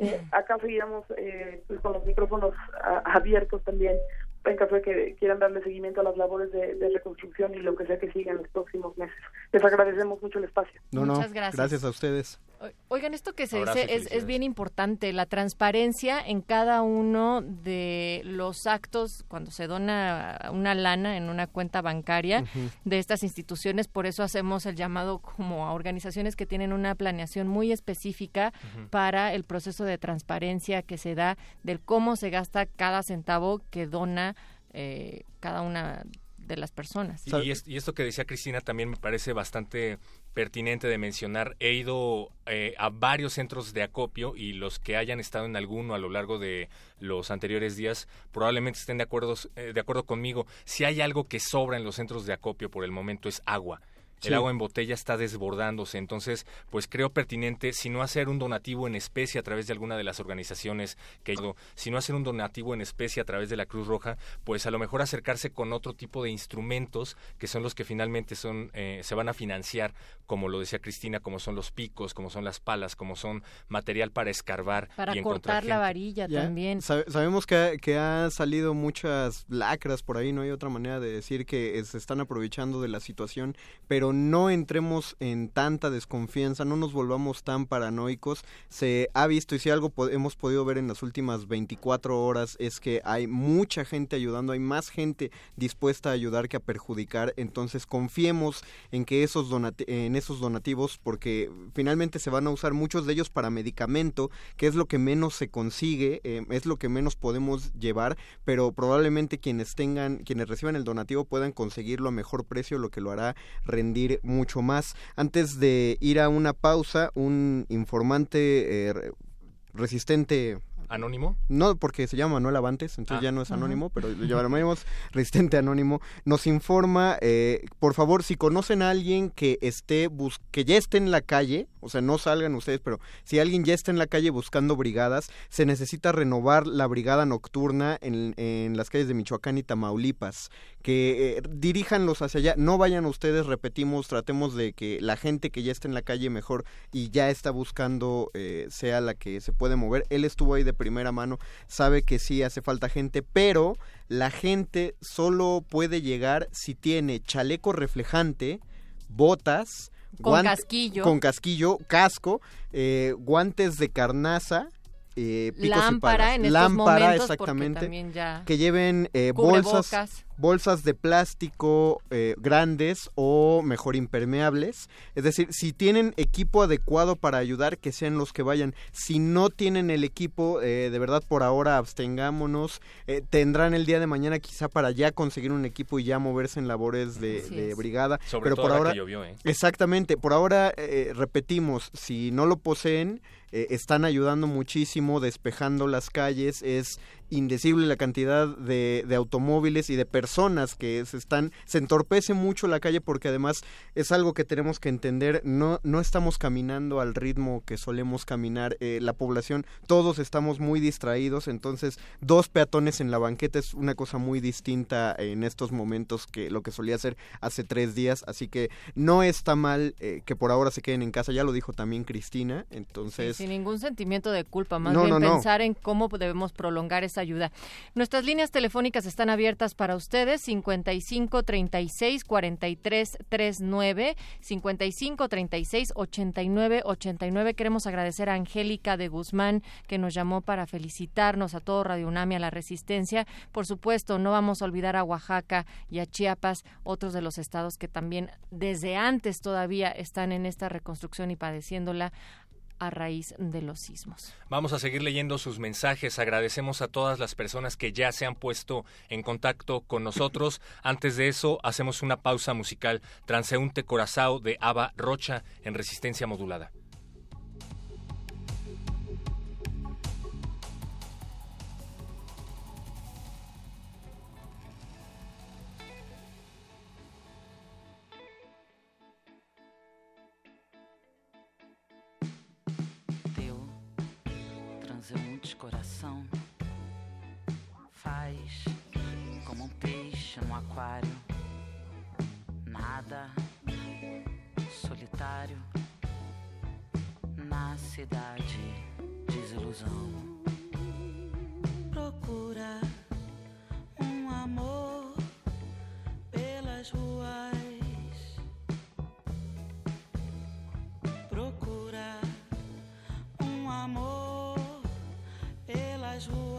Eh, acá seguiremos eh, pues, con los micrófonos abiertos también en caso de que quieran darle seguimiento a las labores de, reconstrucción y lo que sea que siga en los próximos meses. Les agradecemos mucho el espacio. Muchas gracias. Gracias a ustedes. Oigan, esto que se dice es, es, bien importante, la transparencia en cada uno de los actos cuando se dona una lana en una cuenta bancaria de estas instituciones. Por eso hacemos el llamado como a organizaciones que tienen una planeación muy específica para el proceso de transparencia que se da del cómo se gasta cada centavo que dona eh, cada una de las personas. Y, y, esto que decía Cristina también me parece bastante pertinente de mencionar. He ido eh, a varios centros de acopio y los que hayan estado en alguno a lo largo de los anteriores días probablemente estén de acuerdo, eh, de acuerdo conmigo. Si hay algo que sobra en los centros de acopio por el momento es agua el agua en botella está desbordándose. Entonces, pues creo pertinente, si no hacer un donativo en especie a través de alguna de las organizaciones que si no hacer un donativo en especie a través de la Cruz Roja, pues a lo mejor acercarse con otro tipo de instrumentos que son los que finalmente son eh, se van a financiar, como lo decía Cristina, como son los picos, como son las palas, como son material para escarbar para y cortar la varilla también. sabemos que, que ha salido muchas lacras por ahí, no hay otra manera de decir que se están aprovechando de la situación, pero no entremos en tanta desconfianza, no nos volvamos tan paranoicos. Se ha visto y si algo hemos podido ver en las últimas 24 horas es que hay mucha gente ayudando, hay más gente dispuesta a ayudar que a perjudicar, entonces confiemos en que esos en esos donativos porque finalmente se van a usar muchos de ellos para medicamento, que es lo que menos se consigue, eh, es lo que menos podemos llevar, pero probablemente quienes tengan, quienes reciban el donativo puedan conseguirlo a mejor precio, lo que lo hará rendir mucho más. Antes de ir a una pausa, un informante eh, resistente ¿Anónimo? No, porque se llama Manuel Avantes, entonces ah. ya no es anónimo, pero lo llamaremos Resistente Anónimo. Nos informa, eh, por favor, si conocen a alguien que esté, que ya esté en la calle, o sea, no salgan ustedes, pero si alguien ya está en la calle buscando brigadas, se necesita renovar la brigada nocturna en, en las calles de Michoacán y Tamaulipas, que eh, diríjanlos hacia allá, no vayan ustedes, repetimos, tratemos de que la gente que ya está en la calle mejor y ya está buscando eh, sea la que se puede mover. Él estuvo ahí de primera mano, sabe que sí hace falta gente, pero la gente solo puede llegar si tiene chaleco reflejante, botas, con casquillo, con casquillo, casco, eh, guantes de carnaza, eh, lámpara en estos lámpara exactamente que lleven eh, bolsas bolsas de plástico eh, grandes o mejor impermeables. Es decir, si tienen equipo adecuado para ayudar, que sean los que vayan. Si no tienen el equipo, eh, de verdad por ahora abstengámonos. Eh, tendrán el día de mañana quizá para ya conseguir un equipo y ya moverse en labores de, brigada. Sobre Pero todo por ahora, que llovió, Exactamente. Por ahora, repetimos, si no lo poseen, están ayudando muchísimo despejando las calles, es indecible la cantidad de, de, automóviles y de personas que se están se entorpece mucho la calle porque además es algo que tenemos que entender no no estamos caminando al ritmo que solemos caminar eh, la población todos estamos muy distraídos entonces dos peatones en la banqueta es una cosa muy distinta en estos momentos que lo que solía ser hace tres días así que no está mal eh, que por ahora se queden en casa ya lo dijo también Cristina entonces sin ningún sentimiento de culpa más bien pensar en cómo debemos prolongar esa ayuda. Nuestras líneas telefónicas están abiertas para ustedes 55 36 43 39 55 36 89 89. Queremos agradecer a Angélica de Guzmán que nos llamó para felicitarnos a todo Radio UNAM y a la Resistencia. Por supuesto, no vamos a olvidar a Oaxaca y a Chiapas, otros de los estados que también desde antes todavía están en esta reconstrucción y padeciéndola a raíz de los sismos. Vamos a seguir leyendo sus mensajes. Agradecemos a todas las personas que ya se han puesto en contacto con nosotros. Antes de eso, hacemos una pausa musical. Transeúnte Corazao de Ava Rocha en resistencia modulada. Coração faz como um peixe no aquário, nada solitário na cidade desilusão. Procura um amor pelas ruas. Procura um amor casual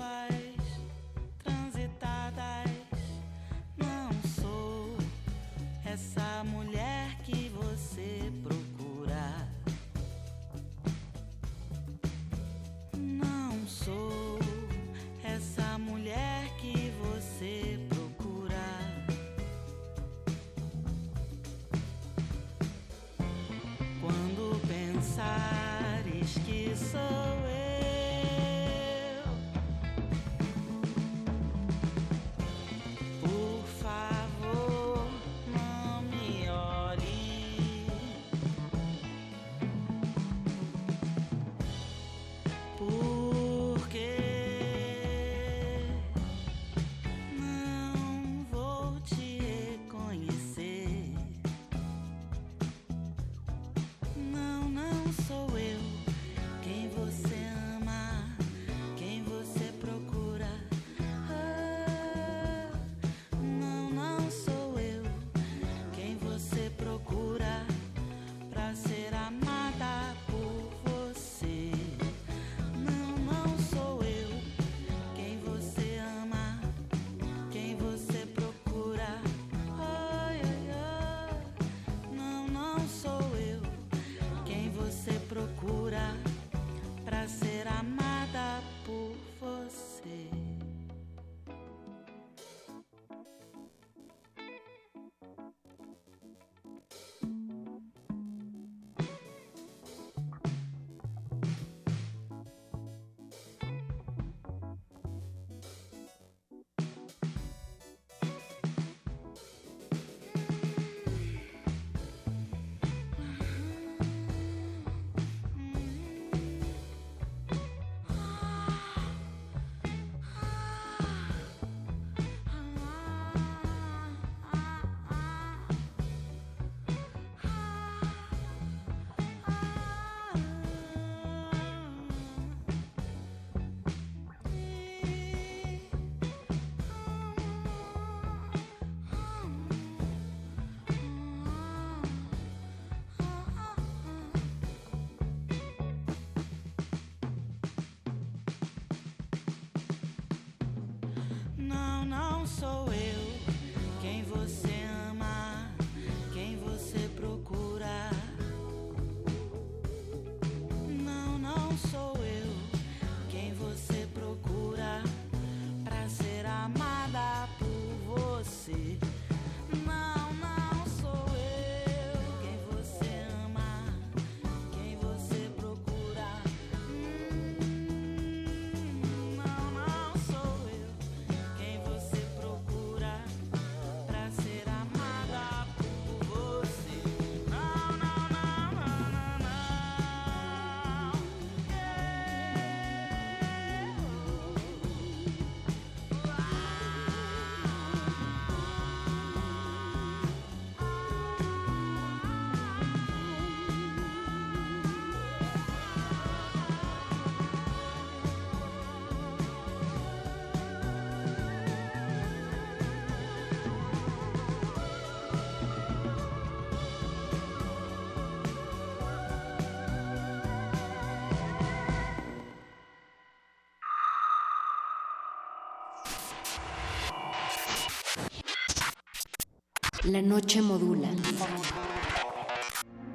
La noche modula.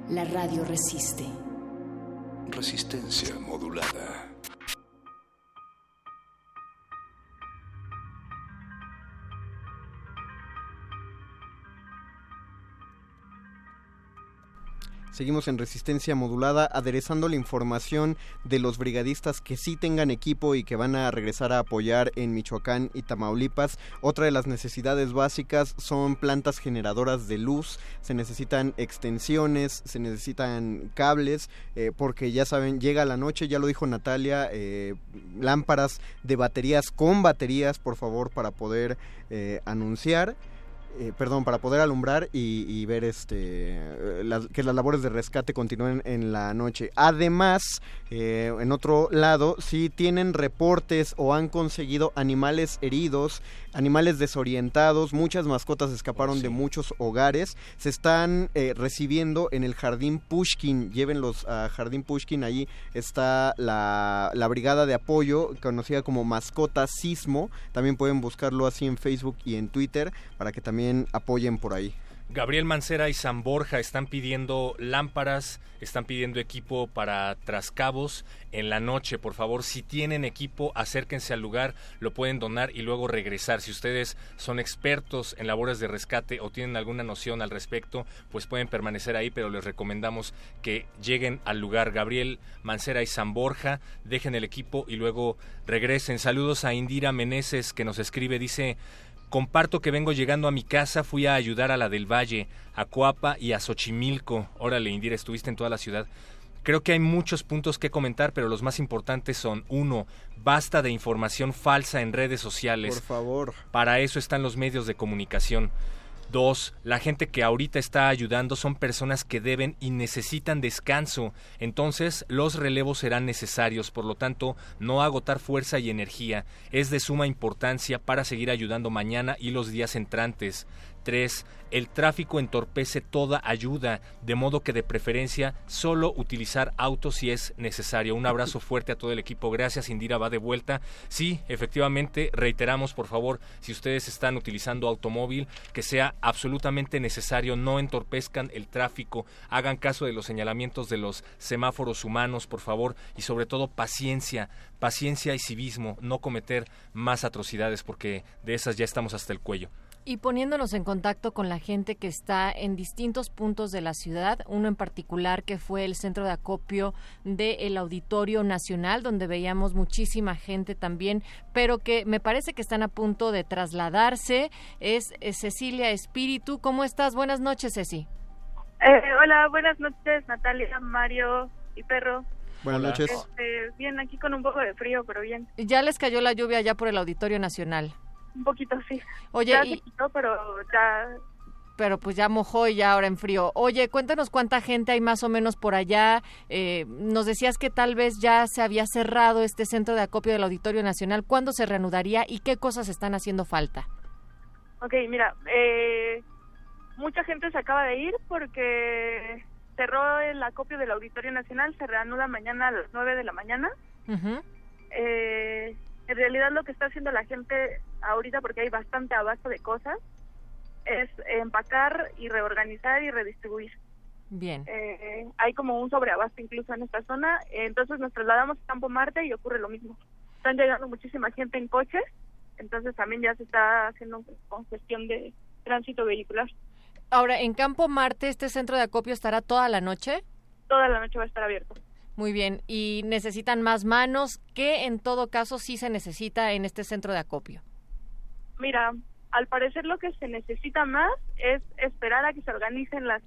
La radio resiste. Resistencia Seguimos en resistencia modulada, aderezando la información de los brigadistas que sí tengan equipo y que van a regresar a apoyar en Michoacán y Tamaulipas. Otra de las necesidades básicas son plantas generadoras de luz, se necesitan extensiones, se necesitan cables, eh, porque ya saben, llega la noche, ya lo dijo Natalia, eh, lámparas de baterías con baterías, por favor, para poder eh, anunciar. Eh, perdón, para poder alumbrar y, ver este eh, que las labores de rescate continúen en la noche. Además, eh, en otro lado, si tienen reportes o han conseguido animales heridos, animales desorientados, muchas mascotas escaparon de muchos hogares, se están recibiendo en el Jardín Pushkin. Llévenlos a Jardín Pushkin, allí está la, la brigada de apoyo conocida como Mascota Sismo. También pueden buscarlo así en Facebook y en Twitter para que también apoyen por ahí. Gabriel Mancera y San Borja están pidiendo lámparas, están pidiendo equipo para trascabos en la noche. Por favor, si tienen equipo, acérquense al lugar, lo pueden donar y luego regresar. Si ustedes son expertos en labores de rescate o tienen alguna noción al respecto, pues pueden permanecer ahí, pero les recomendamos que lleguen al lugar. Gabriel Mancera y San Borja, dejen el equipo y luego regresen. Saludos a Indira Meneses que nos escribe, dice Comparto que vengo llegando a mi casa, fui a ayudar a la del Valle, a Coapa y a Xochimilco. Órale, Indira, estuviste en toda la ciudad. Creo que hay muchos puntos que comentar, pero los más importantes son, uno, basta de información falsa en redes sociales. Por favor. Para eso están los medios de comunicación. Dos, la gente que ahorita está ayudando son personas que deben y necesitan descanso. Entonces, los relevos serán necesarios. Por lo tanto, no agotar fuerza y energía es de suma importancia para seguir ayudando mañana y los días entrantes. 3. El tráfico entorpece toda ayuda, de modo que de preferencia solo utilizar autos si es necesario. Un abrazo fuerte a todo el equipo. Gracias, Indira, va de vuelta. Sí, efectivamente, reiteramos, por favor, si ustedes están utilizando automóvil, que sea absolutamente necesario, no entorpezcan el tráfico, hagan caso de los señalamientos de los semáforos humanos, por favor, y sobre todo paciencia, paciencia y civismo, no cometer más atrocidades, porque de esas ya estamos hasta el cuello. Y poniéndonos en contacto con la gente que está en distintos puntos de la ciudad, uno en particular que fue el centro de acopio del Auditorio Nacional, donde veíamos muchísima gente también, pero que me parece que están a punto de trasladarse, es, Cecilia Espíritu. ¿Cómo estás? Buenas noches, Ceci. Eh, hola, buenas noches, Natalia, Mario y Perro. Buenas noches. Este, bien, aquí con un poco de frío, pero bien. Ya les cayó la lluvia ya por el Auditorio Nacional. Un poquito sí. Oye, ya se quitó, pero ya pero pues ya mojó y ya ahora en frío. Oye, cuéntanos cuánta gente hay más o menos por allá. Eh, nos decías que tal vez ya se había cerrado este centro de acopio del Auditorio Nacional. ¿Cuándo se reanudaría y qué cosas están haciendo falta? Ok, mira, eh, mucha gente se acaba de ir porque cerró el acopio del Auditorio Nacional, se reanuda mañana a las 9 de la mañana. eh, en realidad lo que está haciendo la gente ahorita, porque hay bastante abasto de cosas, es empacar y reorganizar y redistribuir. Bien. Eh, hay como un sobreabasto incluso en esta zona, entonces nos trasladamos a Campo Marte y ocurre lo mismo. Están llegando muchísima gente en coches, entonces también ya se está haciendo congestión de tránsito vehicular. Ahora, en Campo Marte, ¿este centro de acopio estará toda la noche? Toda la noche va a estar abierto. Muy bien, y necesitan más manos, ¿qué en todo caso sí se necesita en este centro de acopio? Mira, al parecer lo que se necesita más es esperar a que se organicen las,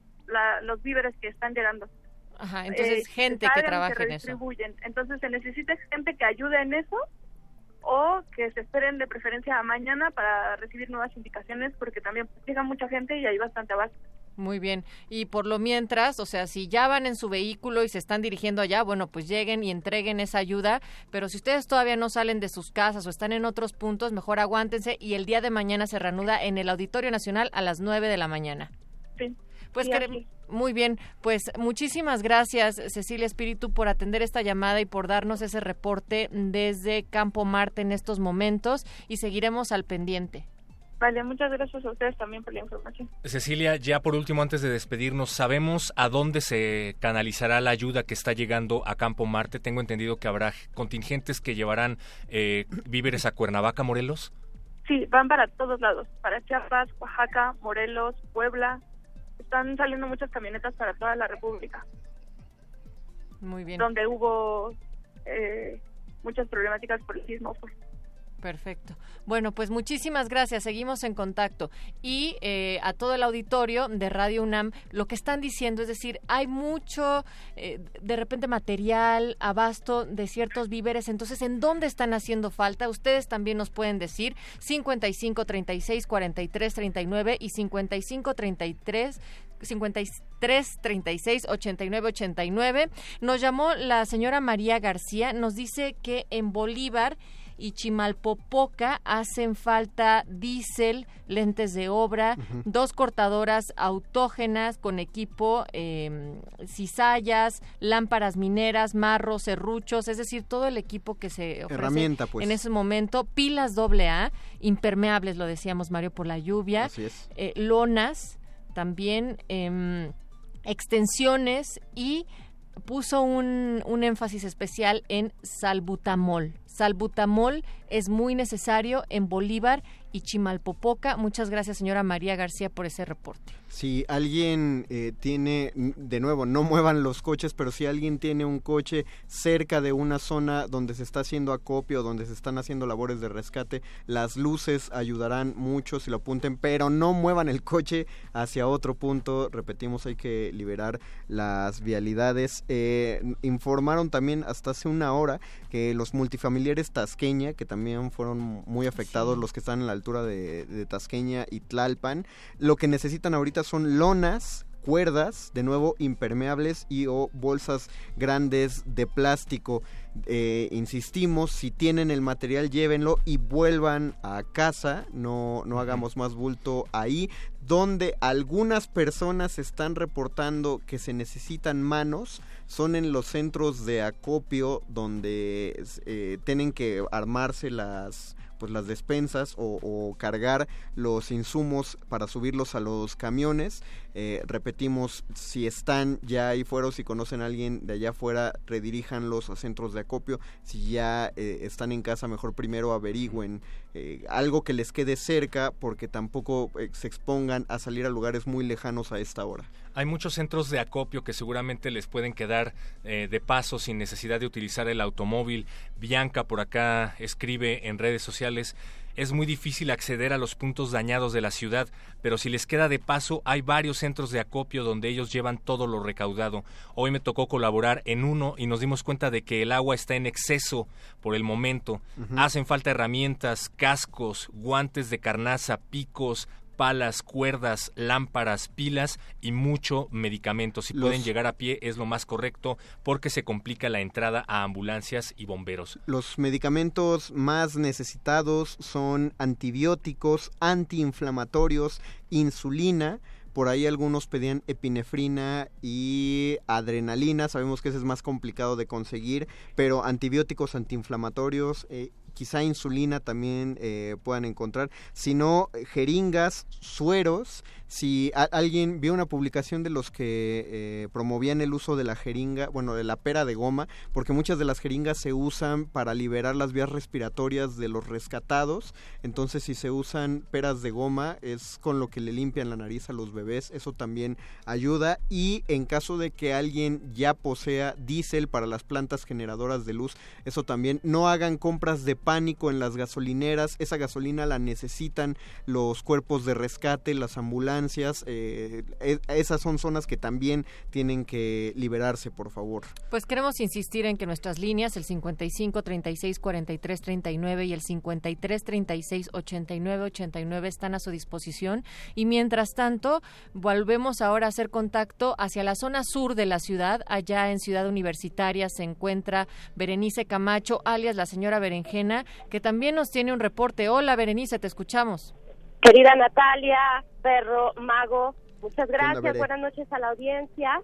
los víveres que están llegando. Ajá, entonces eh, gente que trabaje en eso. Entonces se necesita gente que ayude en eso o que se esperen de preferencia a mañana para recibir nuevas indicaciones porque también llega mucha gente y hay bastante abasto. Muy bien. Y por lo mientras, o sea, si ya van en su vehículo y se están dirigiendo allá, bueno, pues lleguen y entreguen esa ayuda. Pero si ustedes todavía no salen de sus casas o están en otros puntos, mejor aguántense y el día de mañana se reanuda en el Auditorio Nacional a las 9 de la mañana. Sí. Pues muy bien, pues muchísimas gracias Cecilia Espíritu por atender esta llamada y por darnos ese reporte desde Campo Marte en estos momentos y seguiremos al pendiente. Vale, muchas gracias a ustedes también por la información. Cecilia, ya por último, antes de despedirnos, ¿sabemos a dónde se canalizará la ayuda que está llegando a Campo Marte? Tengo entendido que habrá contingentes que llevarán eh, víveres a Cuernavaca, Morelos. Sí, van para todos lados, para Chiapas, Oaxaca, Morelos, Puebla. Están saliendo muchas camionetas para toda la República. Muy bien. Donde hubo eh, muchas problemáticas por el sismo. Pues. Perfecto. Bueno, pues muchísimas gracias. Seguimos en contacto. Y eh, a todo el auditorio de Radio UNAM, lo que están diciendo es decir, hay mucho, eh, de repente, material, abasto de ciertos víveres. Entonces, ¿en dónde están haciendo falta? Ustedes también nos pueden decir 55 36 43 39 y 55 33 53 36 89 89. Nos llamó la señora María García, nos dice que en Bolívar y Chimalpopoca hacen falta diésel, lentes de obra, dos cortadoras autógenas con equipo, eh, cizallas, lámparas mineras, marros, serruchos, es decir, todo el equipo que se ofrece pues. en ese momento, pilas doble A, impermeables, lo decíamos Mario, por la lluvia, eh, lonas, también em, extensiones y puso un, un, énfasis especial en salbutamol. Salbutamol es muy necesario en Bolívar y Chimalpopoca. Muchas gracias, señora María García, por ese reporte si alguien eh, tiene, de nuevo, no muevan los coches, pero si alguien tiene un coche cerca de una zona donde se está haciendo acopio, donde se están haciendo labores de rescate, las luces ayudarán mucho si lo apunten, pero no muevan el coche hacia otro punto. Repetimos, hay que liberar las vialidades. Eh, informaron también hasta hace una hora que los multifamiliares Tasqueña, que también fueron muy afectados, los que están en la altura de, de Tasqueña y Tlalpan, lo que necesitan ahorita son lonas cuerdas, de nuevo impermeables y o bolsas grandes de plástico. Eh, insistimos, si tienen el material llévenlo y vuelvan a casa, no, no hagamos más bulto ahí, donde algunas personas están reportando que se necesitan manos, son en los centros de acopio donde eh, tienen que armarse las pues las despensas o, cargar los insumos para subirlos a los camiones. Eh, repetimos, si están ya ahí fuera si conocen a alguien de allá afuera, rediríjanlos a centros de acopio. Si ya eh, están en casa, mejor primero averigüen eh, algo que les quede cerca porque tampoco se expongan a salir a lugares muy lejanos a esta hora. Hay muchos centros de acopio que seguramente les pueden quedar eh, de paso sin necesidad de utilizar el automóvil. Bianca por acá escribe en redes sociales es muy difícil acceder a los puntos dañados de la ciudad, pero si les queda de paso, hay varios centros de acopio donde ellos llevan todo lo recaudado. Hoy me tocó colaborar en uno y nos dimos cuenta de que el agua está en exceso por el momento. Hacen falta herramientas, cascos, guantes de carnaza, picos, palas, cuerdas, lámparas, pilas y mucho medicamento. Si pueden llegar a pie es lo más correcto porque se complica la entrada a ambulancias y bomberos. Los medicamentos más necesitados son antibióticos, antiinflamatorios, insulina, por ahí algunos pedían epinefrina y adrenalina. Sabemos que ese es más complicado de conseguir, pero antibióticos antiinflamatorios eh, quizá insulina también eh, puedan encontrar, sino jeringas, sueros si alguien vio una publicación de los que eh, promovían el uso de la jeringa, bueno, de la pera de goma, porque muchas de las jeringas se usan para liberar las vías respiratorias de los rescatados, entonces si se usan peras de goma es con lo que le limpian la nariz a los bebés, eso también ayuda y en caso de que alguien ya posea diésel para las plantas generadoras de luz, eso también no hagan compras de pánico en las gasolineras, esa gasolina la necesitan los cuerpos de rescate, las ambulancias, eh, e, esas son zonas que también tienen que liberarse, por favor. Pues queremos insistir en que nuestras líneas, el 55 36 43 39 y el 53 36 89 89 están a su disposición y mientras tanto volvemos ahora a hacer contacto hacia la zona sur de la ciudad, allá en Ciudad Universitaria se encuentra Berenice Camacho, alias la señora Berenjena, que también nos tiene un reporte. Hola Berenice, te escuchamos. Querida Natalia, perro, mago, muchas gracias, buenas noches a la audiencia.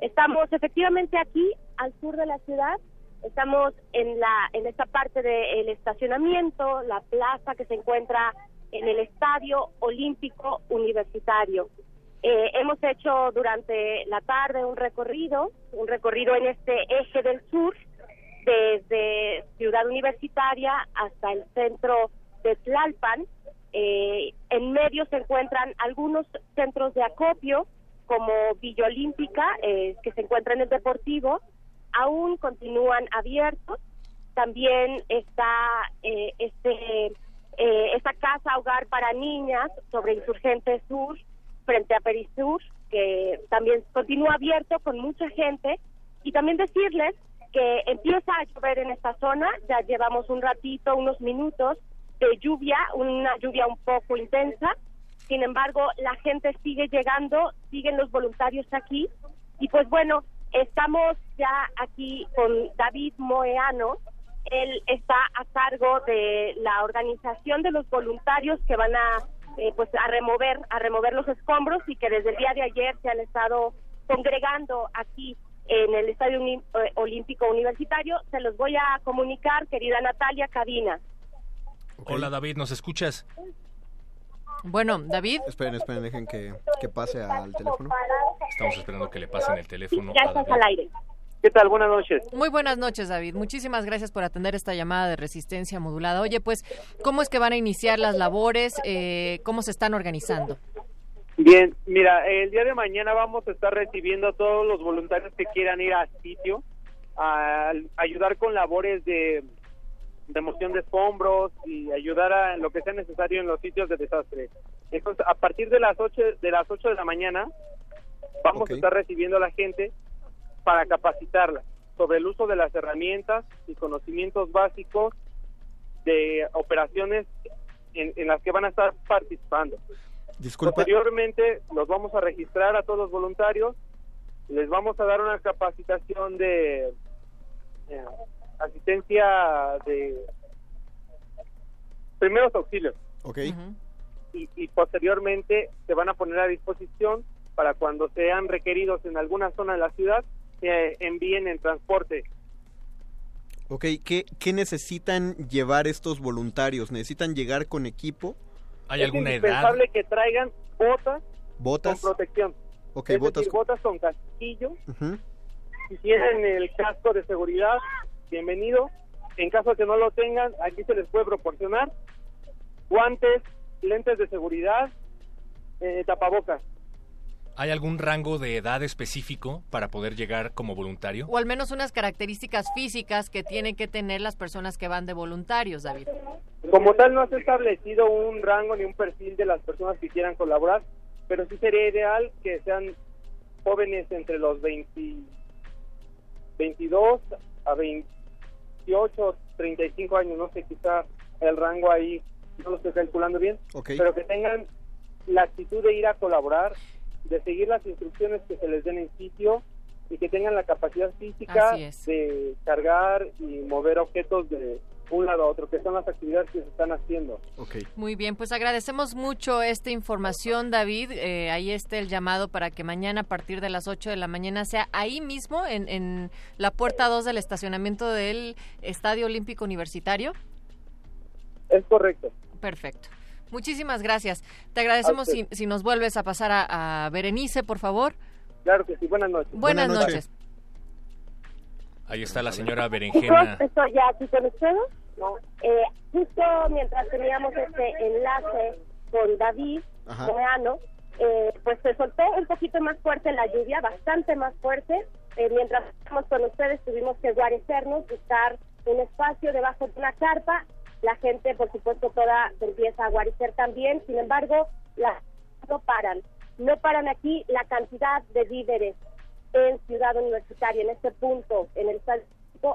Estamos efectivamente aquí al sur de la ciudad, estamos en la en esta parte del estacionamiento, la plaza que se encuentra en el Estadio Olímpico Universitario. Eh, hemos hecho durante la tarde un recorrido, un recorrido en este eje del sur, desde Ciudad Universitaria hasta el centro de Tlalpan, eh, en medio se encuentran algunos centros de acopio, como Villa Olímpica, eh, que se encuentra en el Deportivo, aún continúan abiertos. también está eh, este eh, esta casa hogar para niñas sobre Insurgente Sur frente a Perisur que también continúa abierto con mucha gente y también decirles que empieza a llover en esta zona, ya llevamos un ratito, unos minutos de lluvia, una lluvia un poco intensa, sin embargo la gente sigue llegando, siguen los voluntarios aquí y pues bueno, estamos ya aquí con David Moeano, él está a cargo de la organización de los voluntarios que van a eh, pues a remover a remover los escombros y que desde el día de ayer se han estado congregando aquí en el Estadio eh, Olímpico Universitario. Se los voy a comunicar, querida Natalia Cabina. Hola David, ¿nos escuchas? Bueno, David. Esperen, esperen, dejen que, que pase al teléfono. Estamos esperando que le pasen el teléfono. Ya estás al aire. ¿Qué tal? Buenas noches. Muy buenas noches, David. Muchísimas gracias por atender esta llamada de resistencia modulada. Oye, pues, ¿cómo es que van a iniciar las labores? Eh, ¿Cómo se están organizando? Bien, mira, el día de mañana vamos a estar recibiendo a todos los voluntarios que quieran ir al sitio a ayudar con labores de remoción de escombros y ayudar a lo que sea necesario en los sitios de desastre. Entonces, a partir de las 8 de las 8 de la mañana vamos a estar recibiendo a la gente para capacitarla sobre el uso de las herramientas y conocimientos básicos de operaciones en, las que van a estar participando. Posteriormente los vamos a registrar a todos los voluntarios, les vamos a dar una capacitación de eh, asistencia de primeros auxilios. Okay. y, y posteriormente se van a poner a disposición para cuando sean requeridos en alguna zona de la ciudad envíen en transporte. Ok, ¿Qué, ¿qué necesitan llevar estos voluntarios? ¿Necesitan llegar con equipo? ¿Hay alguna edad? Es indispensable que traigan botas, ¿Botas? con protección. Ok, es botas. Decir, botas con casquillo. Si tienen el casco de seguridad, bienvenido. En caso de que no lo tengan, aquí se les puede proporcionar guantes, lentes de seguridad, eh, tapabocas. ¿Hay algún rango de edad específico para poder llegar como voluntario? O al menos unas características físicas que tienen que tener las personas que van de voluntarios, David. Como tal, no se ha establecido un rango ni un perfil de las personas que quieran colaborar, pero sí sería ideal que sean jóvenes entre los 20, 22 a 28, 35 años, no sé, quizá el rango ahí no lo estoy calculando bien, pero que tengan la actitud de ir a colaborar de seguir las instrucciones que se les den en sitio y que tengan la capacidad física de cargar y mover objetos de un lado a otro, que son las actividades que se están haciendo. Okay. Muy bien, pues agradecemos mucho esta información, David. Eh, ahí está el llamado para que mañana a partir de las 8 de la mañana sea ahí mismo, en, en la puerta 2 del estacionamiento del Estadio Olímpico Universitario. Es correcto. Perfecto. Muchísimas gracias. Te agradecemos si, si, nos vuelves a pasar a, Berenice, por favor. Claro que sí. Buenas noches. Buenas, noches. Ahí está la señora Berenjena. Estoy ya aquí con ustedes. Eh, justo mientras teníamos este enlace con David eh, pues se soltó un poquito más fuerte la lluvia, bastante más fuerte. Eh, mientras estábamos con ustedes tuvimos que guarecernos, buscar un espacio debajo de una carpa. La gente, por supuesto, toda se empieza a guarecer también, sin embargo, las no paran, no paran aquí la cantidad de víveres en Ciudad Universitaria, en este punto, en el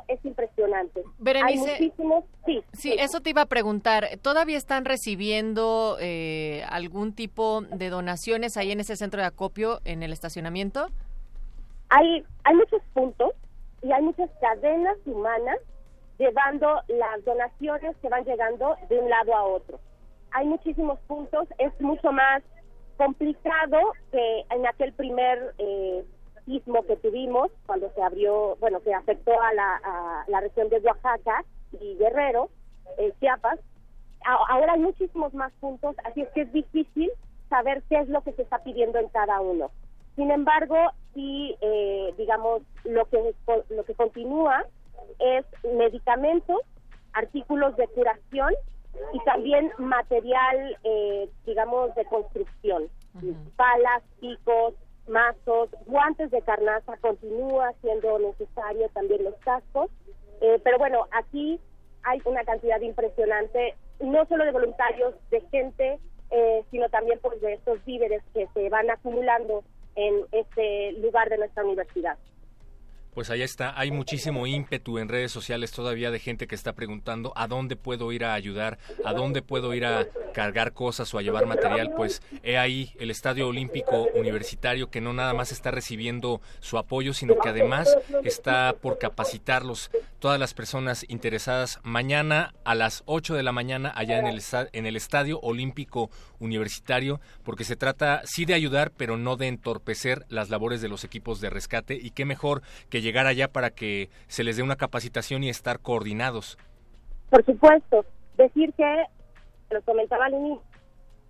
es impresionante. Berenice, Hay muchísimos, sí, sí, eso te iba a preguntar. ¿Todavía están recibiendo eh, algún tipo de donaciones ahí en ese centro de acopio, en el estacionamiento? Hay, hay muchos puntos y hay muchas cadenas humanas llevando las donaciones que van llegando de un lado a otro. Hay muchísimos puntos, es mucho más complicado que en aquel primer eh, sismo que tuvimos cuando se abrió, bueno, que afectó a la, región de Oaxaca y Guerrero, eh, Chiapas. ahora hay muchísimos más puntos, así es que es difícil saber qué es lo que se está pidiendo en cada uno. Sin embargo, sí, eh, digamos, lo que, lo que continúa es medicamentos, artículos de curación y también material, eh, digamos, de construcción. Palas, picos, mazos, guantes de carnaza, continúa siendo necesario también los cascos. Eh, pero bueno, aquí hay una cantidad impresionante, no solo de voluntarios, de gente, eh, sino también pues de estos víveres que se van acumulando en este lugar de nuestra universidad pues allá está, hay muchísimo ímpetu en redes sociales todavía de gente que está preguntando a dónde puedo ir a ayudar, a dónde puedo ir a cargar cosas o a llevar material, pues he ahí el Estadio Olímpico Universitario que no nada más está recibiendo su apoyo, sino que además está por capacitarlos todas las personas interesadas mañana a las 8 de la mañana allá en el, en el Estadio Olímpico Universitario, porque se trata sí de ayudar, pero no de entorpecer las labores de los equipos de rescate. Y qué mejor que llegar allá para que se les dé una capacitación y estar coordinados. Por supuesto, decir que, lo comentaba al inicio,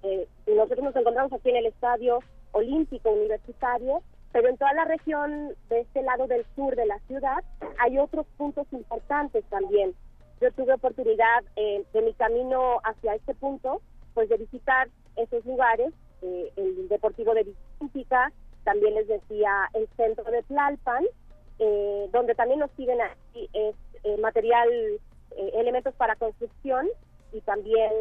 eh, nosotros nos encontramos aquí en el Estadio Olímpico Universitario, pero en toda la región de este lado del sur de la ciudad hay otros puntos importantes también. Yo tuve oportunidad eh, de mi camino hacia este punto, pues de visitar esos lugares, eh, el Deportivo de Vicíntica, también les decía el centro de Tlalpan, eh, donde también nos piden eh, material, eh, elementos para construcción y también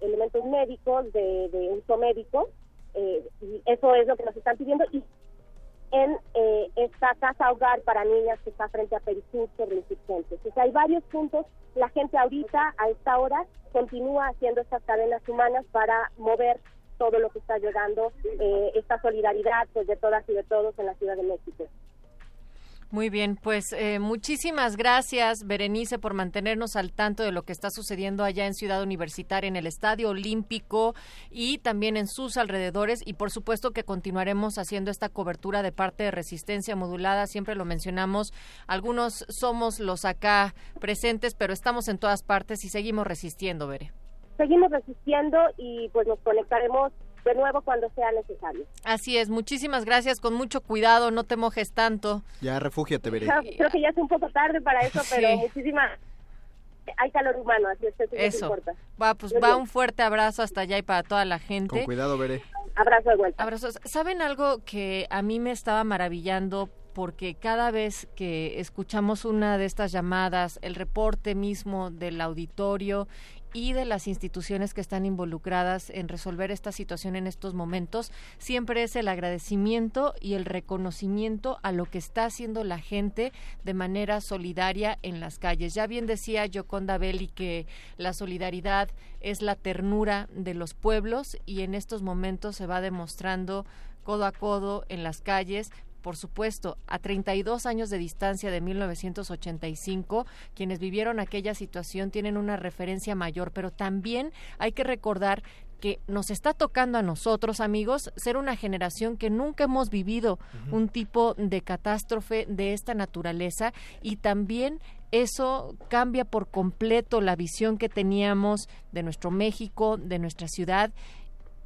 elementos médicos de, uso médico. y eso es lo que nos están pidiendo. Y en esta casa hogar para niñas que está frente a Perisur sobre insurgentes. O sea, hay varios puntos. La gente ahorita, a esta hora, continúa haciendo estas cadenas humanas para mover todo lo que está llegando, esta solidaridad pues, de todas y de todos en la Ciudad de México. Muy bien, pues eh, muchísimas gracias, Berenice, por mantenernos al tanto de lo que está sucediendo allá en Ciudad Universitaria, en el Estadio Olímpico y también en sus alrededores. Y por supuesto que continuaremos haciendo esta cobertura de parte de Resistencia Modulada. Siempre lo mencionamos, algunos somos los acá presentes, pero estamos en todas partes y seguimos resistiendo, Bere. Seguimos resistiendo y pues nos conectaremos de nuevo cuando sea necesario. Así es, muchísimas gracias, con mucho cuidado, no te mojes tanto. Ya, refúgiate, veré. Creo que ya es un poco tarde para eso, pero muchísimas hay calor humano, así es que eso, importa. Va, pues va un fuerte abrazo hasta allá y para toda la gente. Con cuidado, veré. Abrazo de vuelta. Abrazos. ¿Saben algo que a mí me estaba maravillando? Porque cada vez que escuchamos una de estas llamadas, el reporte mismo del auditorio y de las instituciones que están involucradas en resolver esta situación en estos momentos, siempre es el agradecimiento y el reconocimiento a lo que está haciendo la gente de manera solidaria en las calles. Ya bien decía Yoconda Belli que la solidaridad es la ternura de los pueblos y en estos momentos se va demostrando codo a codo en las calles, por supuesto, a 32 años de distancia de 1985, quienes vivieron aquella situación tienen una referencia mayor, pero también hay que recordar que nos está tocando a nosotros, amigos, ser una generación que nunca hemos vivido un tipo de catástrofe de esta naturaleza y también eso cambia por completo la visión que teníamos de nuestro México, de nuestra ciudad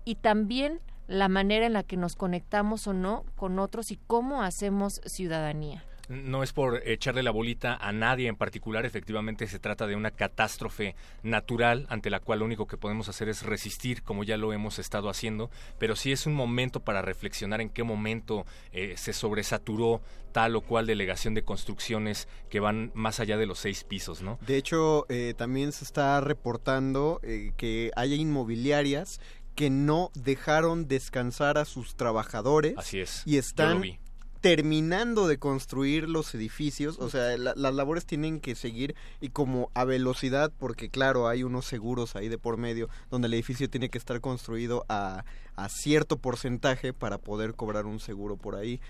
y también la manera en la que nos conectamos o no con otros y cómo hacemos ciudadanía. No es por echarle la bolita a nadie en particular, efectivamente se trata de una catástrofe natural ante la cual lo único que podemos hacer es resistir, como ya lo hemos estado haciendo, pero sí es un momento para reflexionar en qué momento eh, se sobresaturó tal o cual delegación de construcciones que van más allá de los seis pisos, ¿no? De hecho, eh, también se está reportando eh, que haya inmobiliarias que no dejaron descansar a sus trabajadores. Así es. Y están terminando de construir los edificios, o sea, las labores tienen que seguir y como a velocidad, porque claro, hay unos seguros ahí de por medio, donde el edificio tiene que estar construido a, a cierto porcentaje para poder cobrar un seguro por ahí.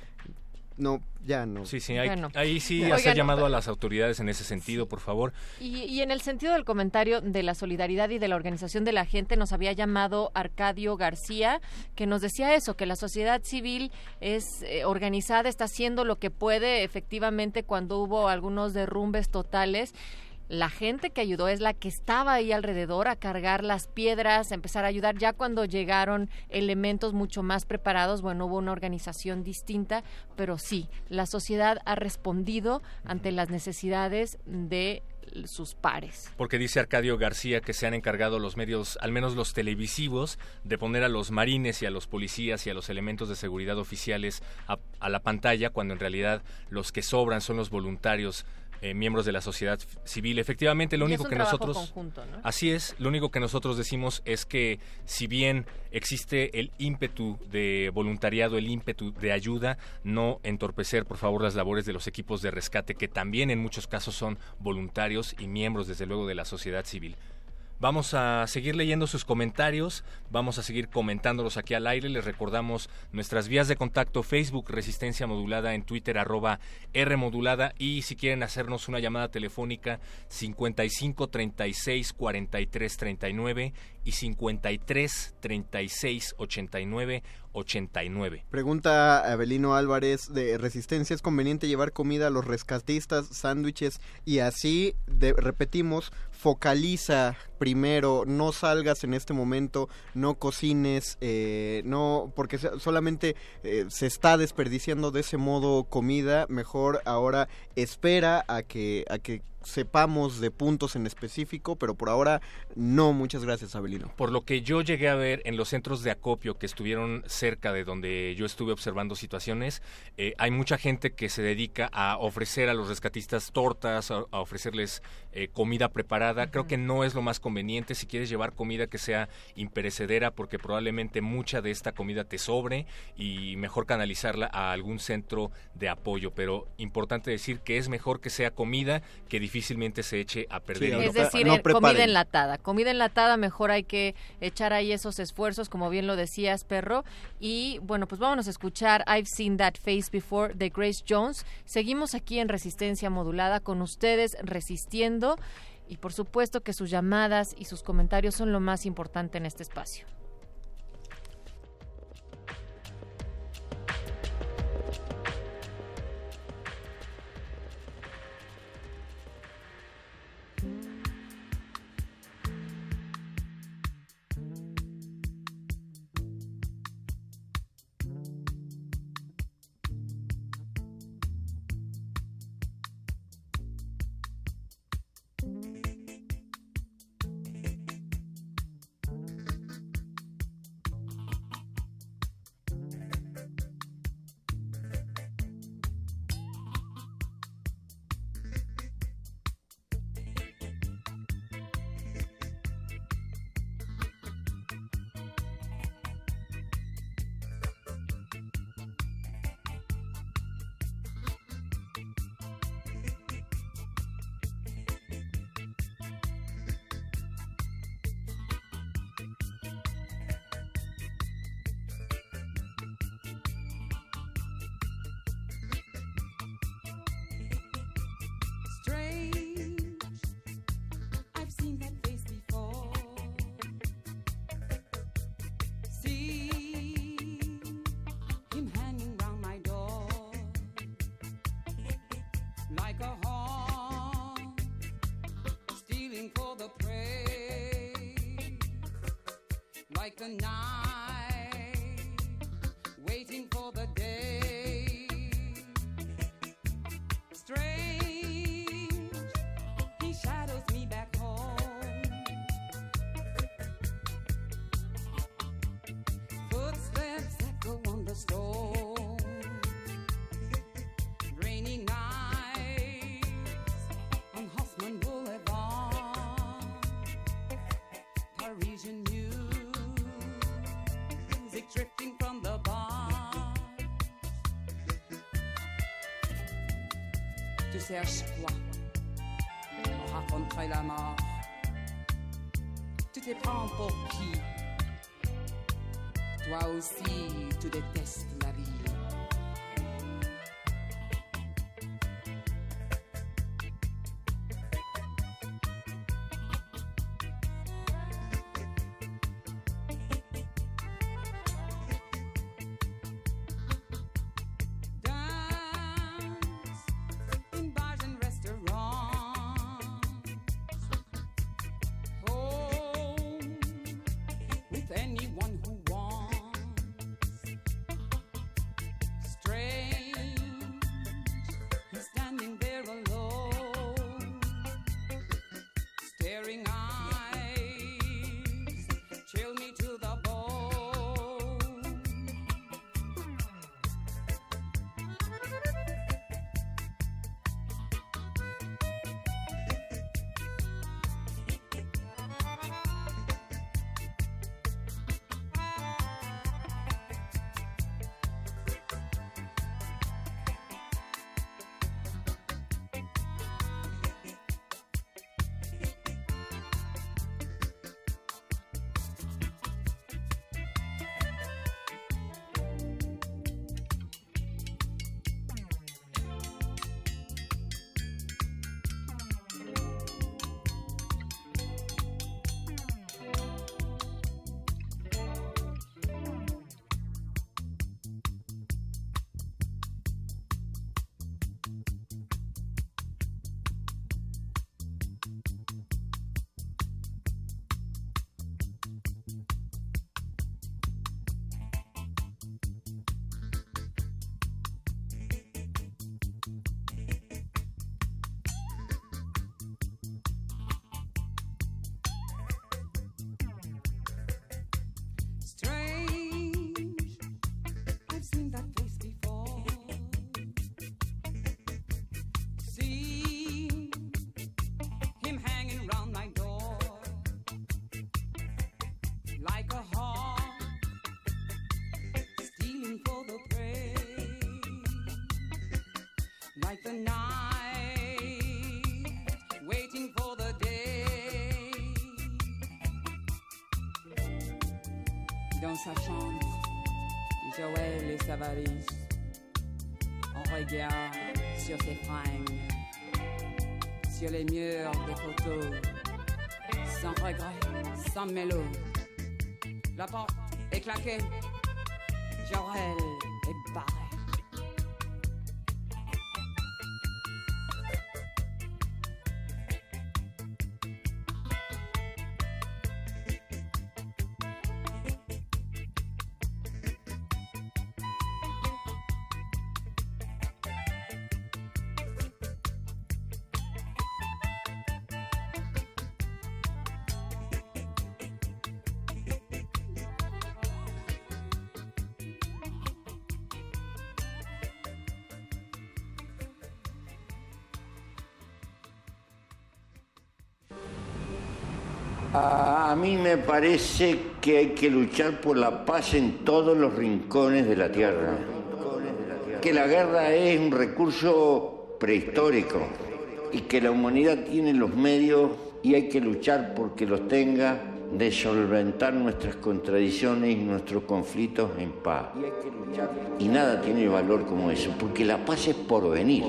No, ya no. Sí, sí, ahí sí hace llamado a las autoridades en ese sentido, por favor. Y, en el sentido del comentario de la solidaridad y de la organización de la gente, nos había llamado Arcadio García, que nos decía eso, que la sociedad civil es eh, organizada, está haciendo lo que puede, efectivamente, cuando hubo algunos derrumbes totales la gente que ayudó es la que estaba ahí alrededor a cargar las piedras, a empezar a ayudar. Ya cuando llegaron elementos mucho más preparados, bueno, hubo una organización distinta, pero sí, la sociedad ha respondido ante las necesidades de sus pares. Porque dice Arcadio García que se han encargado los medios, al menos los televisivos, de poner a los marines y a los policías y a los elementos de seguridad oficiales a, a la pantalla, cuando en realidad los que sobran son los voluntarios eh, miembros de la sociedad civil. Efectivamente, lo único que nosotros... Así es, lo único que nosotros decimos es que si bien existe el ímpetu de voluntariado, el ímpetu de ayuda, no entorpecer, por favor, las labores de los equipos de rescate, que también en muchos casos son voluntarios y miembros, desde luego, de la sociedad civil. Vamos a seguir leyendo sus comentarios, vamos a seguir comentándolos aquí al aire. Les recordamos nuestras vías de contacto Facebook Resistencia Modulada, en Twitter arroba R Modulada y si quieren hacernos una llamada telefónica 55 36 43 39 y 53 36 89 89. Pregunta Abelino Álvarez de Resistencia, ¿es conveniente llevar comida a los rescatistas, sándwiches y así, repetimos, focaliza primero, no salgas en este momento, no cocines, eh, no, porque solamente eh, se está desperdiciando de ese modo comida, mejor ahora espera a que, a que sepamos de puntos en específico, pero por ahora no. Muchas gracias, Abelino. Por lo que yo llegué a ver en los centros de acopio que estuvieron cerca de donde yo estuve observando situaciones, eh, hay mucha gente que se dedica a ofrecer a los rescatistas tortas, a, ofrecerles eh, comida preparada. Creo que no es lo más conveniente si quieres llevar comida que sea imperecedera, porque probablemente mucha de esta comida te sobre y mejor canalizarla a algún centro de apoyo. Pero importante decir que es mejor que sea comida que difícilmente se eche a perder. es decir, comida enlatada. Comida enlatada, mejor hay que echar ahí esos esfuerzos, como bien lo decías, perro. Y bueno, pues vámonos a escuchar I've Seen That Face Before de Grace Jones. Seguimos aquí en Resistencia Modulada con ustedes resistiendo. Y por supuesto que sus llamadas y sus comentarios son lo más importante en este espacio. to the test. Dans sa chambre, Joël et sa valise. On regarde sur ses fringues, sur les murs des photos, sans regret, sans mélo. La porte est claquée, Joël A mí me parece que hay que luchar por la paz en todos los rincones de la tierra. Que la guerra es un recurso prehistórico y que la humanidad tiene los medios y hay que luchar porque los tenga de solventar nuestras contradicciones y nuestros conflictos en paz. Y nada tiene valor como eso, porque la paz es por venir.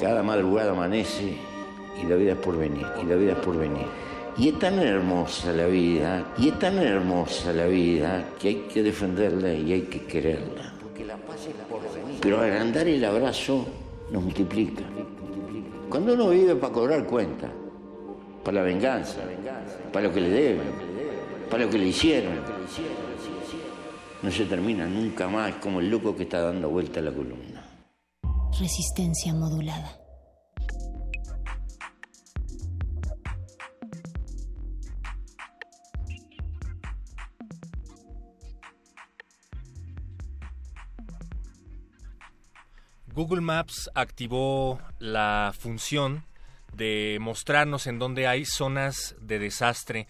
Cada madrugada amanece y la vida es por venir, y la vida es por venir. Y es tan hermosa la vida, y es tan hermosa la vida que hay que defenderla y hay que quererla. Pero agrandar el abrazo nos multiplica. Cuando uno vive para cobrar cuenta, para la venganza, para lo que le deben, para lo que le hicieron, no se termina nunca más como el loco que está dando vuelta a la columna. Resistencia modulada. Google Maps activó la función de mostrarnos en dónde hay zonas de desastre.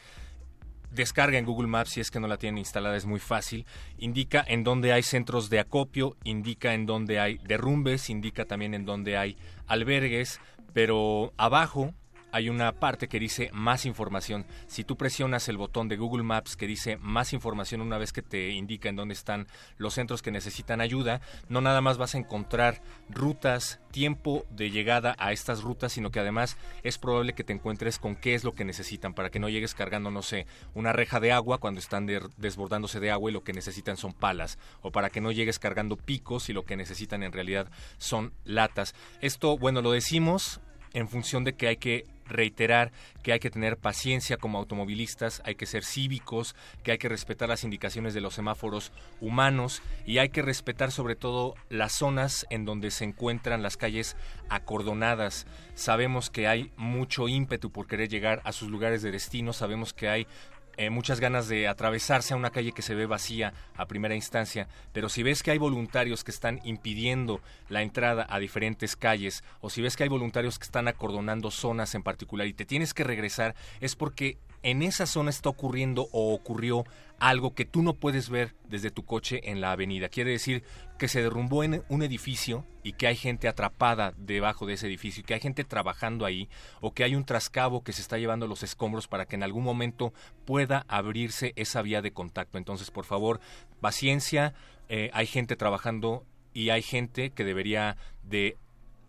Descarga en Google Maps si es que no la tienen instalada, es muy fácil. Indica en dónde hay centros de acopio, indica en dónde hay derrumbes, indica también en dónde hay albergues, pero abajo hay una parte que dice más información. Si tú presionas el botón de Google Maps que dice más información una vez que te indica en dónde están los centros que necesitan ayuda, no nada más vas a encontrar rutas, tiempo de llegada a estas rutas, sino que además es probable que te encuentres con qué es lo que necesitan para que no llegues cargando, no sé, una reja de agua cuando están desbordándose de agua y lo que necesitan son palas, o para que no llegues cargando picos y lo que necesitan en realidad son latas. Esto, bueno, lo decimos en función de que hay que reiterar que hay que tener paciencia como automovilistas, hay que ser cívicos, que hay que respetar las indicaciones de los semáforos humanos y hay que respetar sobre todo las zonas en donde se encuentran las calles acordonadas. Sabemos que hay mucho ímpetu por querer llegar a sus lugares de destino, sabemos que hay eh, muchas ganas de atravesarse a una calle que se ve vacía a primera instancia, pero si ves que hay voluntarios que están impidiendo la entrada a diferentes calles, o si ves que hay voluntarios que están acordonando zonas en particular y te tienes que regresar, es porque en esa zona está ocurriendo o ocurrió algo que tú no puedes ver desde tu coche en la avenida. Quiere decir que se derrumbó en un edificio y que hay gente atrapada debajo de ese edificio, que hay gente trabajando ahí o que hay un trascabo que se está llevando los escombros para que en algún momento pueda abrirse esa vía de contacto. Entonces, por favor, paciencia, eh, hay gente trabajando y hay gente que debería de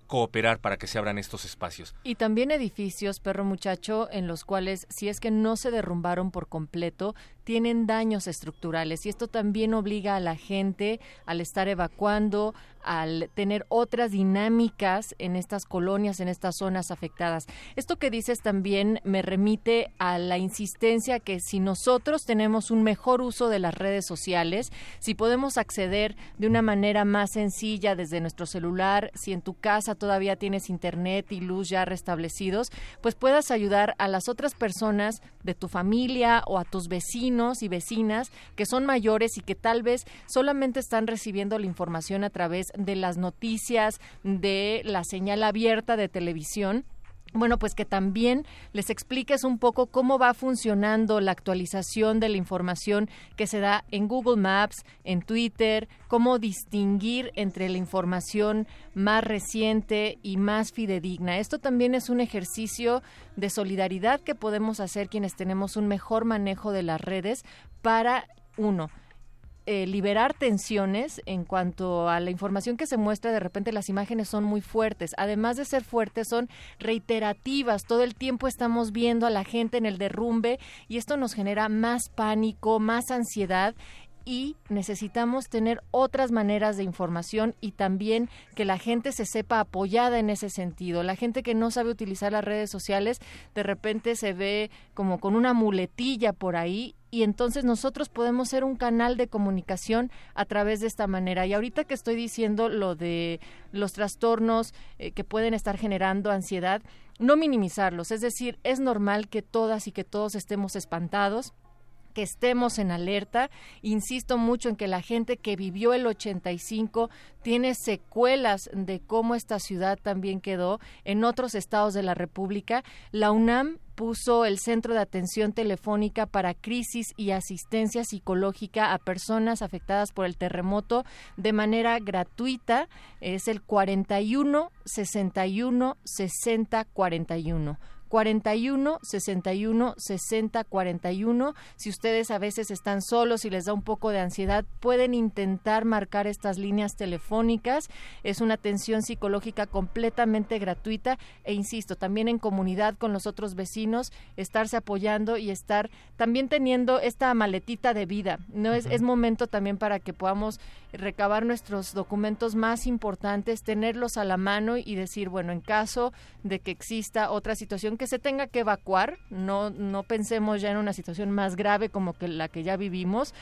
cooperar para que se abran estos espacios. Y también edificios, perro muchacho, en los cuales si es que no se derrumbaron por completo, tienen daños estructurales y esto también obliga a la gente al estar evacuando, al tener otras dinámicas en estas colonias, en estas zonas afectadas. Esto que dices también me remite a la insistencia que si nosotros tenemos un mejor uso de las redes sociales, si podemos acceder de una manera más sencilla desde nuestro celular, si en tu casa todavía tienes internet y luz ya restablecidos, pues puedas ayudar a las otras personas de tu familia o a tus vecinos y vecinas que son mayores y que tal vez solamente están recibiendo la información a través de las noticias, de la señal abierta de televisión bueno, pues que también les expliques un poco cómo va funcionando la actualización de la información que se da en Google Maps, en Twitter, cómo distinguir entre la información más reciente y más fidedigna. Esto también es un ejercicio de solidaridad que podemos hacer quienes tenemos un mejor manejo de las redes para, uno, eh, liberar tensiones en cuanto a la información que se muestra. De repente las imágenes son muy fuertes. Además de ser fuertes, son reiterativas. Todo el tiempo estamos viendo a la gente en el derrumbe y esto nos genera más pánico, más ansiedad y necesitamos tener otras maneras de información y también que la gente se sepa apoyada en ese sentido. La gente que no sabe utilizar las redes sociales de repente se ve como con una muletilla por ahí y entonces nosotros podemos ser un canal de comunicación a través de esta manera. Y ahorita que estoy diciendo lo de los trastornos eh, que pueden estar generando ansiedad, no minimizarlos, es decir, es normal que todas y que todos estemos espantados que estemos en alerta. Insisto mucho en que la gente que vivió el 85 tiene secuelas de cómo esta ciudad también quedó en otros estados de la República. La UNAM puso el Centro de Atención Telefónica para Crisis y Asistencia Psicológica a personas afectadas por el terremoto de manera gratuita. Es el 41 61 60 41. 41 61 60 41. Si ustedes a veces están solos y les da un poco de ansiedad, pueden intentar marcar estas líneas telefónicas. Es una atención psicológica completamente gratuita e insisto, también en comunidad con los otros vecinos, estarse apoyando y estar también teniendo esta maletita de vida. No es, es momento también para que podamos recabar nuestros documentos más importantes, tenerlos a la mano y decir, bueno, en caso de que exista otra situación que se tenga que evacuar, no, no pensemos ya en una situación más grave como que la que ya vivimos,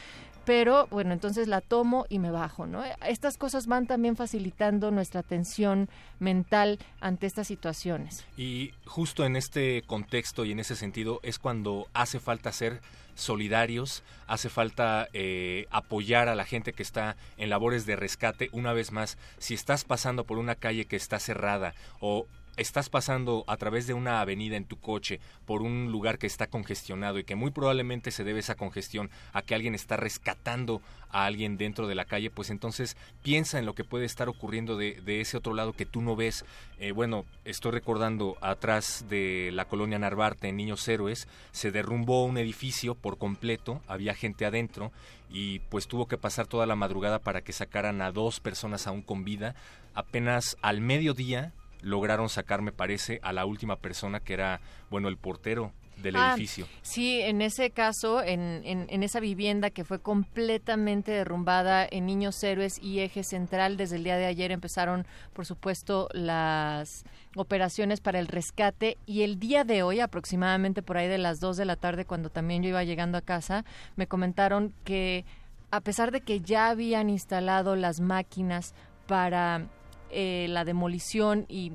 pero bueno, entonces la tomo y me bajo, ¿no? Estas cosas van también facilitando nuestra atención mental ante estas situaciones. Y justo en este contexto y en ese sentido es cuando hace falta ser solidarios, hace falta eh, apoyar a la gente que está en labores de rescate. Una vez más, si estás pasando por una calle que está cerrada o estás pasando a través de una avenida en tu coche por un lugar que está congestionado y que muy probablemente se debe esa congestión a que alguien está rescatando a alguien dentro de la calle, pues entonces piensa en lo que puede estar ocurriendo de, ese otro lado que tú no ves. Eh, bueno, estoy recordando atrás de la colonia Narvarte en Niños Héroes, se derrumbó un edificio por completo, había gente adentro y pues tuvo que pasar toda la madrugada para que sacaran a dos personas aún con vida. Apenas al mediodía lograron sacar, me parece, a la última persona que era, bueno, el portero del ah, edificio. Sí, en ese caso, en, en, esa vivienda que fue completamente derrumbada en Niños Héroes y Eje Central, desde el día de ayer empezaron, por supuesto, las operaciones para el rescate y el día de hoy, aproximadamente por ahí de las 2 de la tarde, cuando también yo iba llegando a casa, me comentaron que a pesar de que ya habían instalado las máquinas para eh, la demolición y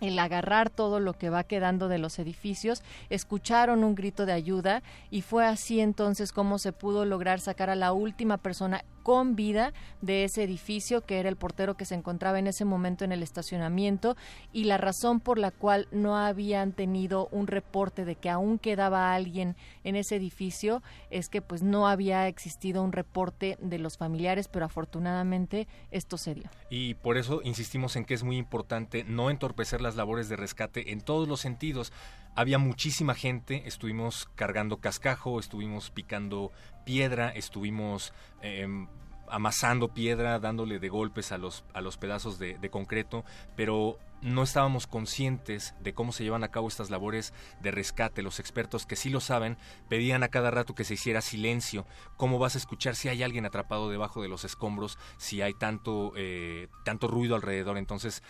el agarrar todo lo que va quedando de los edificios, escucharon un grito de ayuda y fue así entonces como se pudo lograr sacar a la última persona con vida de ese edificio, que era el portero que se encontraba en ese momento en el estacionamiento, y la razón por la cual no habían tenido un reporte de que aún quedaba alguien en ese edificio es que pues no había existido un reporte de los familiares, pero afortunadamente esto se dio. Y por eso insistimos en que es muy importante no entorpecer las labores de rescate en todos los sentidos. Había muchísima gente, estuvimos cargando cascajo, estuvimos picando piedra, estuvimos em, amasando piedra, dándole de golpes a los, a los pedazos de, concreto, pero no estábamos conscientes de cómo se llevan a cabo estas labores de rescate. Los expertos que sí lo saben pedían a cada rato que se hiciera silencio. ¿Cómo vas a escuchar si hay alguien atrapado debajo de los escombros, si hay tanto, eh, tanto ruido alrededor? Entonces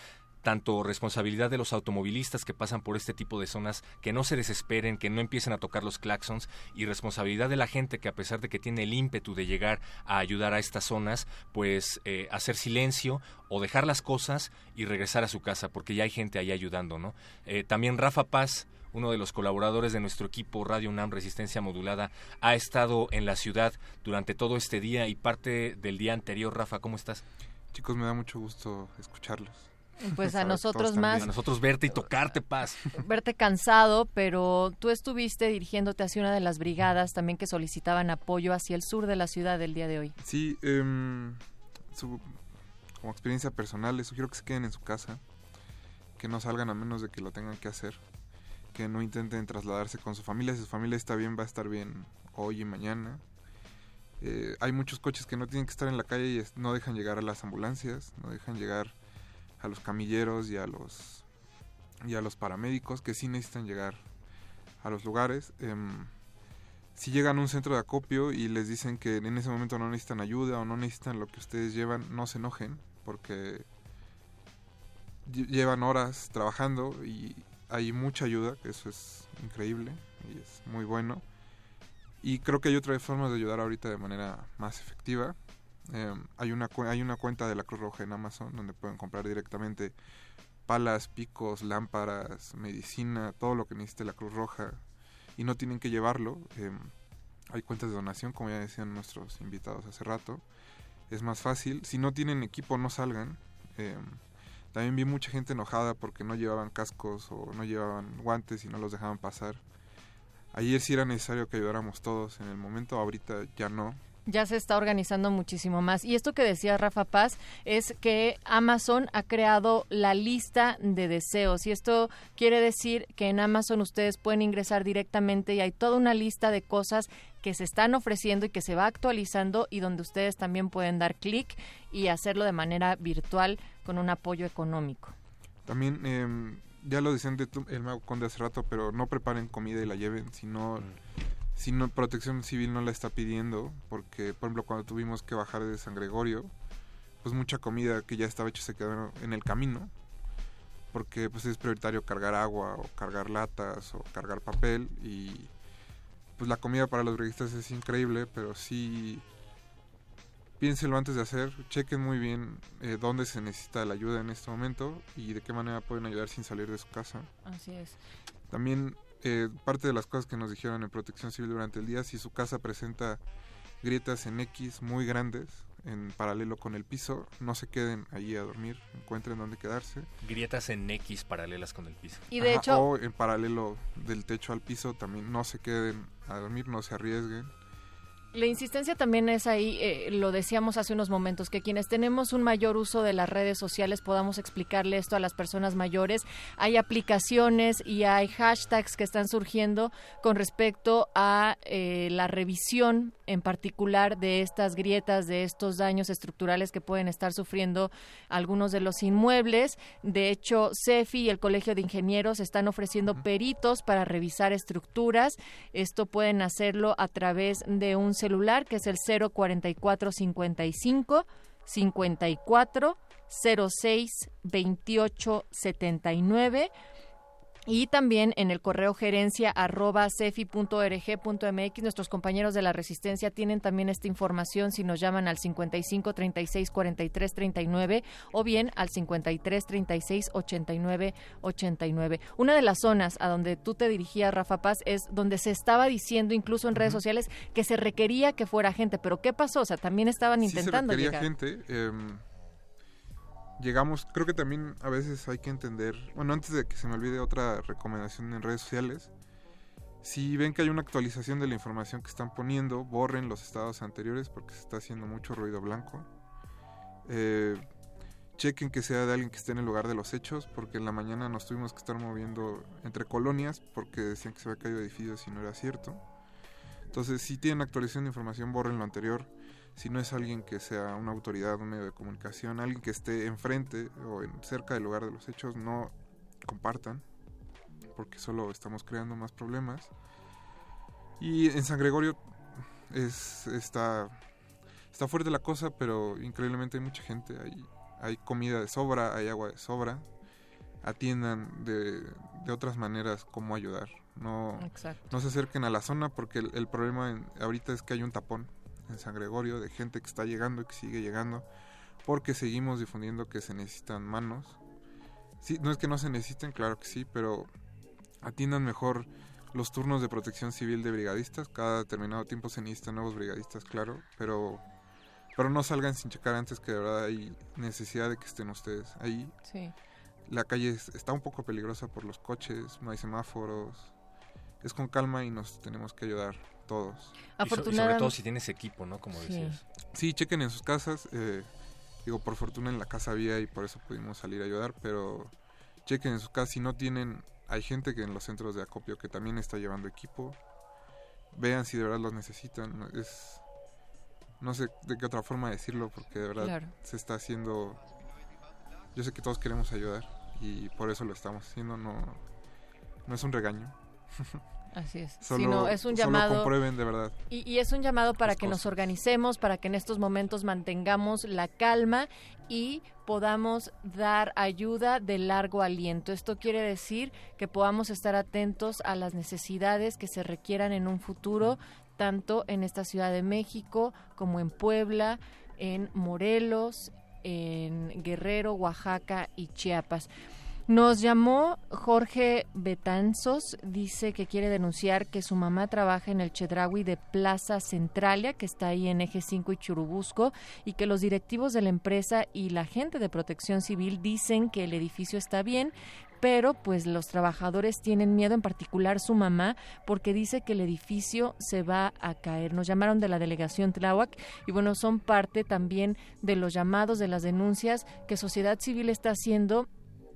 tanto responsabilidad de los automovilistas que pasan por este tipo de zonas, que no se desesperen, que no empiecen a tocar los claxons, y responsabilidad de la gente que a pesar de que tiene el ímpetu de llegar a ayudar a estas zonas, pues eh, hacer silencio o dejar las cosas y regresar a su casa, porque ya hay gente ahí ayudando, ¿no? Eh, también Rafa Paz, uno de los colaboradores de nuestro equipo Radio UNAM Resistencia Modulada, ha estado en la ciudad durante todo este día y parte del día anterior. Rafa, ¿cómo estás? Chicos, me da mucho gusto escucharlos. Pues a nosotros más. A nosotros verte y tocarte, Paz. Verte cansado, pero tú estuviste dirigiéndote hacia una de las brigadas también que solicitaban apoyo hacia el sur de la ciudad el día de hoy. Sí, em, como experiencia personal, les sugiero que se queden en su casa, que no salgan a menos de que lo tengan que hacer, que no intenten trasladarse con su familia. Si su familia está bien, va a estar bien hoy y mañana. Eh, hay muchos coches que no tienen que estar en la calle y no dejan llegar a las ambulancias, no dejan llegar a los camilleros y a los y a los paramédicos que sí necesitan llegar a los lugares. Em, si llegan a un centro de acopio y les dicen que en ese momento no necesitan ayuda o no necesitan lo que ustedes llevan, no se enojen porque llevan horas trabajando y hay mucha ayuda, que eso es increíble y es muy bueno. Y creo que hay otras formas de ayudar ahorita de manera más efectiva. Em, hay, una, hay una cuenta de la Cruz Roja en Amazon donde pueden comprar directamente palas, picos, lámparas, medicina, todo lo que necesite la Cruz Roja y no tienen que llevarlo. Em, hay cuentas de donación, como ya decían nuestros invitados hace rato. Es más fácil. Si no tienen equipo, no salgan. Em, también vi mucha gente enojada porque no llevaban cascos o no llevaban guantes y no los dejaban pasar. Ayer sí era necesario que ayudáramos todos en el momento, ahorita ya no. Ya se está organizando muchísimo más. Y esto que decía Rafa Paz es que Amazon ha creado la lista de deseos. Y esto quiere decir que en Amazon ustedes pueden ingresar directamente y hay toda una lista de cosas que se están ofreciendo y que se va actualizando y donde ustedes también pueden dar clic y hacerlo de manera virtual con un apoyo económico. También eh, ya lo decían de el Mago Conde hace rato, pero no preparen comida y la lleven, sino, si no, Protección Civil no la está pidiendo, porque, por ejemplo, cuando tuvimos que bajar de San Gregorio, pues mucha comida que ya estaba hecha se quedó en el camino, porque pues es prioritario cargar agua o cargar latas o cargar papel y pues la comida para los brigadistas es increíble, pero sí piénselo antes de hacer, chequen muy bien eh, dónde se necesita la ayuda en este momento y de qué manera pueden ayudar sin salir de su casa. Así es. También eh, parte de las cosas que nos dijeron en Protección Civil durante el día, si su casa presenta grietas en X muy grandes, en paralelo con el piso, no se queden ahí a dormir, encuentren dónde quedarse. Grietas en X paralelas con el piso. Y de hecho... O en paralelo del techo al piso también, no se queden a dormir, no se arriesguen. La insistencia también es ahí, eh, lo decíamos hace unos momentos, que quienes tenemos un mayor uso de las redes sociales podamos explicarle esto a las personas mayores. Hay aplicaciones y hay hashtags que están surgiendo con respecto a eh, la revisión en particular de estas grietas, de estos daños estructurales que pueden estar sufriendo algunos de los inmuebles. De hecho, CEFI y el Colegio de Ingenieros están ofreciendo peritos para revisar estructuras. Esto pueden hacerlo a través de un celular que es el 04455 54 06 28 79 y también en el correo gerencia arroba cefi.org.mx. Nuestros compañeros de la Resistencia tienen también esta información si nos llaman al 55 36 43 39 o bien al 53 36 89 89. Una de las zonas a donde tú te dirigías, Rafa Paz, es donde se estaba diciendo incluso en redes sociales que se requería que fuera gente. Pero ¿qué pasó? O sea, también estaban intentando sí se requería gente. Em, llegamos, creo que también a veces hay que entender, bueno, antes de que se me olvide otra recomendación en redes sociales, si ven que hay una actualización de la información que están poniendo, borren los estados anteriores porque se está haciendo mucho ruido blanco. Eh, chequen que sea de alguien que esté en el lugar de los hechos, porque en la mañana nos tuvimos que estar moviendo entre colonias porque decían que se había caído edificios y no era cierto. Entonces, si tienen actualización de información, borren lo anterior si no es alguien que sea una autoridad, un medio de comunicación, alguien que esté enfrente o en, cerca del lugar de los hechos, no compartan, porque solo estamos creando más problemas. Y en San Gregorio es, está, está fuerte la cosa, pero increíblemente hay mucha gente, hay, hay comida de sobra, hay agua de sobra, atiendan de, de otras maneras cómo ayudar. No, no se acerquen a la zona porque el, problema ahorita es que hay un tapón en San Gregorio de gente que está llegando y que sigue llegando porque seguimos difundiendo que se necesitan manos. Sí, no es que no se necesiten, claro que sí, pero atiendan mejor los turnos de protección civil de brigadistas. Cada determinado tiempo se necesitan nuevos brigadistas, claro, pero pero no salgan sin checar antes que de verdad hay necesidad de que estén ustedes ahí. Sí. la calle está un poco peligrosa por los coches, no hay semáforos. Es con calma y nos tenemos que ayudar todos. Y, sobre todo si tienes equipo, ¿no? Como decías. Sí, chequen en sus casas. Eh, digo, por fortuna en la casa había y por eso pudimos salir a ayudar, pero chequen en sus casas. Si no tienen, hay gente que en los centros de acopio que también está llevando equipo. Vean si de verdad los necesitan. Es, no sé de qué otra forma decirlo porque de verdad se está haciendo... Yo sé que todos queremos ayudar y por eso lo estamos haciendo, no, no es un regaño. Así es. Sino es un llamado. comprueben de verdad. Y, es un llamado para que nos organicemos, para que en estos momentos mantengamos la calma y podamos dar ayuda de largo aliento. Esto quiere decir que podamos estar atentos a las necesidades que se requieran en un futuro, tanto en esta Ciudad de México como en Puebla, en Morelos, en Guerrero, Oaxaca y Chiapas. Nos llamó Jorge Betanzos, dice que quiere denunciar que su mamá trabaja en el Chedraui de Plaza Centralia, que está ahí en Eje 5 y Churubusco, y que los directivos de la empresa y la gente de protección civil dicen que el edificio está bien, pero pues los trabajadores tienen miedo, en particular su mamá, porque dice que el edificio se va a caer. Nos llamaron de la delegación Tláhuac y bueno, son parte también de los llamados, de las denuncias que sociedad civil está haciendo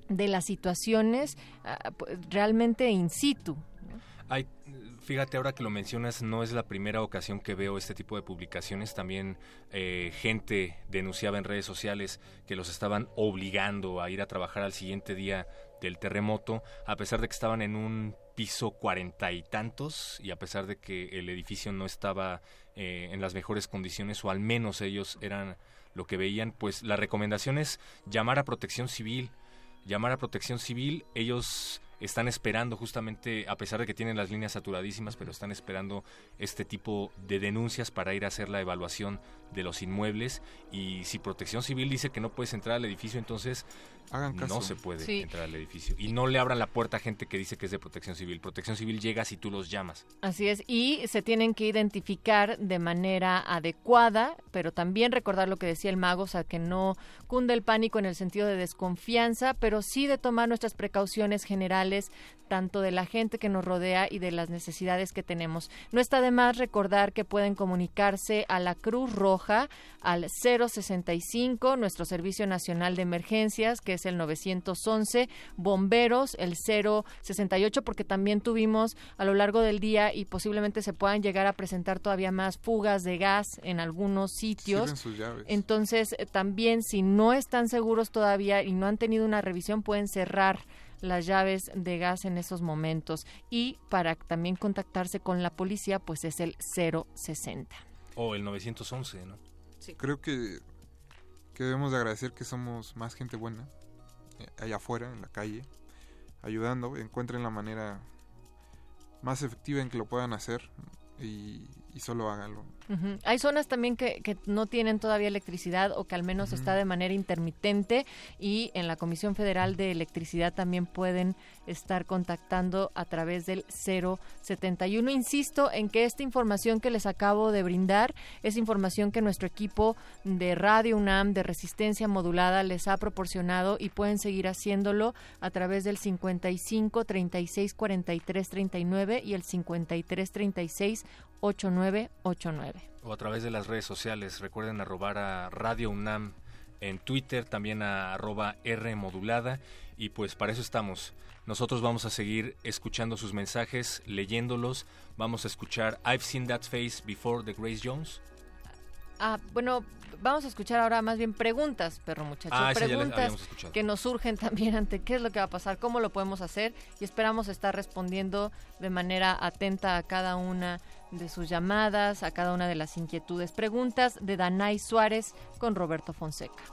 de las situaciones ah, pues, realmente in situ. Hay, fíjate, ahora que lo mencionas, no es la primera ocasión que veo este tipo de publicaciones. También eh, gente denunciaba en redes sociales que los estaban obligando a ir a trabajar al siguiente día del terremoto, a pesar de que estaban en un piso cuarenta y tantos y a pesar de que el edificio no estaba eh, en las mejores condiciones o al menos ellos eran lo que veían, pues la recomendación es llamar a protección civil, llamar a protección civil. Ellos están esperando justamente, a pesar de que tienen las líneas saturadísimas, pero están esperando este tipo de denuncias para ir a hacer la evaluación de los inmuebles. Y si protección civil dice que no puedes entrar al edificio, entonces no se puede entrar al edificio. Y no le abran la puerta a gente que dice que es de protección civil. Protección civil llega si tú los llamas. Así es, y se tienen que identificar de manera adecuada, pero también recordar lo que decía el mago, o sea, que no cunde el pánico en el sentido de desconfianza, pero sí de tomar nuestras precauciones generales tanto de la gente que nos rodea y de las necesidades que tenemos. No está de más recordar que pueden comunicarse a la Cruz Roja al 065, nuestro Servicio Nacional de Emergencias, que es el 911, Bomberos, el 068, porque también tuvimos a lo largo del día y posiblemente se puedan llegar a presentar todavía más fugas de gas en algunos sitios. Entonces, eh, también si no están seguros todavía y no han tenido una revisión, pueden cerrar las llaves de gas en esos momentos y para también contactarse con la policía pues es el 060. O el 911, ¿no? Sí. Creo que, que debemos de agradecer que somos más gente buena eh, allá afuera, en la calle, ayudando, encuentren la manera más efectiva en que lo puedan hacer y, y solo háganlo. Hay zonas también que, que, no tienen todavía electricidad o que al menos está de manera intermitente y en la Comisión Federal de Electricidad también pueden estar contactando a través del 071. Insisto en que esta información que les acabo de brindar es información que nuestro equipo de Radio UNAM de resistencia modulada les ha proporcionado y pueden seguir haciéndolo a través del 55 36 43 39 y el 53 36 8989. O a través de las redes sociales. Recuerden arrobar a Radio UNAM en Twitter, también a arroba R modulada. Y pues para eso estamos. Nosotros vamos a seguir escuchando sus mensajes, leyéndolos. Vamos a escuchar I've Seen That Face Before de Grace Jones. Ah, bueno, vamos a escuchar ahora más bien preguntas, perro muchacho. Ah, preguntas que nos surgen también ante qué es lo que va a pasar, cómo lo podemos hacer y esperamos estar respondiendo de manera atenta a cada una de sus llamadas, a cada una de las inquietudes. Preguntas de Danay Suárez con Roberto Fonseca.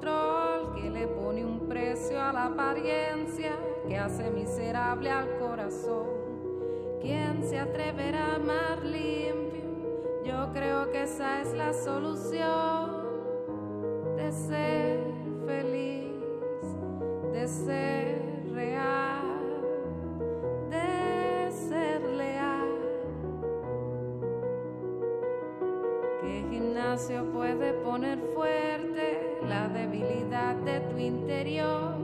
Que le pone un precio a la apariencia, que hace miserable al corazón. ¿Quién se atreverá a amar limpio? Yo creo que esa es la solución de ser feliz, de ser real, de ser leal. ¿Qué gimnasio puede poner fuerte la debilidad de tu interior?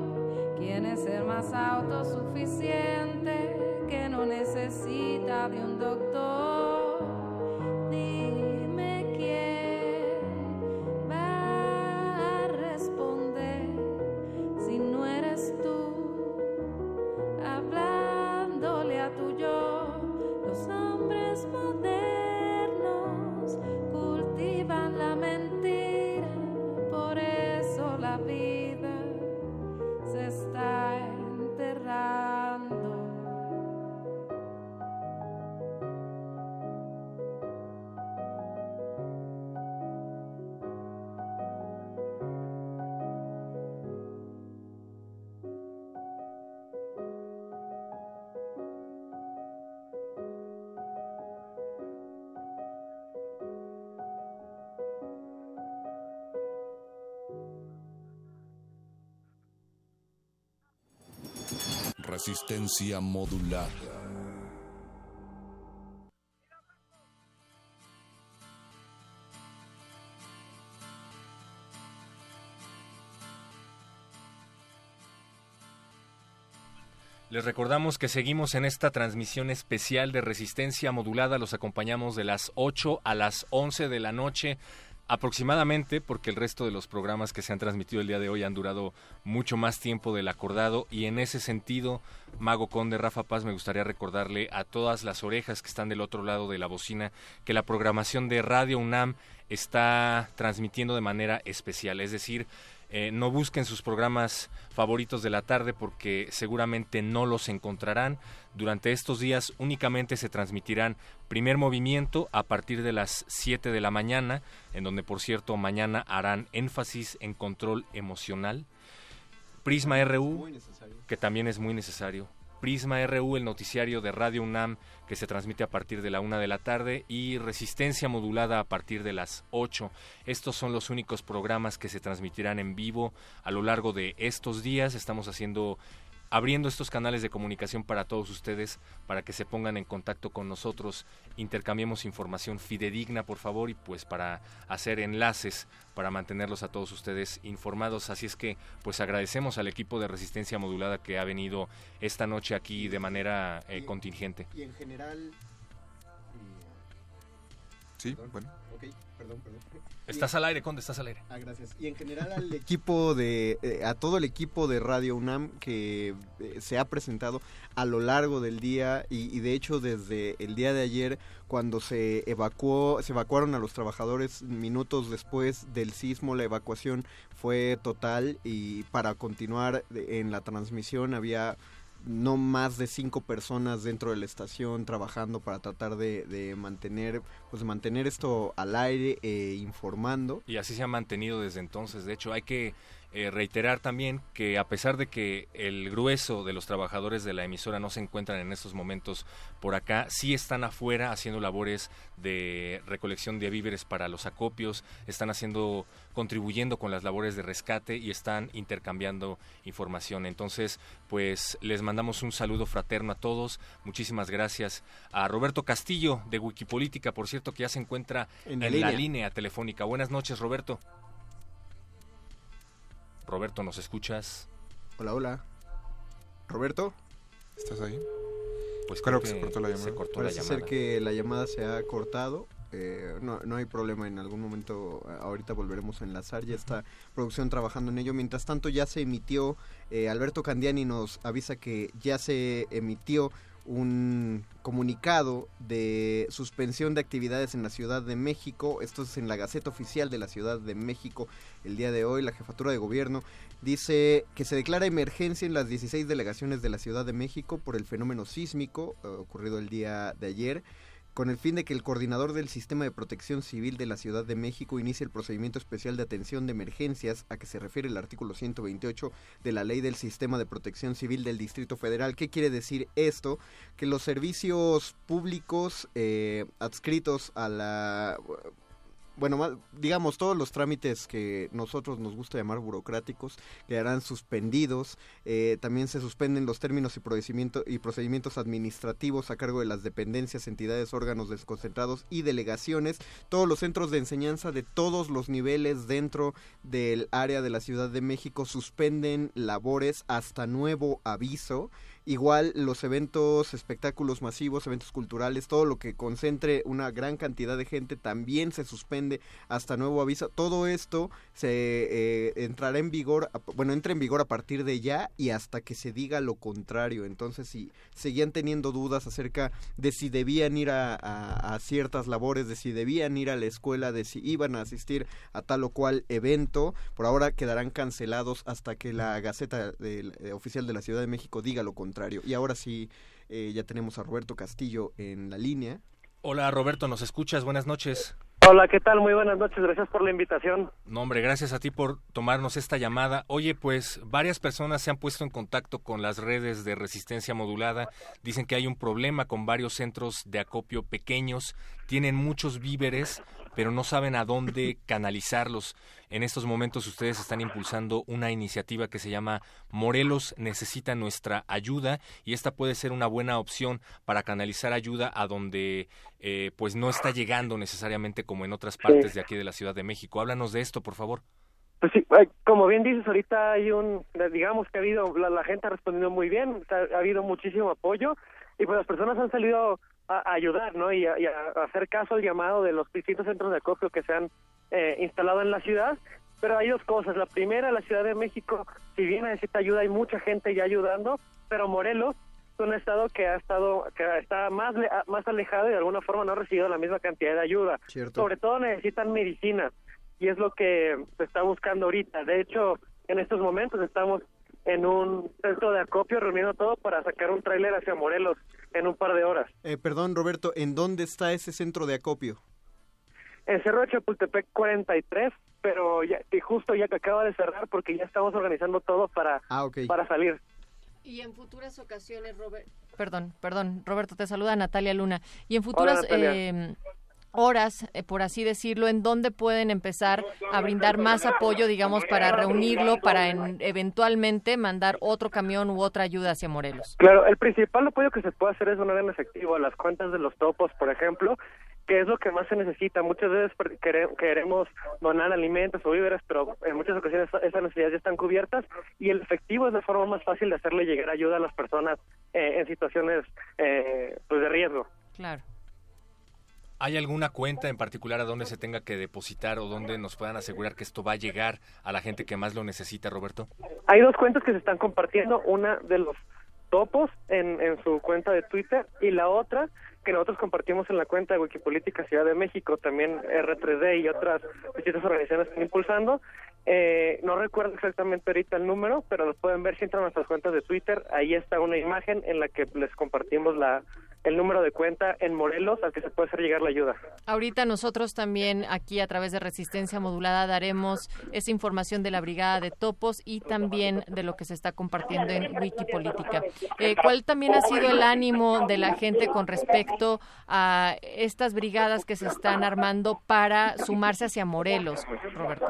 ¿Quién es el más autosuficiente que no necesita de un doctor? Resistencia modulada. Les recordamos que seguimos en esta transmisión especial de resistencia modulada. Los acompañamos de las 8 a las 11 de la noche aproximadamente, porque el resto de los programas que se han transmitido el día de hoy han durado mucho más tiempo del acordado. Y en ese sentido, Mago Conde, Rafa Paz, me gustaría recordarle a todas las orejas que están del otro lado de la bocina que la programación de Radio UNAM está transmitiendo de manera especial, es decir, eh, no busquen sus programas favoritos de la tarde porque seguramente no los encontrarán. Durante estos días únicamente se transmitirán primer movimiento a partir de las 7 de la mañana, en donde por cierto mañana harán énfasis en control emocional. Prisma RU, que también es muy necesario. Prisma RU, el noticiario de Radio UNAM que se transmite a partir de la una de la tarde y Resistencia modulada a partir de las 8. Estos son los únicos programas que se transmitirán en vivo a lo largo de estos días. Estamos haciendo abriendo estos canales de comunicación para todos ustedes, para que se pongan en contacto con nosotros, intercambiemos información fidedigna, por favor, y pues para hacer enlaces, para mantenerlos a todos ustedes informados. Así es que, pues agradecemos al equipo de Resistencia Modulada que ha venido esta noche aquí de manera eh, contingente. Y en general, Sí, bueno. Perdón, perdón. Estás al aire, Conde, estás al aire. Ah, gracias. Y en general al equipo de, eh, a todo el equipo de Radio UNAM que eh, se ha presentado a lo largo del día y, de hecho desde el día de ayer cuando se evacuó, se evacuaron a los trabajadores minutos después del sismo, la evacuación fue total y para continuar en la transmisión había no más de cinco personas dentro de la estación trabajando para tratar de, mantener pues mantener esto al aire e informando. Y así se ha mantenido desde entonces. De hecho hay que eh, reiterar también que a pesar de que el grueso de los trabajadores de la emisora no se encuentran en estos momentos por acá, sí están afuera haciendo labores de recolección de víveres para los acopios, están haciendo, contribuyendo con las labores de rescate y están intercambiando información. Entonces, pues les mandamos un saludo fraterno a todos. Muchísimas gracias a Roberto Castillo de Wikipolítica, por cierto, que ya se encuentra en, la línea telefónica. Buenas noches, Roberto. Roberto, ¿nos escuchas? Hola, hola. Roberto. ¿Estás ahí? Pues creo que, se cortó la llamada. Se cortó Parece ser que la llamada se ha cortado. Eh, no, no hay problema, en algún momento ahorita volveremos a enlazar, ya está producción trabajando en ello. Mientras tanto ya se emitió, eh, Alberto Candiani nos avisa que ya se emitió un comunicado de suspensión de actividades en la Ciudad de México. Esto es en la Gaceta Oficial de la Ciudad de México el día de hoy. La jefatura de gobierno dice que se declara emergencia en las 16 delegaciones de la Ciudad de México por el fenómeno sísmico eh, ocurrido el día de ayer con el fin de que el coordinador del Sistema de Protección Civil de la Ciudad de México inicie el procedimiento especial de atención de emergencias a que se refiere el artículo 128 de la Ley del Sistema de Protección Civil del Distrito Federal. ¿Qué quiere decir esto? Que los servicios públicos eh, adscritos a la bueno, digamos, todos los trámites que nosotros nos gusta llamar burocráticos quedarán suspendidos. Eh, también se suspenden los términos y, y procedimientos administrativos a cargo de las dependencias, entidades, órganos desconcentrados y delegaciones. Todos los centros de enseñanza de todos los niveles dentro del área de la Ciudad de México suspenden labores hasta nuevo aviso. Igual los eventos, espectáculos masivos, eventos culturales, todo lo que concentre una gran cantidad de gente también se suspende hasta nuevo aviso. Todo esto se eh, entrará en vigor, bueno, entra en vigor a partir de ya y hasta que se diga lo contrario. Entonces, si seguían teniendo dudas acerca de si debían ir a, ciertas labores, de si debían ir a la escuela, de si iban a asistir a tal o cual evento, por ahora quedarán cancelados hasta que la Gaceta eh, Oficial de la Ciudad de México diga lo contrario. Y ahora sí, eh, ya tenemos a Roberto Castillo en la línea. Hola Roberto, ¿nos escuchas? Buenas noches. Hola, ¿qué tal? Muy buenas noches, gracias por la invitación. No, hombre, gracias a ti por tomarnos esta llamada. Oye, pues varias personas se han puesto en contacto con las redes de resistencia modulada. Dicen que hay un problema con varios centros de acopio pequeños, tienen muchos víveres pero no saben a dónde canalizarlos. En estos momentos ustedes están impulsando una iniciativa que se llama Morelos necesita nuestra ayuda y esta puede ser una buena opción para canalizar ayuda a donde eh, pues no está llegando necesariamente como en otras partes de aquí de la Ciudad de México. Háblanos de esto, por favor. Pues sí, eh, como bien dices, ahorita hay un, digamos que ha habido, la, gente ha respondido muy bien, ha habido muchísimo apoyo y pues las personas han salido a, ayudar, ¿no? Y a, hacer caso al llamado de los distintos centros de acopio que se han eh, instalado en la ciudad. Pero hay dos cosas. La primera, la Ciudad de México, si bien necesita ayuda, hay mucha gente ya ayudando, pero Morelos es un estado que ha estado, que está más, más alejado y de alguna forma no ha recibido la misma cantidad de ayuda. Sobre todo necesitan medicina y es lo que se está buscando ahorita. De hecho, en estos momentos estamos en un centro de acopio reuniendo todo para sacar un tráiler hacia Morelos en un par de horas. Eh, perdón, Roberto, ¿en dónde está ese centro de acopio? En Cerro de Chapultepec 43, pero ya, y justo ya que acaba de cerrar porque ya estamos organizando todo para, ah, para salir. Y en futuras ocasiones, Robert, perdón, perdón, Roberto, te saluda Natalia Luna. Y en futuras eh, horas, eh, por así decirlo, en dónde pueden empezar a brindar más apoyo, digamos, para reunirlo, para eventualmente mandar otro camión u otra ayuda hacia Morelos. Claro, el principal apoyo que se puede hacer es donar en efectivo a las cuentas de los topos, por ejemplo, que es lo que más se necesita. Muchas veces queremos donar alimentos o víveres, pero en muchas ocasiones esas necesidades ya están cubiertas y el efectivo es la forma más fácil de hacerle llegar ayuda a las personas eh, en situaciones eh, pues de riesgo. Claro. ¿Hay alguna cuenta en particular a donde se tenga que depositar o donde nos puedan asegurar que esto va a llegar a la gente que más lo necesita, Roberto? Hay dos cuentas que se están compartiendo, una de los topos en, su cuenta de Twitter y la otra que nosotros compartimos en la cuenta de Wikipolítica Ciudad de México, también R3D y otras distintas organizaciones están impulsando. Eh, no recuerdo exactamente ahorita el número, pero lo pueden ver si entran a nuestras cuentas de Twitter. Ahí está una imagen en la que les compartimos la, el número de cuenta en Morelos al que se puede hacer llegar la ayuda. Ahorita nosotros también aquí a través de Resistencia Modulada daremos esa información de la Brigada de Topos y también de lo que se está compartiendo en Wikipolítica. Eh, ¿Cuál también ha sido el ánimo de la gente con respecto a estas brigadas que se están armando para sumarse hacia Morelos, Roberto?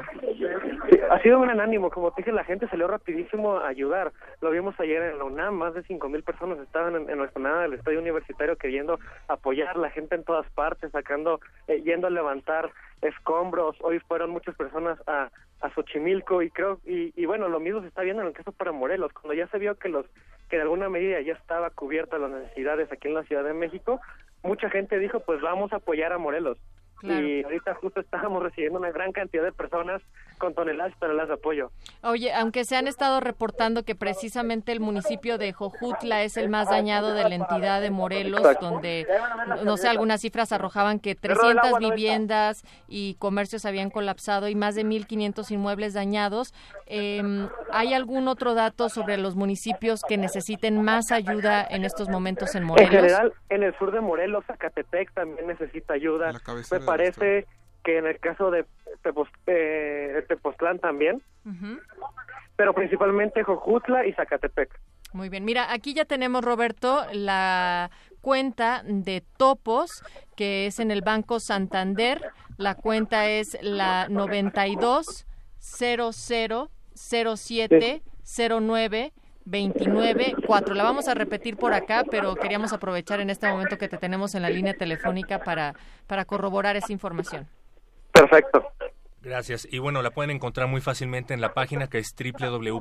Ha sido un gran ánimo, como te dije, la gente salió rapidísimo a ayudar. Lo vimos ayer en la UNAM, más de cinco mil personas estaban en, nuestra nada del estadio universitario queriendo apoyar la gente en todas partes, sacando, eh, yendo a levantar escombros. Hoy fueron muchas personas a, a Xochimilco y creo, y, y bueno, lo mismo se está viendo en el caso para Morelos, cuando ya se vio que los que de alguna medida ya estaba cubierta las necesidades aquí en la Ciudad de México, mucha gente dijo, pues vamos a apoyar a Morelos. Y ahorita justo estábamos recibiendo una gran cantidad de personas con toneladas y toneladas de apoyo. Oye, aunque se han estado reportando que precisamente el municipio de Jojutla es el más dañado de la entidad de Morelos, donde, no sé, algunas cifras arrojaban que 300 viviendas y comercios habían colapsado y más de 1.500 inmuebles dañados. Eh, ¿Hay algún otro dato sobre los municipios que necesiten más ayuda en estos momentos en Morelos? En general, en el sur de Morelos, Zacatepec también necesita ayuda parece que en el caso de eh, Tepoztlán también, pero principalmente Jojutla y Zacatepec. Muy bien, mira, aquí ya tenemos, Roberto, la cuenta de topos que es en el Banco Santander. La cuenta es la 92 00 07 09 294. La vamos a repetir por acá, pero queríamos aprovechar en este momento que te tenemos en la línea telefónica para, para corroborar esa información. Perfecto. Gracias. Y bueno, la pueden encontrar muy fácilmente en la página que es www.topos.mx.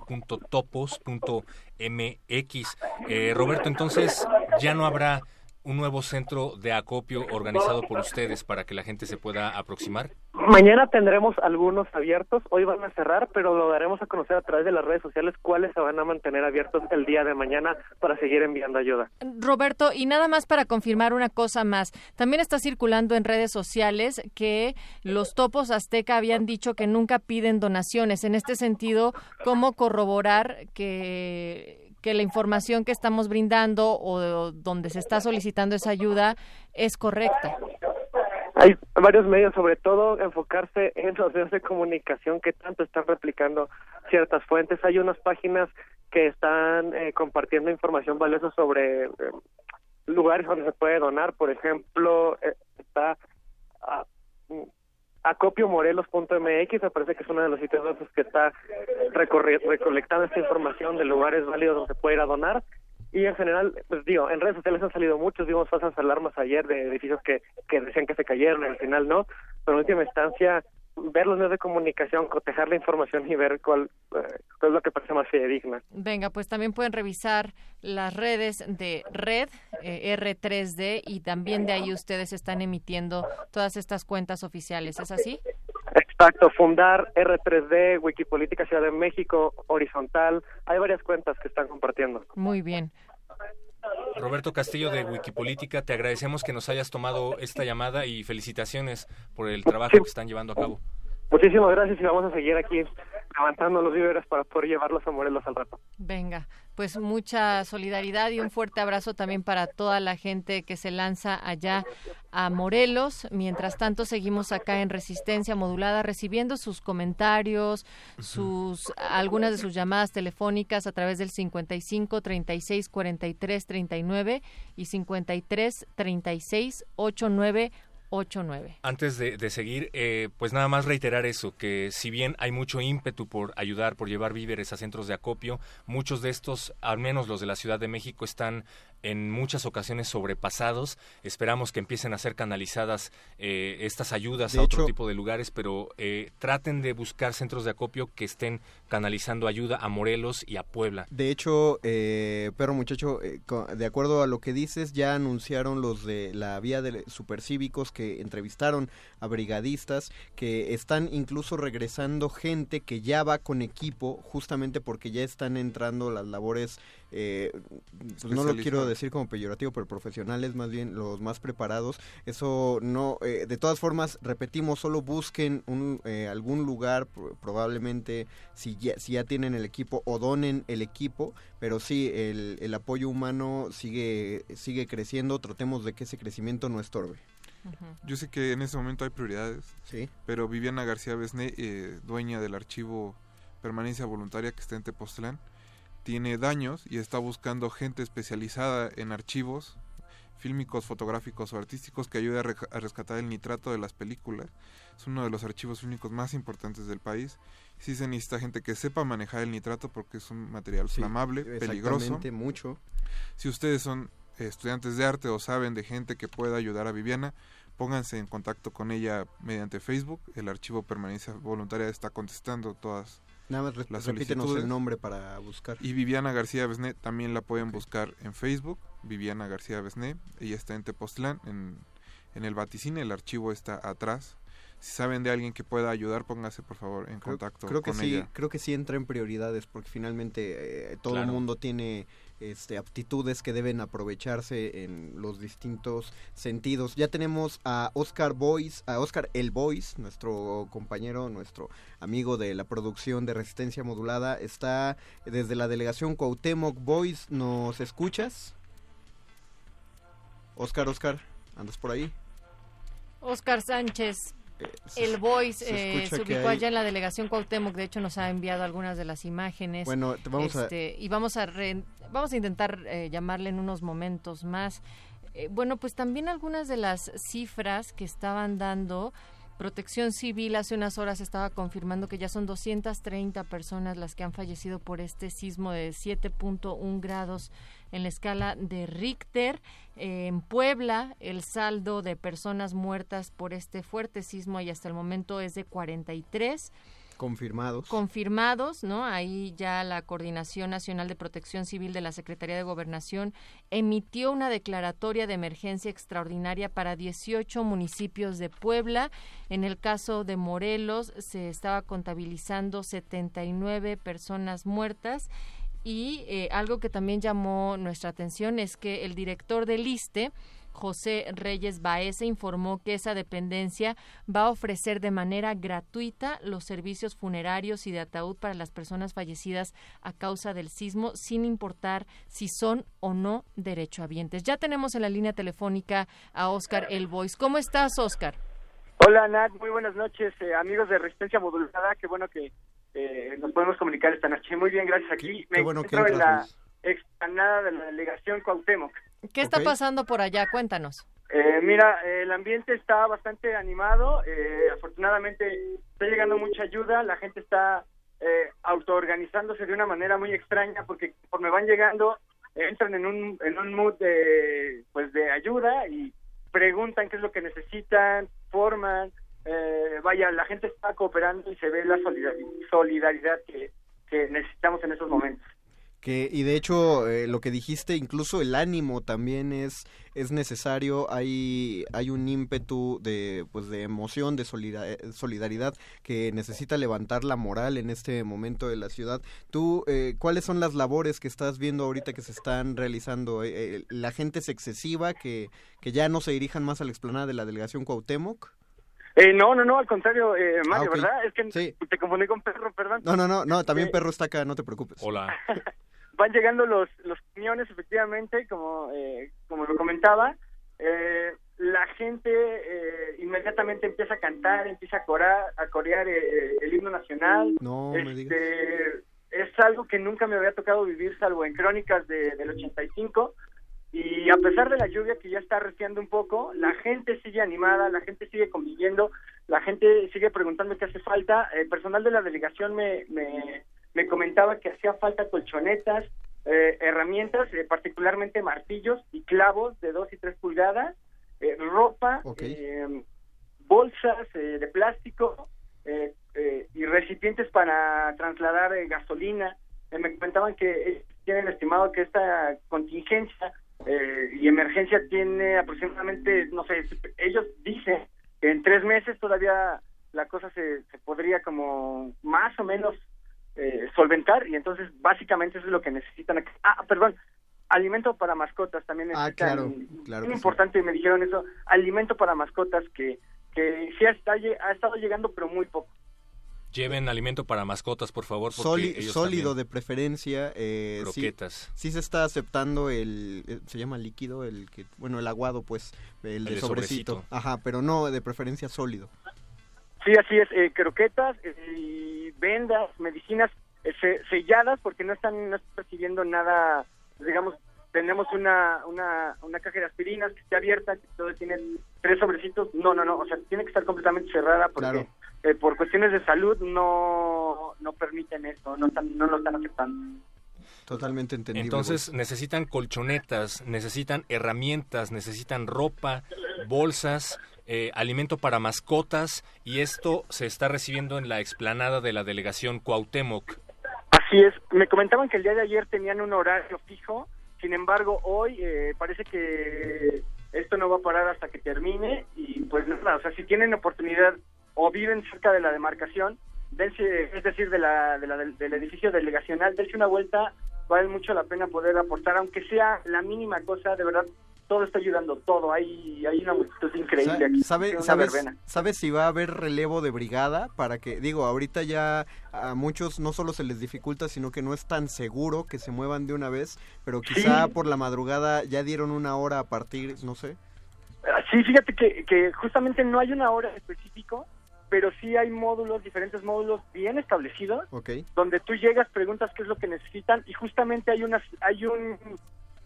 Eh, Roberto, entonces ya no habrá un nuevo centro de acopio organizado por ustedes para que la gente se pueda aproximar? Mañana tendremos algunos abiertos, hoy van a cerrar, pero lo daremos a conocer a través de las redes sociales cuáles se van a mantener abiertos el día de mañana para seguir enviando ayuda. Roberto, y nada más para confirmar una cosa más, también está circulando en redes sociales que los topos azteca habían dicho que nunca piden donaciones. En este sentido, ¿cómo corroborar que que la información que estamos brindando o donde se está solicitando esa ayuda es correcta. Hay varios medios, sobre todo enfocarse en los medios de comunicación que tanto están replicando ciertas fuentes. Hay unas páginas que están eh, compartiendo información valiosa sobre eh, lugares donde se puede donar. Por ejemplo, eh, está ah, acopiomorelos.mx, me parece que es uno de los sitios que está recolectando esta información de lugares válidos donde se puede ir a donar. Y en general, pues digo, en redes sociales han salido muchos, vimos falsas alarmas ayer de edificios que, que decían que se cayeron, y al final no, pero en última instancia ver los medios de comunicación, cotejar la información y ver cuál, eh, es lo que parece más fidedigna. Venga, pues también pueden revisar las redes de Red, eh, R3D, y también de ahí ustedes están emitiendo todas estas cuentas oficiales, ¿es así? Exacto, Fundar, R3D, Wikipolítica Ciudad de México, Horizontal, hay varias cuentas que están compartiendo. Muy bien. Roberto Castillo de Wikipolítica, te agradecemos que nos hayas tomado esta llamada y felicitaciones por el trabajo que están llevando a cabo. Muchísimas gracias y vamos a seguir aquí levantando los víveres para poder llevarlos a Morelos al rato. Venga, pues mucha solidaridad y un fuerte abrazo también para toda la gente que se lanza allá a Morelos. Mientras tanto, seguimos acá en Resistencia Modulada recibiendo sus comentarios, sus algunas de sus llamadas telefónicas a través del 55 36 43 39 y 53 36 89 89. Antes de, seguir, eh, pues nada más reiterar eso, que si bien hay mucho ímpetu por ayudar, por llevar víveres a centros de acopio, muchos de estos, al menos los de la Ciudad de México, están en muchas ocasiones sobrepasados. Esperamos que empiecen a ser canalizadas eh, estas ayudas a otro tipo de lugares, pero eh, traten de buscar centros de acopio que estén canalizando ayuda a Morelos y a Puebla. De hecho, eh, pero muchacho, eh, de acuerdo a lo que dices, ya anunciaron los de la vía de supercívicos que entrevistaron a brigadistas, que están incluso regresando gente que ya va con equipo, justamente porque ya están entrando las labores eh, pues no lo quiero decir como peyorativo, pero profesionales más bien los más preparados. Eso no, eh, de todas formas, repetimos, solo busquen un, eh, algún lugar, probablemente si ya, si ya tienen el equipo o donen el equipo, pero sí, el, el apoyo humano sigue, sigue creciendo, tratemos de que ese crecimiento no estorbe. Yo sé que en ese momento hay prioridades, sí. pero Viviana García Besné, dueña del archivo Permanencia Voluntaria que está en Tepoztlán, tiene daños y está buscando gente especializada en archivos fílmicos, fotográficos o artísticos que ayude a, rescatar el nitrato de las películas. Es uno de los archivos fílmicos más importantes del país. Sí se necesita gente que sepa manejar el nitrato porque es un material flamable, peligroso. mucho. Si ustedes son estudiantes de arte o saben de gente que pueda ayudar a Viviana, pónganse en contacto con ella mediante Facebook. El archivo Permanencia Voluntaria está contestando todas Nada más repítenos el nombre para buscar. Y Viviana García Besné también la pueden buscar en Facebook, Viviana García Besné. Ella está en Tepoztlán, en, en el Vaticine, el archivo está atrás. Si saben de alguien que pueda ayudar, póngase por favor en contacto creo que con sí, ella. Creo que sí entra en prioridades porque finalmente eh, todo el mundo tiene este, aptitudes que deben aprovecharse en los distintos sentidos. Ya tenemos a Oscar Boyce, a Oscar El Boyce, nuestro compañero, nuestro amigo de la producción de Resistencia Modulada. Está desde la delegación Cuauhtémoc Boyce, ¿nos escuchas? Oscar, Oscar, ¿andas por ahí? Oscar Sánchez, el Voice eh, se, ubicó allá en la delegación Cuauhtémoc, de hecho nos ha enviado algunas de las imágenes. Bueno, vamos este, Y vamos a, vamos a intentar eh, llamarle en unos momentos más. Eh, bueno, pues también algunas de las cifras que estaban dando Protección Civil hace unas horas estaba confirmando que ya son 230 personas las que han fallecido por este sismo de 7.1 grados en la escala de Richter. en Puebla, el saldo de personas muertas por este fuerte sismo y hasta el momento es de 43. Confirmados. Confirmados, ¿no? Ahí ya la Coordinación Nacional de Protección Civil de la Secretaría de Gobernación emitió una declaratoria de emergencia extraordinaria para 18 municipios de Puebla. En el caso de Morelos se estaba contabilizando 79 personas muertas. Y eh, algo que también llamó nuestra atención es que el director del ISTE, José Reyes Baeza informó que esa dependencia va a ofrecer de manera gratuita los servicios funerarios y de ataúd para las personas fallecidas a causa del sismo, sin importar si son o no derechohabientes. Ya tenemos en la línea telefónica a Oscar El Voice. ¿Cómo estás, Oscar? Hola, Nat. Muy buenas noches, eh, amigos de Resistencia Modulada. Qué bueno que eh, nos podemos comunicar esta noche. Muy bien, gracias. Aquí me bueno encuentro en la explanada de la delegación Cuauhtémoc. ¿Qué está pasando por allá? Cuéntanos. Eh, mira, el ambiente está bastante animado. Eh, afortunadamente está llegando mucha ayuda. La gente está eh, autoorganizándose de una manera muy extraña porque conforme van llegando entran en un en un mood de pues de ayuda y preguntan qué es lo que necesitan, forman. Eh, vaya, la gente está cooperando y se ve la solidaridad que, que necesitamos en esos momentos que y de hecho eh, lo que dijiste incluso el ánimo también es es necesario hay hay un ímpetu de pues de emoción de solidaridad que necesita levantar la moral en este momento de la ciudad tú eh, cuáles son las labores que estás viendo ahorita que se están realizando eh, la gente es excesiva que que ya no se dirijan más a la explanada de la delegación Cuauhtémoc eh, no, no, no, al contrario, eh, Mario, ah, ¿verdad? Es que te confundí con Perro, perdón. No, no, no, no también Perro está acá, no te preocupes. Hola. van llegando los, los camiones, efectivamente, como, eh, como lo comentaba. Eh, la gente eh, inmediatamente empieza a cantar, empieza a, corar, a corear el himno nacional. No, este, Es algo que nunca me había tocado vivir, salvo en crónicas de, del 85. Y a pesar de la lluvia que ya está arreciando un poco, la gente sigue animada, la gente sigue conviviendo, la gente sigue preguntando qué hace falta. El personal de la delegación me, me me comentaba que hacía falta colchonetas, eh, herramientas, eh, particularmente martillos y clavos de 2 y 3 pulgadas, eh, ropa, bolsas de plástico y recipientes para trasladar gasolina. me comentaban que tienen estimado que esta contingencia y emergencia tiene aproximadamente, no sé, ellos dicen que en tres meses todavía la cosa se, se podría como más o menos eh, solventar y entonces básicamente eso es lo que necesitan. Ah, perdón, alimento para mascotas también ah, claro, claro muy importante y me dijeron eso, alimento para mascotas que que sí está, ha estado llegando pero muy poco. Lleven alimento para mascotas, por favor. sólido de preferencia. Eh, croquetas. Sí, se está aceptando el, eh, se llama líquido, el que, bueno, el aguado, pues, el, de sobrecito. Ajá, pero no de preferencia sólido. Sí, así es, eh, croquetas y vendas, medicinas selladas porque no están, no están recibiendo nada, digamos, tenemos una, una, una caja de aspirinas que esté abierta, que todo tiene tres sobrecitos, no, no, no, o sea, tiene que estar completamente cerrada porque eh, por cuestiones de salud no, no permiten esto, no, no lo están aceptando. Totalmente entendido. Entonces necesitan colchonetas, necesitan herramientas, necesitan ropa, bolsas, eh, alimento para mascotas y esto se está recibiendo en la explanada de la delegación Cuauhtémoc. Así es, me comentaban que el día de ayer tenían un horario fijo, sin embargo hoy eh, parece que esto no va a parar hasta que termine y pues nada, o sea, si tienen oportunidad o viven cerca de la demarcación, dense, es decir, de la, de la, del edificio delegacional, dense una vuelta, vale mucho la pena poder aportar, aunque sea la mínima cosa, de verdad, todo está ayudando, todo. Hay, hay una multitud increíble aquí. ¿Sabe, sabes, ¿Sabes si va a haber relevo de brigada? Para que, digo, ahorita ya a muchos no solo se les dificulta, sino que no es tan seguro que se muevan de una vez, pero quizá por la madrugada ya dieron una hora a partir, no sé. Ah, sí, fíjate que, que justamente no hay una hora específico, pero sí hay módulos, diferentes módulos bien establecidos, donde tú llegas, preguntas qué es lo que necesitan y justamente hay unas, hay un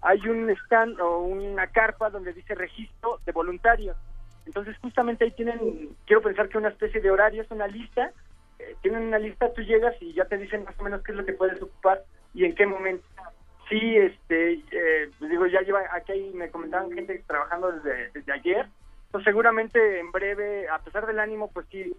hay un stand o una carpa donde dice registro de voluntarios. Entonces justamente ahí tienen, quiero pensar que una especie de horarios, una lista, eh, tienen una lista, tú llegas y ya te dicen más o menos qué es lo que puedes ocupar y en qué momento. Sí, este, eh, digo, ya lleva, aquí me comentaban gente trabajando desde, desde ayer, pues seguramente en breve, a pesar del ánimo, pues sí,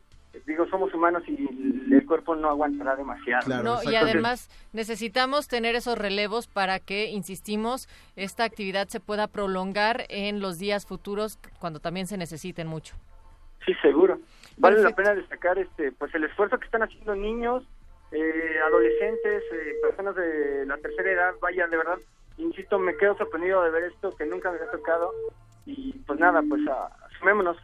digo, somos humanos y el cuerpo no aguantará demasiado. no, y además necesitamos tener esos relevos para que, insistimos, esta actividad se pueda prolongar en los días futuros cuando también se necesiten mucho. Sí, seguro. Vale la pena destacar este pues el esfuerzo que están haciendo niños, eh, adolescentes, eh, personas de la tercera edad, vaya, de verdad, insisto, me quedo sorprendido de ver esto que nunca me ha tocado y pues nada, pues asumémonos.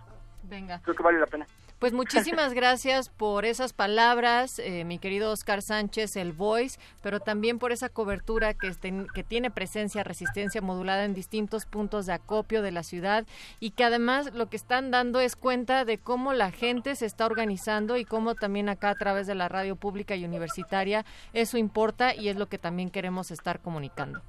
Venga. Creo que vale la pena. Pues muchísimas gracias por esas palabras, eh, mi querido Oscar Sánchez, el Voice, pero también por esa cobertura que, que tiene presencia, resistencia modulada en distintos puntos de acopio de la ciudad y que además lo que están dando es cuenta de cómo la gente se está organizando y cómo también acá a través de la radio pública y universitaria eso importa y es lo que también queremos estar comunicando.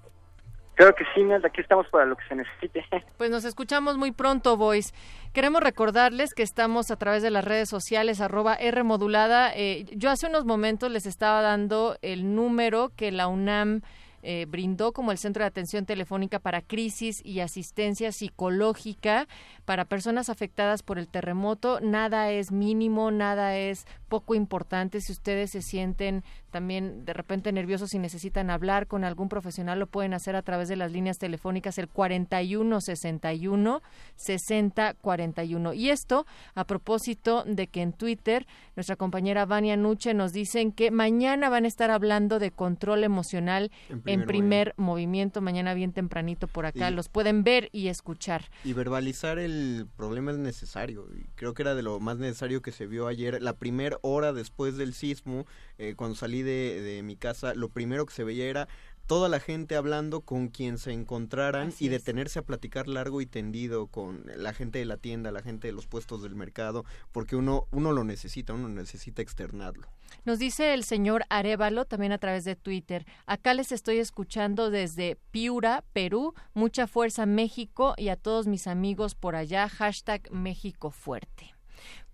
Creo que sí, Nel, aquí estamos para lo que se necesite. Pues nos escuchamos muy pronto, Voice. Queremos recordarles que estamos a través de las redes sociales, arroba R modulada. Eh, yo hace unos momentos les estaba dando el número que la UNAM eh, brindó como el Centro de Atención Telefónica para Crisis y Asistencia Psicológica para personas afectadas por el terremoto. Nada es mínimo, nada es poco importante. Si ustedes se sienten también de repente nerviosos y necesitan hablar con algún profesional, lo pueden hacer a través de las líneas telefónicas el 4161 6041. Y esto a propósito de que en Twitter nuestra compañera Vania Nuche nos dicen que mañana van a estar hablando de control emocional en primer, movimiento. mañana bien tempranito por acá. Los pueden ver y escuchar. Y verbalizar el problema es necesario. Y creo que era de lo más necesario que se vio ayer. La primera hora después del sismo, eh, cuando salí de mi casa, lo primero que se veía era toda la gente hablando con quien se encontraran y detenerse a platicar largo y tendido con la gente de la tienda, la gente de los puestos del mercado, porque uno, uno lo necesita, uno necesita externarlo. Nos dice el señor Arevalo también a través de Twitter. Acá les estoy escuchando desde Piura, Perú. Mucha fuerza México y a todos mis amigos por allá. Hashtag México fuerte.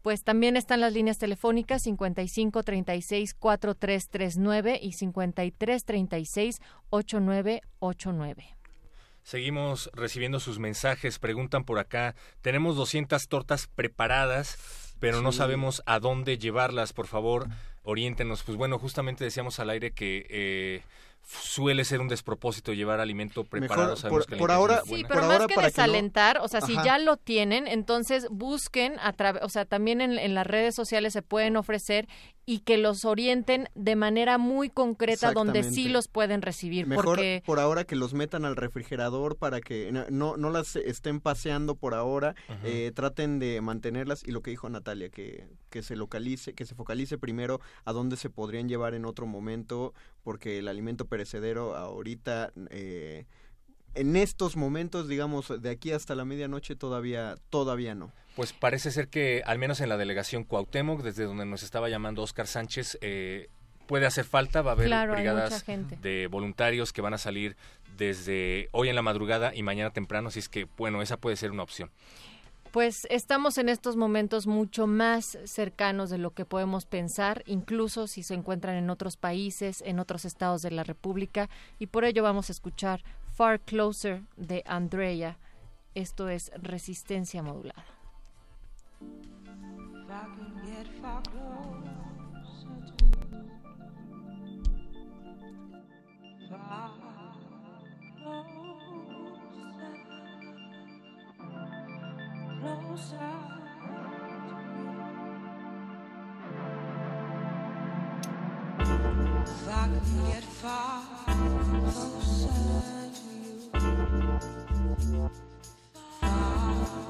Pues también están las líneas telefónicas 55 36 4339 y 53 36 8989. Seguimos recibiendo sus mensajes, preguntan por acá, tenemos 200 tortas preparadas, pero no sabemos a dónde llevarlas, por favor, oriéntenos. Pues bueno, justamente decíamos al aire que eh, suele ser un despropósito llevar alimento preparado. por, por ahora, sí, pero más que desalentar, o sea, si ya lo tienen, entonces busquen a través, o sea, también en, en, las redes sociales se pueden ofrecer y que los orienten de manera muy concreta donde sí los pueden recibir. Mejor porque... por ahora que los metan al refrigerador para que no, no las estén paseando por ahora, eh, traten de mantenerlas y lo que dijo Natalia, que, que se localice, que se focalice primero a dónde se podrían llevar en otro momento, porque el alimento perecedero ahorita... Eh, en estos momentos, digamos, de aquí hasta la medianoche todavía, todavía no. Pues parece ser que, al menos en la delegación Cuauhtémoc, desde donde nos estaba llamando Oscar Sánchez, eh, puede hacer falta, va a haber brigadas de voluntarios que van a salir desde hoy en la madrugada y mañana temprano, así es que, bueno, esa puede ser una opción. Pues estamos en estos momentos mucho más cercanos de lo que podemos pensar, incluso si se encuentran en otros países, en otros estados de la República, y por ello vamos a escuchar Far Closer de Andrea. Esto es resistencia modulada.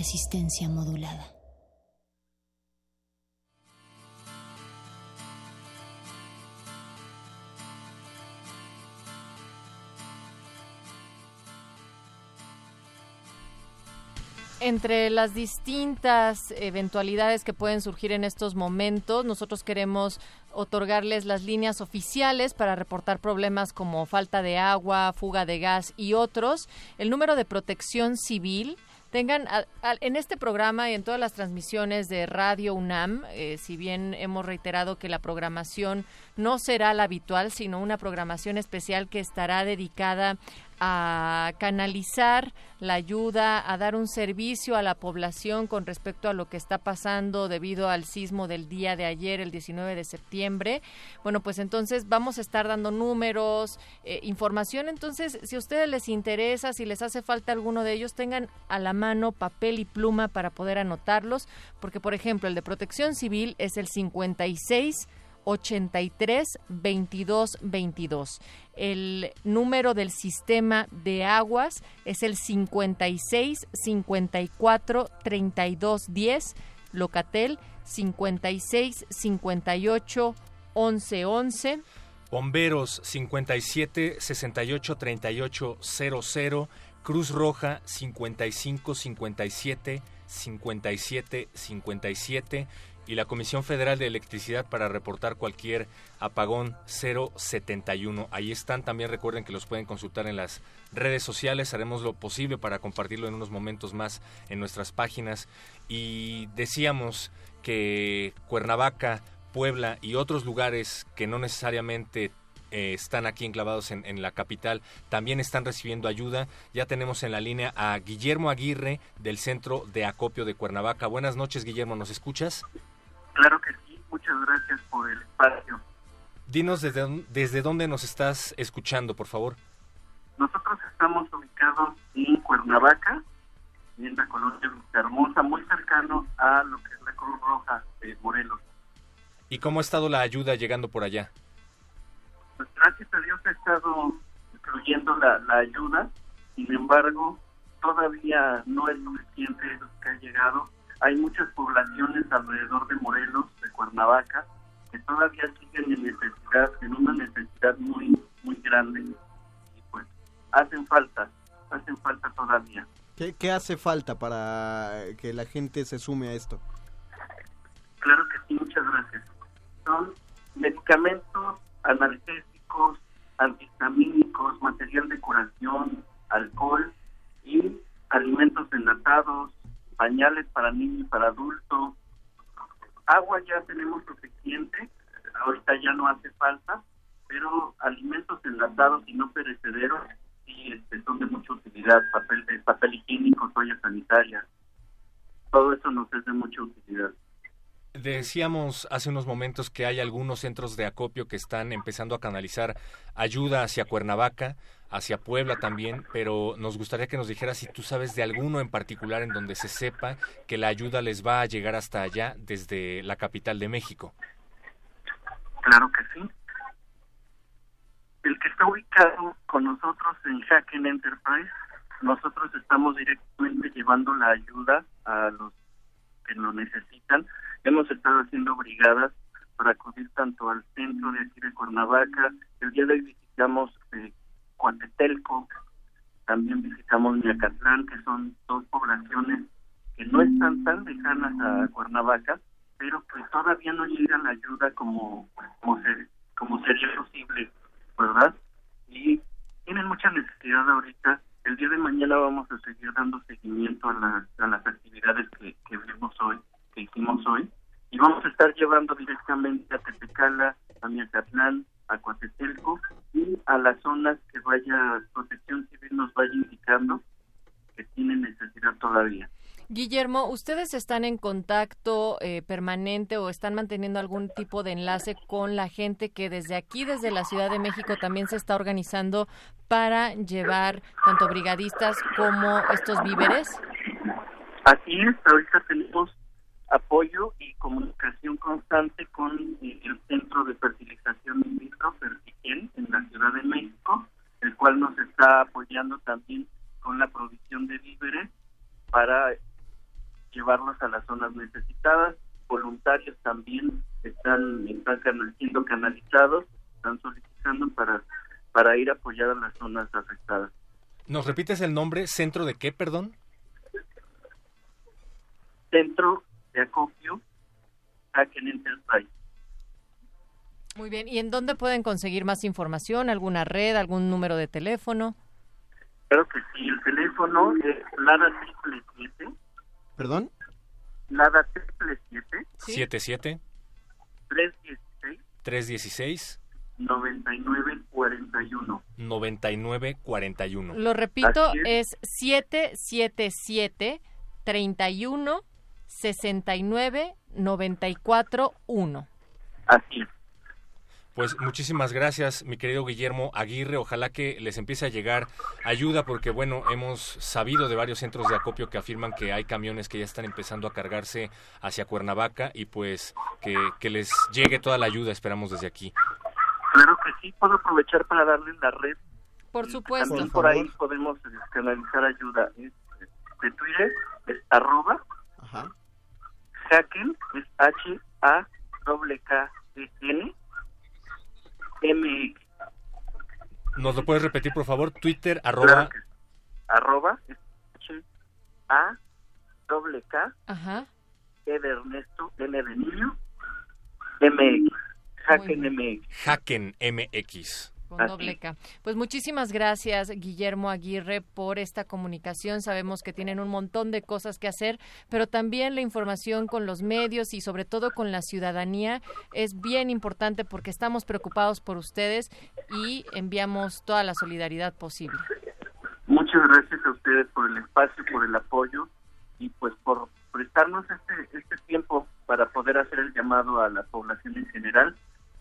Resistencia modulada. Entre las distintas eventualidades que pueden surgir en estos momentos, nosotros queremos otorgarles las líneas oficiales para reportar problemas como falta de agua, fuga de gas y otros. El número de protección civil tengan en este programa y en todas las transmisiones de Radio UNAM, eh, si bien hemos reiterado que la programación no será la habitual, sino una programación especial que estará dedicada a canalizar la ayuda, a dar un servicio a la población con respecto a lo que está pasando debido al sismo del día de ayer, el 19 de septiembre. Bueno, pues entonces vamos a estar dando números, eh, información. Entonces, si a ustedes les interesa, si les hace falta alguno de ellos, tengan a la mano papel y pluma para poder anotarlos, porque por ejemplo, el de protección civil es el 56 83 22 22. El número del sistema de aguas es el 56 54 32 10. Locatel 56 58 11 11. Bomberos 57 68 38 00. Cruz Roja 55 57 57 57 y la Comisión Federal de Electricidad para reportar cualquier apagón 071. Ahí están, también recuerden que los pueden consultar en las redes sociales, haremos lo posible para compartirlo en unos momentos más en nuestras páginas y decíamos que Cuernavaca, Puebla y otros lugares que no necesariamente eh, están aquí enclavados en, en, la capital, también están recibiendo ayuda. Ya tenemos en la línea a Guillermo Aguirre del Centro de Acopio de Cuernavaca. Buenas noches, Guillermo, ¿nos escuchas? Muchas gracias por el espacio. Dinos desde, desde dónde nos estás escuchando, por favor. Nosotros estamos ubicados en Cuernavaca, en la colonia Hermosa, muy cercano a lo que es la Cruz Roja de Morelos. ¿Y cómo ha estado la ayuda llegando por allá? Pues gracias a Dios ha estado incluyendo la, la ayuda, sin embargo, todavía no es suficiente lo que ha llegado hay muchas poblaciones alrededor de Morelos, de Cuernavaca, que todavía siguen en necesidad, en una necesidad muy, muy grande. Y pues hacen falta, hacen falta todavía. ¿Qué, ¿Qué hace falta para que la gente se sume a esto? Claro que sí, muchas gracias. Son medicamentos analgésicos, antihistamínicos, material de curación, alcohol y alimentos enlatados, pañales para niños y para adultos. Agua ya tenemos suficiente, ahorita ya no hace falta, pero alimentos enlatados y no perecederos sí este, son de mucha utilidad, papel, de, papel higiénico, toalla sanitaria, todo eso nos es de mucha utilidad. Decíamos hace unos momentos que hay algunos centros de acopio que están empezando a canalizar ayuda hacia Cuernavaca hacia Puebla también, pero nos gustaría que nos dijeras si tú sabes de alguno en particular en donde se sepa que la ayuda les va a llegar hasta allá desde la capital de México. Claro que sí. El que está ubicado con nosotros en Hacken Enterprise, nosotros estamos directamente llevando la ayuda a los que lo necesitan. Hemos estado haciendo brigadas para acudir tanto al centro de aquí de Cuernavaca. El día de hoy visitamos eh, también visitamos Miacatlán, que son dos poblaciones que no están tan lejanas a Cuernavaca, pero que todavía no llegan la ayuda como, como, como sería posible, ¿verdad? Y tienen mucha necesidad ahorita. El día de mañana vamos a seguir dando seguimiento a, las a las actividades que, que vimos hoy, que hicimos hoy, y vamos a estar llevando directamente a Tetecala, a Miacatlán, a Coatetelco y a las zonas que vaya Protección Civil nos vaya indicando que tienen necesidad todavía. Guillermo, ¿ustedes están en contacto eh, permanente o están manteniendo algún tipo de enlace con la gente que desde aquí, desde la Ciudad de México, también se está organizando para llevar tanto brigadistas como estos víveres? Así es, ahorita tenemos apoyo y comunicación constante con el Centro de Fertilización in vitro, Fertigel, en la Ciudad de México, el cual nos está apoyando también con la provisión de víveres para llevarlos a las zonas necesitadas. Voluntarios también están, están siendo canalizados, están solicitando para, para ir a apoyar a las zonas afectadas. ¿Nos repites el nombre? ¿Centro de qué, perdón? Centro de Acopio Hacken Enterprise. Muy bien, ¿y en dónde pueden conseguir más información? ¿Alguna red, algún número de teléfono? Claro que sí, el teléfono es LADA triple siete. ¿Perdón? LADA triple siete. Siete siete. Tres dieciséis. Tres dieciséis. 9941. 9941. Lo repito, es 777 31 69 94 1. Así es. Pues muchísimas gracias, mi querido Guillermo Aguirre. Ojalá que les empiece a llegar ayuda porque, bueno, hemos sabido de varios centros de acopio que afirman que hay camiones que ya están empezando a cargarse hacia Cuernavaca y pues que, que les llegue toda la ayuda, esperamos desde aquí. Claro que sí, puedo aprovechar para darles la red. Por supuesto. También por ahí podemos canalizar ayuda. Es, de Twitter es arroba Ajá. Haken, es H-A-K-K-E-N MX. ¿Nos lo puedes repetir, por favor? Twitter, arroba... Arroba A doble K Ajá. E de Ernesto N de niño MX Hacken MX Hacken MX con doble K. Pues muchísimas gracias, Guillermo Aguirre, por esta comunicación. Sabemos que tienen un montón de cosas que hacer, pero también la información con los medios y sobre todo con la ciudadanía es bien importante porque estamos preocupados por ustedes y enviamos toda la solidaridad posible. Muchas gracias a ustedes por el espacio, por el apoyo y pues por prestarnos este, este tiempo para poder hacer el llamado a la población en general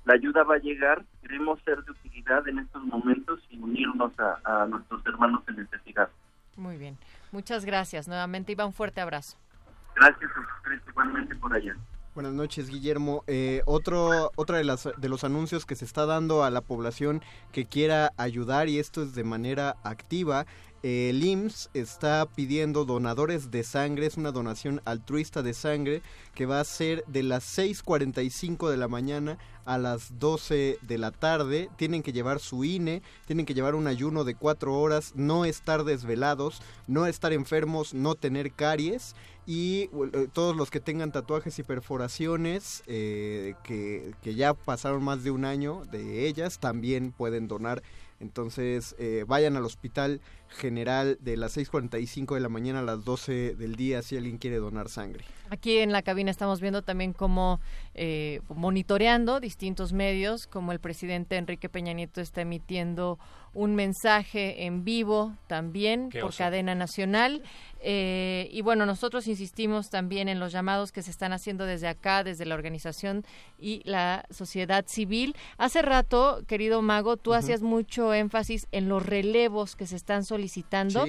la ayuda va a llegar, queremos ser de utilidad en estos momentos y unirnos a, nuestros hermanos en necesidad. Muy bien, muchas gracias nuevamente y un fuerte abrazo. Gracias a igualmente por allá. Buenas noches, Guillermo. Eh, otro, otra de, las, de los anuncios que se está dando a la población que quiera ayudar, y esto es de manera activa, el IMSS está pidiendo donadores de sangre, es una donación altruista de sangre que va a ser de las 6.45 de la mañana a las 12 de la tarde. Tienen que llevar su INE, tienen que llevar un ayuno de 4 horas, no estar desvelados, no estar enfermos, no tener caries y eh, todos los que tengan tatuajes y perforaciones eh, que ya pasaron más de un año de ellas también pueden donar entonces, eh, vayan al hospital general de las 6.45 de la mañana a las 12 del día si alguien quiere donar sangre. Aquí en la cabina estamos viendo también cómo eh, monitoreando distintos medios, como el presidente Enrique Peña Nieto está emitiendo un mensaje en vivo también por cadena nacional. Eh, y bueno, nosotros insistimos también en los llamados que se están haciendo desde acá, desde la organización y la sociedad civil. Hace rato, querido Mago, tú hacías mucho énfasis en los relevos que se están solicitando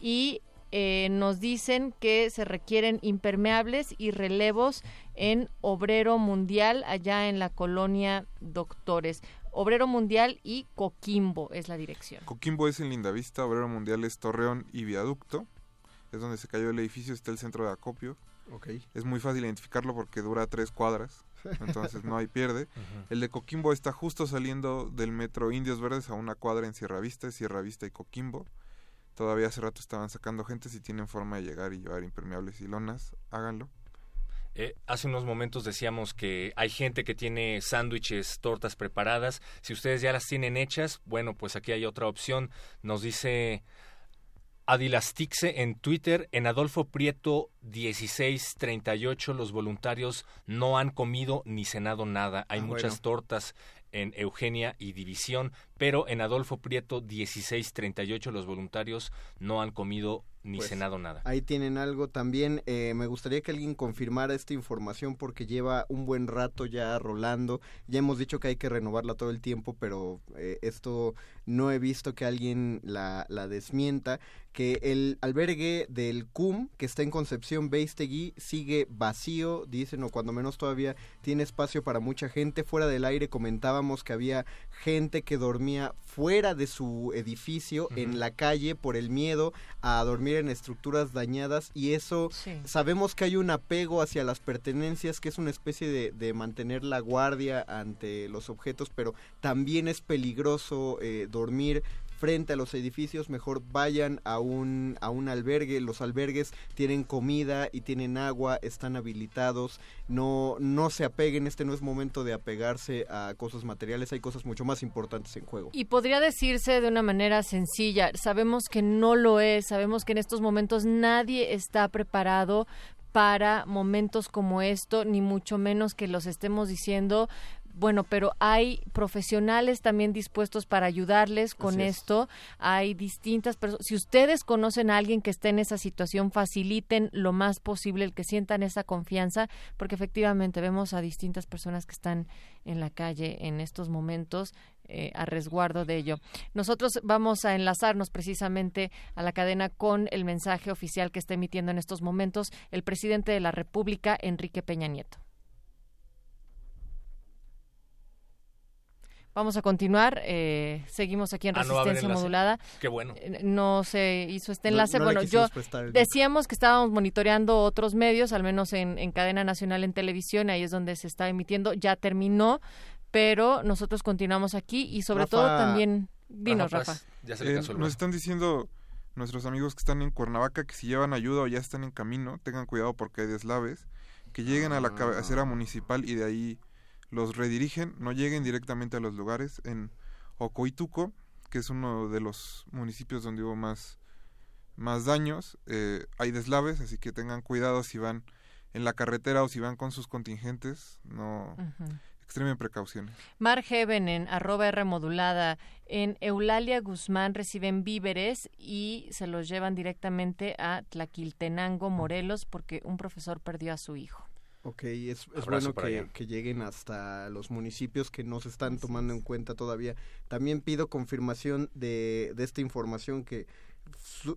y eh, nos dicen que se requieren impermeables y relevos en Obrero Mundial, allá en la colonia Doctores. Obrero Mundial y Coquimbo es la dirección. Coquimbo es en Lindavista, Obrero Mundial es Torreón y Viaducto. Es donde se cayó el edificio, está el centro de acopio. Okay. Es muy fácil identificarlo porque dura tres cuadras, entonces no hay pierde. El de Coquimbo está justo saliendo del metro Indios Verdes a una cuadra en Sierra Vista, Sierra Vista y Coquimbo. Todavía hace rato estaban sacando gente, si tienen forma de llegar y llevar impermeables y lonas, háganlo. Eh, hace unos momentos decíamos que hay gente que tiene sándwiches, tortas preparadas. Si ustedes ya las tienen hechas, bueno, pues aquí hay otra opción. Nos dice Adilastixe en Twitter, en Adolfo Prieto 1638, los voluntarios no han comido ni cenado nada. Hay Ah, muchas bueno. tortas en Eugenia y División, pero en Adolfo Prieto 1638 los voluntarios no han comido ni Pues, cenado nada. Ahí tienen algo también. eh, me gustaría que alguien confirmara esta información porque lleva un buen rato ya rolando. Ya hemos dicho que hay que renovarla todo el tiempo, pero eh, esto no he visto que alguien la, la desmienta. Que el albergue del CUM, que está en Concepción, Beistegui sigue vacío, dicen, o cuando menos todavía tiene espacio para mucha gente. Fuera del aire comentábamos que había gente que dormía fuera de su edificio, en la calle, por el miedo a dormir en estructuras dañadas y eso sabemos que hay un apego hacia las pertenencias, que es una especie de, de mantener la guardia ante los objetos, pero también es peligroso eh, dormir frente a los edificios, mejor vayan a un, a un albergue. Los albergues tienen comida y tienen agua, están habilitados. No, no se apeguen, este no es momento de apegarse a cosas materiales, hay cosas mucho más importantes en juego. Y podría decirse de una manera sencilla, sabemos que no lo es, sabemos que en estos momentos nadie está preparado para momentos como esto, ni mucho menos que los estemos diciendo bueno, pero hay profesionales también dispuestos para ayudarles con esto. Hay distintas personas. Si ustedes conocen a alguien que esté en esa situación, faciliten lo más posible el que sientan esa confianza, porque efectivamente vemos a distintas personas que están en la calle en estos momentos eh, a resguardo de ello. Nosotros vamos a enlazarnos precisamente a la cadena con el mensaje oficial que está emitiendo en estos momentos el presidente de la República, Enrique Peña Nieto. Vamos a continuar. Eh, seguimos aquí en ah, Resistencia Modulada. Qué bueno. Eh, no se hizo este enlace. bueno, yo decíamos que estábamos monitoreando otros medios, al menos en, cadena nacional en televisión, ahí es donde se está emitiendo. Ya terminó, pero nosotros continuamos aquí y sobre todo también. Dinos, Rafa. Ya se le eh, nos están diciendo nuestros amigos que están en Cuernavaca que si llevan ayuda o ya están en camino, tengan cuidado porque hay deslaves, que lleguen a la cabecera municipal y de ahí los redirigen, no lleguen directamente a los lugares. En Ocoituco, que es uno de los municipios donde hubo más, más daños, eh, hay deslaves, así que tengan cuidado si van en la carretera o si van con sus contingentes, no extremen precauciones. Mar Heaven en arroba R modulada, en Eulalia Guzmán reciben víveres y se los llevan directamente a Tlaquiltenango, Morelos, porque un profesor perdió a su hijo. Ok, es, bueno que, lleguen hasta los municipios que no se están tomando en cuenta todavía. También pido confirmación de, de esta información que,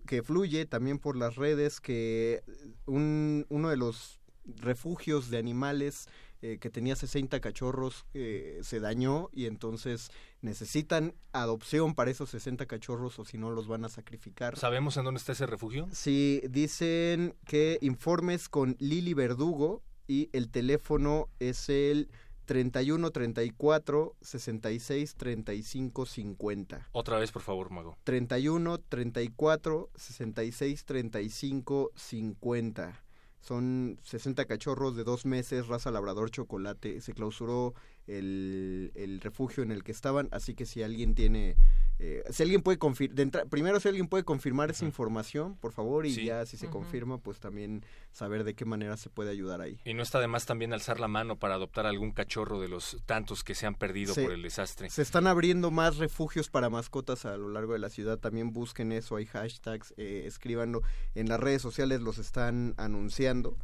que fluye también por las redes, que un, uno de los refugios de animales eh, que tenía 60 cachorros eh, se dañó y entonces necesitan adopción para esos 60 cachorros o si no los van a sacrificar. ¿Sabemos en dónde está ese refugio? Sí, dicen que informes con Lili Verdugo, y el teléfono es el 31 34 66 35 50. Otra vez, por favor, Mago. 31 34 66 35 50. Son 60 cachorros de dos meses, raza labrador chocolate. Se clausuró el, el refugio en el que estaban, así que si alguien tiene eh, si alguien puede confirmar, primero si alguien puede confirmar esa información, por favor, y ya si se confirma, pues también saber de qué manera se puede ayudar ahí. Y no está de más también alzar la mano para adoptar algún cachorro de los tantos que se han perdido por el desastre. Se están abriendo más refugios para mascotas a lo largo de la ciudad, también busquen eso, hay hashtags, eh, escríbanlo, en las redes sociales los están anunciando.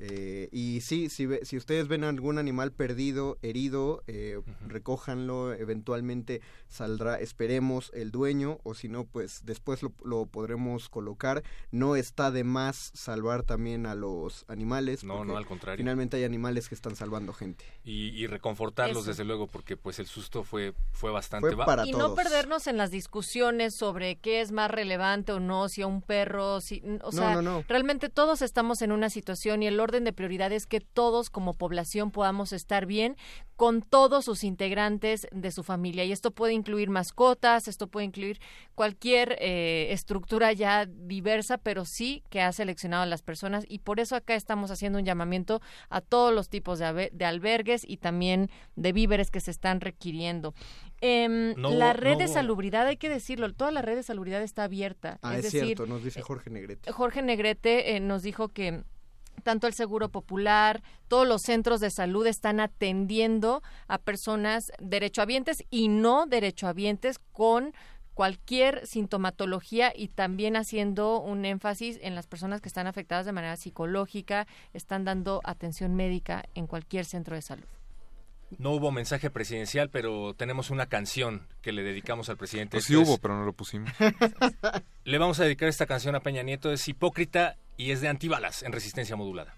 Eh, y sí, si, si ustedes ven algún animal perdido, herido, eh, recójanlo, eventualmente saldrá, esperemos, el dueño, o si no, pues después lo, podremos colocar. No está de más salvar también a los animales. No, no, al contrario. Finalmente hay animales que están salvando gente. Y, reconfortarlos, desde luego, porque pues el susto fue, fue bastante... Fue y no perdernos en las discusiones sobre qué es más relevante o no, si a un perro, si... O sea, realmente todos estamos en una situación y el orden de prioridades que todos como población podamos estar bien con todos sus integrantes de su familia. Y esto puede incluir mascotas, esto puede incluir cualquier eh, estructura ya diversa, pero sí que ha seleccionado a las personas. Y por eso acá estamos haciendo un llamamiento a todos los tipos de, de albergues y también de víveres que se están requiriendo. Eh, la red de salubridad, hay que decirlo, toda la red de salubridad está abierta. Ah, es, cierto, nos dice Jorge Negrete. Jorge Negrete eh, nos dijo que tanto el Seguro Popular, todos los centros de salud están atendiendo a personas derechohabientes y no derechohabientes con cualquier sintomatología y también haciendo un énfasis en las personas que están afectadas de manera psicológica, están dando atención médica en cualquier centro de salud. No hubo mensaje presidencial, pero tenemos una canción que le dedicamos al presidente. Pues sí hubo, pero no lo pusimos. le vamos a dedicar esta canción a Peña Nieto. Es hipócrita y es de antibalas en resistencia modulada.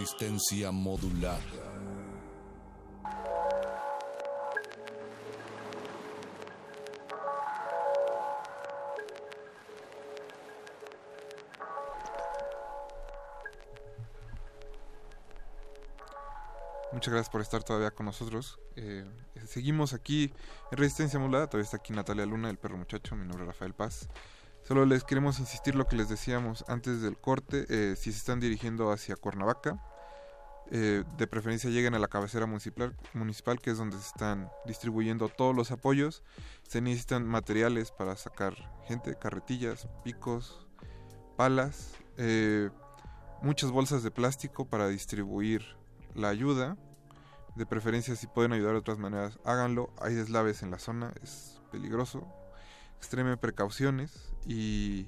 Resistencia modular. Muchas gracias por estar todavía con nosotros. Eh, seguimos aquí en Resistencia Modulada. Todavía está aquí Natalia Luna, el perro muchacho. Mi nombre es Rafael Paz. Solo les queremos insistir lo que les decíamos antes del corte. Eh, si se están dirigiendo hacia Cuernavaca, eh, de preferencia lleguen a la cabecera municipal, municipal, que es donde se están distribuyendo todos los apoyos. Se necesitan materiales para sacar gente, carretillas, picos, palas, muchas bolsas de plástico para distribuir la ayuda. De preferencia, si pueden ayudar de otras maneras, háganlo. Hay deslaves en la zona, es peligroso. Extremen precauciones y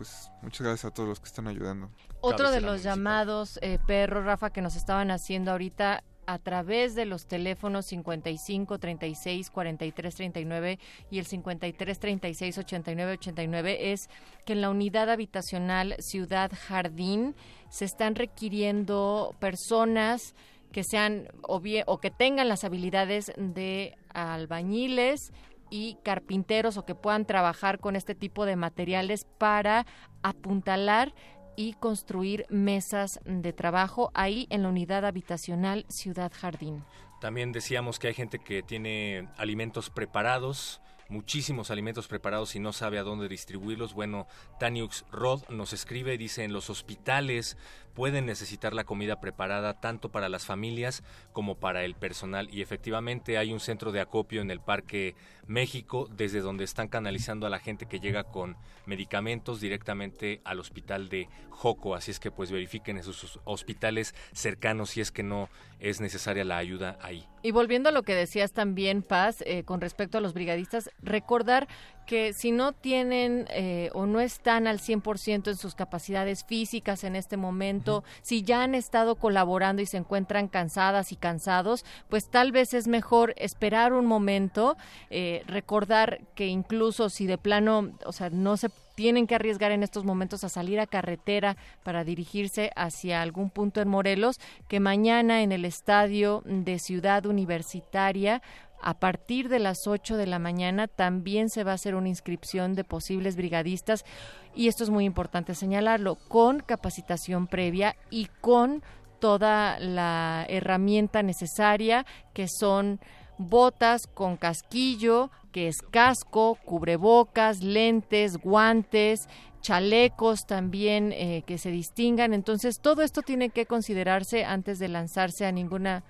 pues muchas gracias a todos los que están ayudando. Otro de los llamados, eh, perro, Rafa, que nos estaban haciendo ahorita a través de los teléfonos 55 36 43 39 y el 53 36 89 89 es que en la unidad habitacional Ciudad Jardín se están requiriendo personas que sean o, o que tengan las habilidades de albañiles y carpinteros o que puedan trabajar con este tipo de materiales para apuntalar y construir mesas de trabajo ahí en la unidad habitacional Ciudad Jardín. También decíamos que hay gente que tiene alimentos preparados muchísimos alimentos preparados y no sabe a dónde distribuirlos. Bueno, Taniux Rod nos escribe y dice en los hospitales pueden necesitar la comida preparada tanto para las familias como para el personal y efectivamente hay un centro de acopio en el Parque México desde donde están canalizando a la gente que llega con medicamentos directamente al hospital de Joco, así es que pues verifiquen esos hospitales cercanos si es que no es necesaria la ayuda ahí. Y volviendo a lo que decías también, Paz, eh, con respecto a los brigadistas, recordar que si no tienen eh, o no están al 100% en sus capacidades físicas en este momento, si ya han estado colaborando y se encuentran cansadas y cansados, pues tal vez es mejor esperar un momento, eh, recordar que incluso si de plano, o sea, no se tienen que arriesgar en estos momentos a salir a carretera para dirigirse hacia algún punto en Morelos, que mañana en el estadio de Ciudad Universitaria a partir de las 8 de la mañana también se va a hacer una inscripción de posibles brigadistas y esto es muy importante señalarlo, con capacitación previa y con toda la herramienta necesaria que son botas con casquillo, que es casco, cubrebocas, lentes, guantes, chalecos también eh, que se distingan. Entonces, todo esto tiene que considerarse antes de lanzarse a ninguna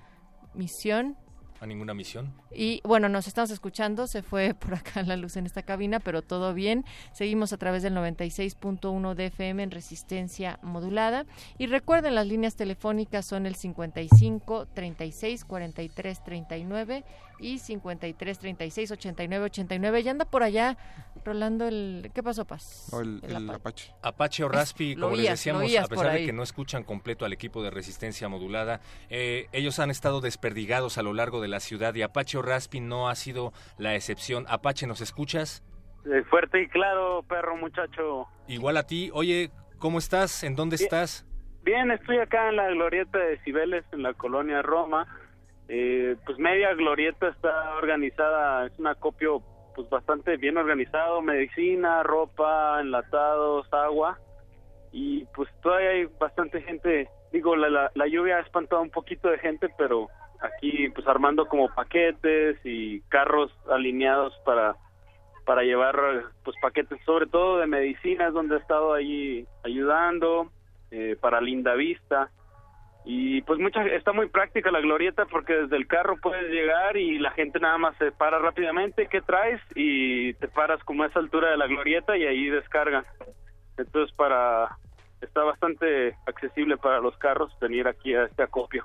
misión a ninguna misión. Y bueno, nos estamos escuchando, se fue por acá la luz en esta cabina, pero todo bien. Seguimos a través del 96.1 de FM en resistencia modulada. Y recuerden, las líneas telefónicas son el 55 36 43 39 y 53 36 89 89. Ya anda por allá rolando el. ¿Qué pasó, Paz? el, Apache. Apache o Raspi, como les decíamos, a pesar de que no escuchan completo al equipo de resistencia modulada, eh, ellos han estado desperdigados a lo largo de la ciudad y Apache o Raspi no ha sido la excepción. Apache, ¿nos escuchas? Eh, fuerte y claro, perro muchacho. Igual a ti. Oye, ¿cómo estás? ¿En dónde estás? Bien, estoy acá en la glorieta de Cibeles, en la colonia Roma. Eh, pues media glorieta está organizada, es un acopio pues bastante bien organizado, medicina, ropa, enlatados, agua y pues todavía hay bastante gente, digo, la, la, lluvia ha espantado un poquito de gente, pero aquí pues armando como paquetes y carros alineados para para llevar pues paquetes sobre todo de medicinas donde he estado ahí ayudando eh, para Linda Vista y pues mucha está muy práctica la glorieta porque desde el carro puedes llegar y la gente nada más se para rápidamente qué traes y te paras como a esa altura de la glorieta y ahí descarga entonces para está bastante accesible para los carros venir aquí a este acopio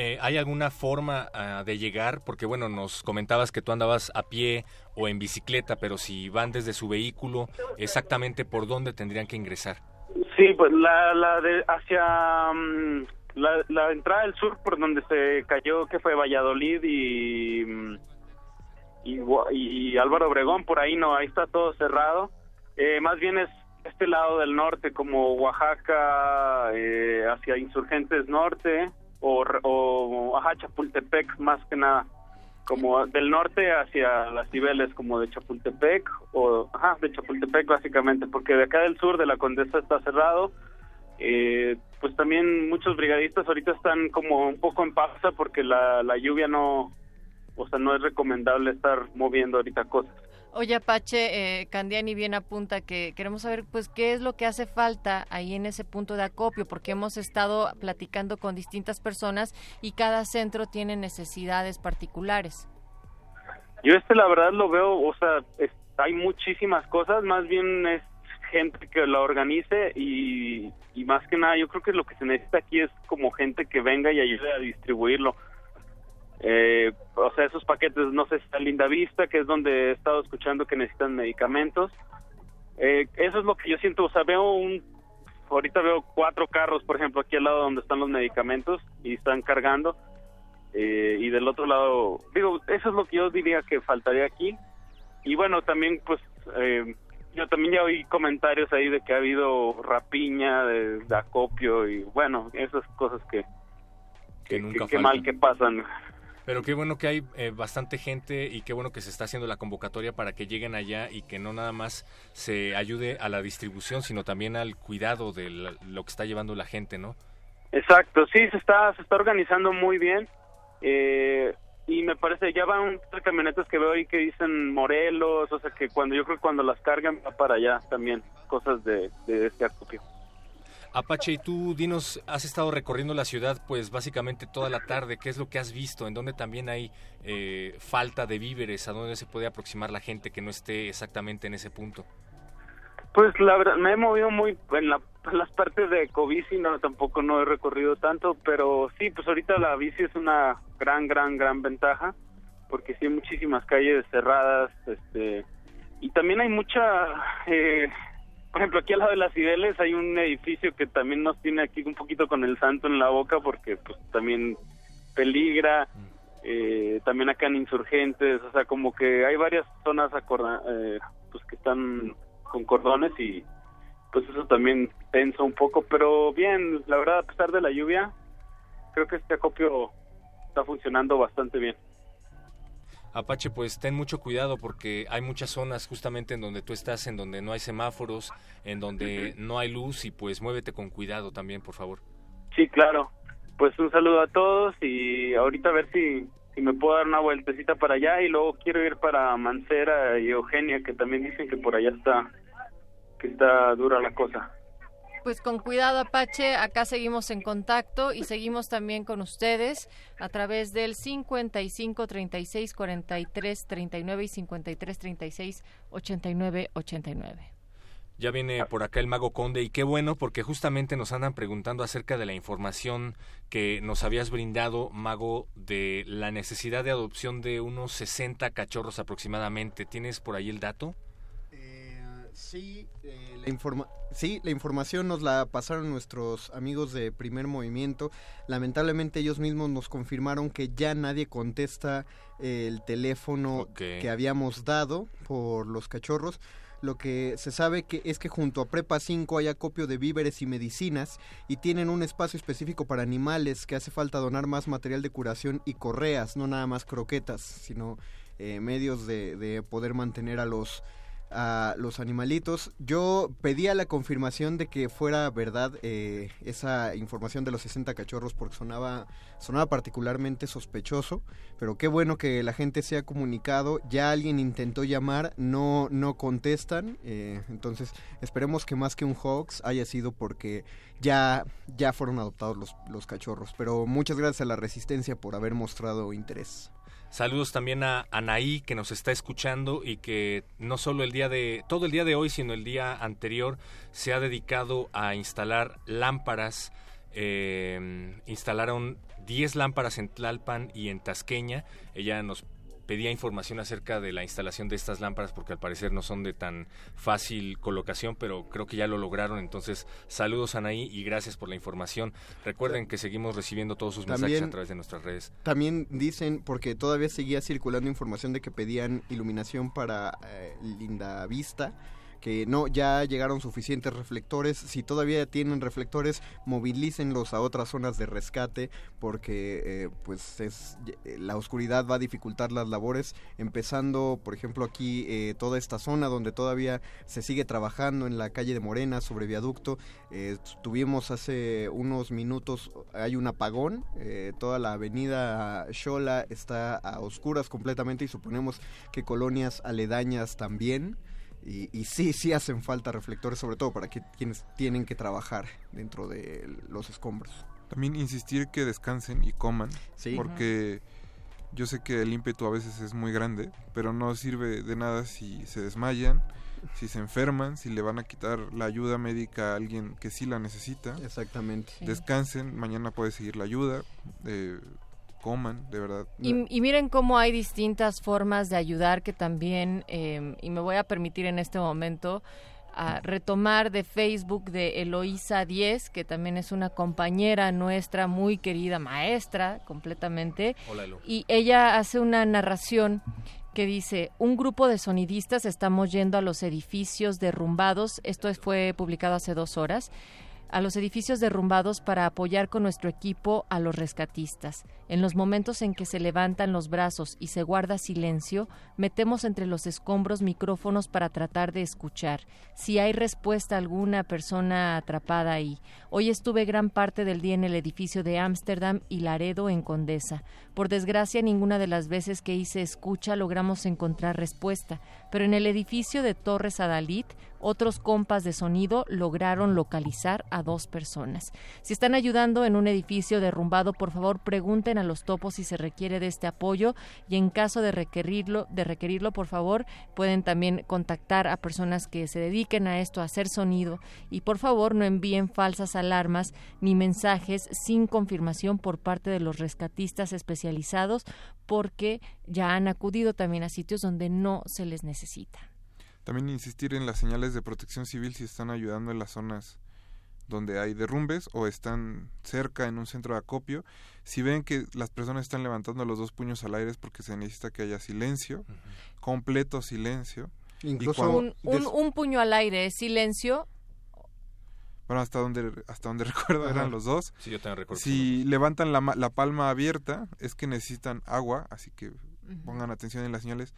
eh, ¿Hay alguna forma ah, de llegar? Porque bueno, nos comentabas que tú andabas a pie o en bicicleta, pero si van desde su vehículo, exactamente por dónde tendrían que ingresar. Sí, pues la, la de hacia mm, la, entrada del sur por donde se cayó, que fue Valladolid y, y, Álvaro Obregón, por ahí no, ahí está todo cerrado. Eh, más bien es este lado del norte, como Oaxaca, eh, hacia Insurgentes Norte, o, o ajá, Chapultepec más que nada, como del norte hacia las Cibeles, como de Chapultepec, o ajá, de Chapultepec básicamente, porque de acá del sur de la Condesa está cerrado, eh, pues también muchos brigadistas ahorita están como un poco en pausa porque la, la lluvia no, o sea, no es recomendable estar moviendo ahorita cosas. Oye, Apache, eh, Candiani bien apunta que queremos saber, pues, qué es lo que hace falta ahí en ese punto de acopio, porque hemos estado platicando con distintas personas y cada centro tiene necesidades particulares. Yo este, la verdad, lo veo, o sea, hay muchísimas cosas, más bien es gente que la organice y, más que nada, yo creo que lo que se necesita aquí es como gente que venga y ayude a distribuirlo eh, o sea, esos paquetes, no sé si está Linda Vista, que es donde he estado escuchando que necesitan medicamentos. Eh, eso es lo que yo siento, o sea, veo un, ahorita veo cuatro carros, por ejemplo, aquí al lado donde están los medicamentos y están cargando. Eh, y del otro lado, digo, eso es lo que yo diría que faltaría aquí. Y bueno, también pues eh, yo también ya oí comentarios ahí de que ha habido rapiña de, acopio y bueno, esas cosas que, que, nunca que mal que pasan. Pero qué bueno que hay eh, bastante gente y qué bueno que se está haciendo la convocatoria para que lleguen allá y que no nada más se ayude a la distribución, sino también al cuidado de lo que está llevando la gente, ¿no? Exacto, sí, se está, se está organizando muy bien. Eh, y me parece, ya van tres camionetas que veo ahí que dicen Morelos, o sea que cuando yo creo que cuando las cargan va para allá también, cosas de, de este acopio. Apache, y tú dinos, has estado recorriendo la ciudad pues básicamente toda la tarde, ¿qué es lo que has visto? ¿En dónde también hay eh, falta de víveres? ¿A dónde se puede aproximar la gente que no esté exactamente en ese punto? Pues la verdad, me he movido muy en, las partes de Covici, no, tampoco no he recorrido tanto, pero sí, pues ahorita la bici es una gran, gran, gran ventaja, porque sí hay muchísimas calles cerradas, este, y también hay mucha... Eh, por ejemplo, aquí al lado de las Cibeles hay un edificio que también nos tiene aquí un poquito con el santo en la boca porque pues también peligra, eh, también acá en Insurgentes, o sea, como que hay varias zonas eh, pues que están con cordones y pues eso también tensa un poco, pero bien, la verdad, a pesar de la lluvia, creo que este acopio está funcionando bastante bien. Apache, pues ten mucho cuidado porque hay muchas zonas justamente en donde tú estás, en donde no hay semáforos, en donde no hay luz y pues muévete con cuidado también, por favor. Sí, claro. Pues un saludo a todos y ahorita a ver si, si me puedo dar una vueltecita para allá y luego quiero ir para Mancera y Eugenia, que también dicen que por allá está, que está dura la cosa. Pues con cuidado Apache, acá seguimos en contacto y seguimos también con ustedes a través del 55 36 43 39 y 53 36 89 89. Ya viene por acá el mago conde y qué bueno porque justamente nos andan preguntando acerca de la información que nos habías brindado, mago, de la necesidad de adopción de unos 60 cachorros aproximadamente. ¿Tienes por ahí el dato? Sí, eh, la informa sí, la información nos la pasaron nuestros amigos de Primer Movimiento. Lamentablemente ellos mismos nos confirmaron que ya nadie contesta el teléfono que habíamos dado por los cachorros. Lo que se sabe que es que junto a Prepa 5 hay acopio de víveres y medicinas y tienen un espacio específico para animales que hace falta donar más material de curación y correas, no nada más croquetas, sino eh, medios de, de poder mantener a los a los animalitos. Yo pedía la confirmación de que fuera verdad eh, esa información de los 60 cachorros porque sonaba, sonaba particularmente sospechoso, pero qué bueno que la gente se ha comunicado. Ya alguien intentó llamar, no, no contestan, eh, entonces esperemos que más que un hoax haya sido porque ya, ya fueron adoptados los, los cachorros. Pero muchas gracias a la resistencia por haber mostrado interés. Saludos también a Anaí que nos está escuchando y que no solo el día de todo el día de hoy, sino el día anterior se ha dedicado a instalar lámparas. Eh, instalaron 10 lámparas en Tlalpan y en Tasqueña. Ella nos pedía información acerca de la instalación de estas lámparas porque al parecer no son de tan fácil colocación, pero creo que ya lo lograron. Entonces, saludos Anaí y gracias por la información. Recuerden que seguimos recibiendo todos sus mensajes a través de nuestras redes. También dicen, porque todavía seguía circulando información de que pedían iluminación para eh, Linda Vista que no, ya llegaron suficientes reflectores, si todavía tienen reflectores, movilícenlos a otras zonas de rescate, porque eh, pues es, la oscuridad va a dificultar las labores, empezando, por ejemplo, aquí eh, toda esta zona donde todavía se sigue trabajando en la calle de Morena sobre viaducto, eh, tuvimos hace unos minutos, hay un apagón, toda la avenida Xola está a oscuras completamente y suponemos que colonias aledañas también. Y, y, sí, sí hacen falta reflectores, sobre todo para que, quienes tienen que trabajar dentro de los escombros. También insistir que descansen y coman, porque yo sé que el ímpetu a veces es muy grande, pero no sirve de nada si se desmayan, si se enferman, si le van a quitar la ayuda médica a alguien que sí la necesita. Exactamente. Descansen, mañana puede seguir la ayuda. Eh, coman, de verdad. Y, miren cómo hay distintas formas de ayudar que también, em, y me voy a permitir en este momento, a retomar de Facebook de Eloísa 10, que también es una compañera nuestra, muy querida maestra, completamente. Hola, Y ella hace una narración que dice, un grupo de sonidistas estamos yendo a los edificios derrumbados, esto fue publicado hace dos horas, a los edificios derrumbados para apoyar con nuestro equipo a los rescatistas. En los momentos en que se levantan los brazos y se guarda silencio, metemos entre los escombros micrófonos para tratar de escuchar. Si hay respuesta alguna persona atrapada ahí. Hoy estuve gran parte del día en el edificio de Ámsterdam y Laredo en Condesa. Por desgracia, ninguna de las veces que hice escucha logramos encontrar respuesta, pero en el edificio de Torres Adalid otros compas de sonido lograron localizar a dos personas. Si están ayudando en un edificio derrumbado, por favor pregunten a los topos si se requiere de este apoyo y en caso de requerirlo, de requerirlo, por favor, pueden también contactar a personas que se dediquen a esto, a hacer sonido y por favor no envíen falsas alarmas ni mensajes sin confirmación por parte de los rescatistas especializados porque ya han acudido también a sitios donde no se les necesita. También insistir en las señales de protección civil si están ayudando en las zonas donde hay derrumbes o están cerca en un centro de acopio. Si ven que las personas están levantando los dos puños al aire es porque se necesita que haya silencio, completo silencio. Incluso un, un, puño al aire, silencio. Bueno, hasta donde, hasta donde recuerdo eran los dos. Sí, yo también recuerdo. Si levantan la, la palma abierta es que necesitan agua, así que pongan atención en las señales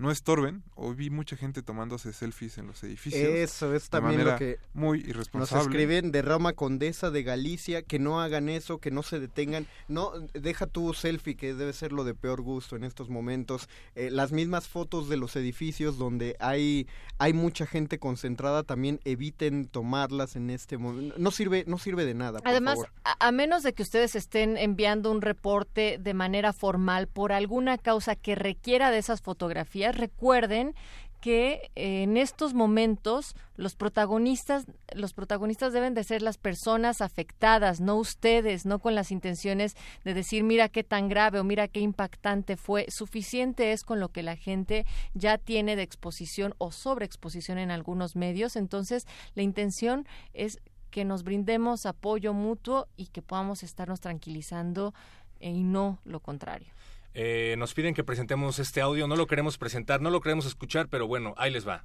no estorben. Hoy vi mucha gente tomándose selfies en los edificios. Eso es también lo que muy irresponsable. Nos escriben de Roma Condesa de Galicia que no hagan eso, que no se detengan. No, deja tu selfie que debe ser lo de peor gusto en estos momentos. Eh, las mismas fotos de los edificios donde hay hay mucha gente concentrada también eviten tomarlas en este momento. No sirve no sirve de nada. Además, A, a menos de que ustedes estén enviando un reporte de manera formal por alguna causa que requiera de esas fotografías recuerden que en estos momentos los protagonistas los protagonistas deben de ser las personas afectadas, no ustedes, no con las intenciones de decir mira qué tan grave o mira qué impactante fue. Suficiente es con lo que la gente ya tiene de exposición o sobreexposición en algunos medios. Entonces, la intención es que nos brindemos apoyo mutuo y que podamos estarnos tranquilizando y no lo contrario. Eh, nos piden que presentemos este audio, no lo queremos presentar, no lo queremos escuchar, pero bueno, ahí les va.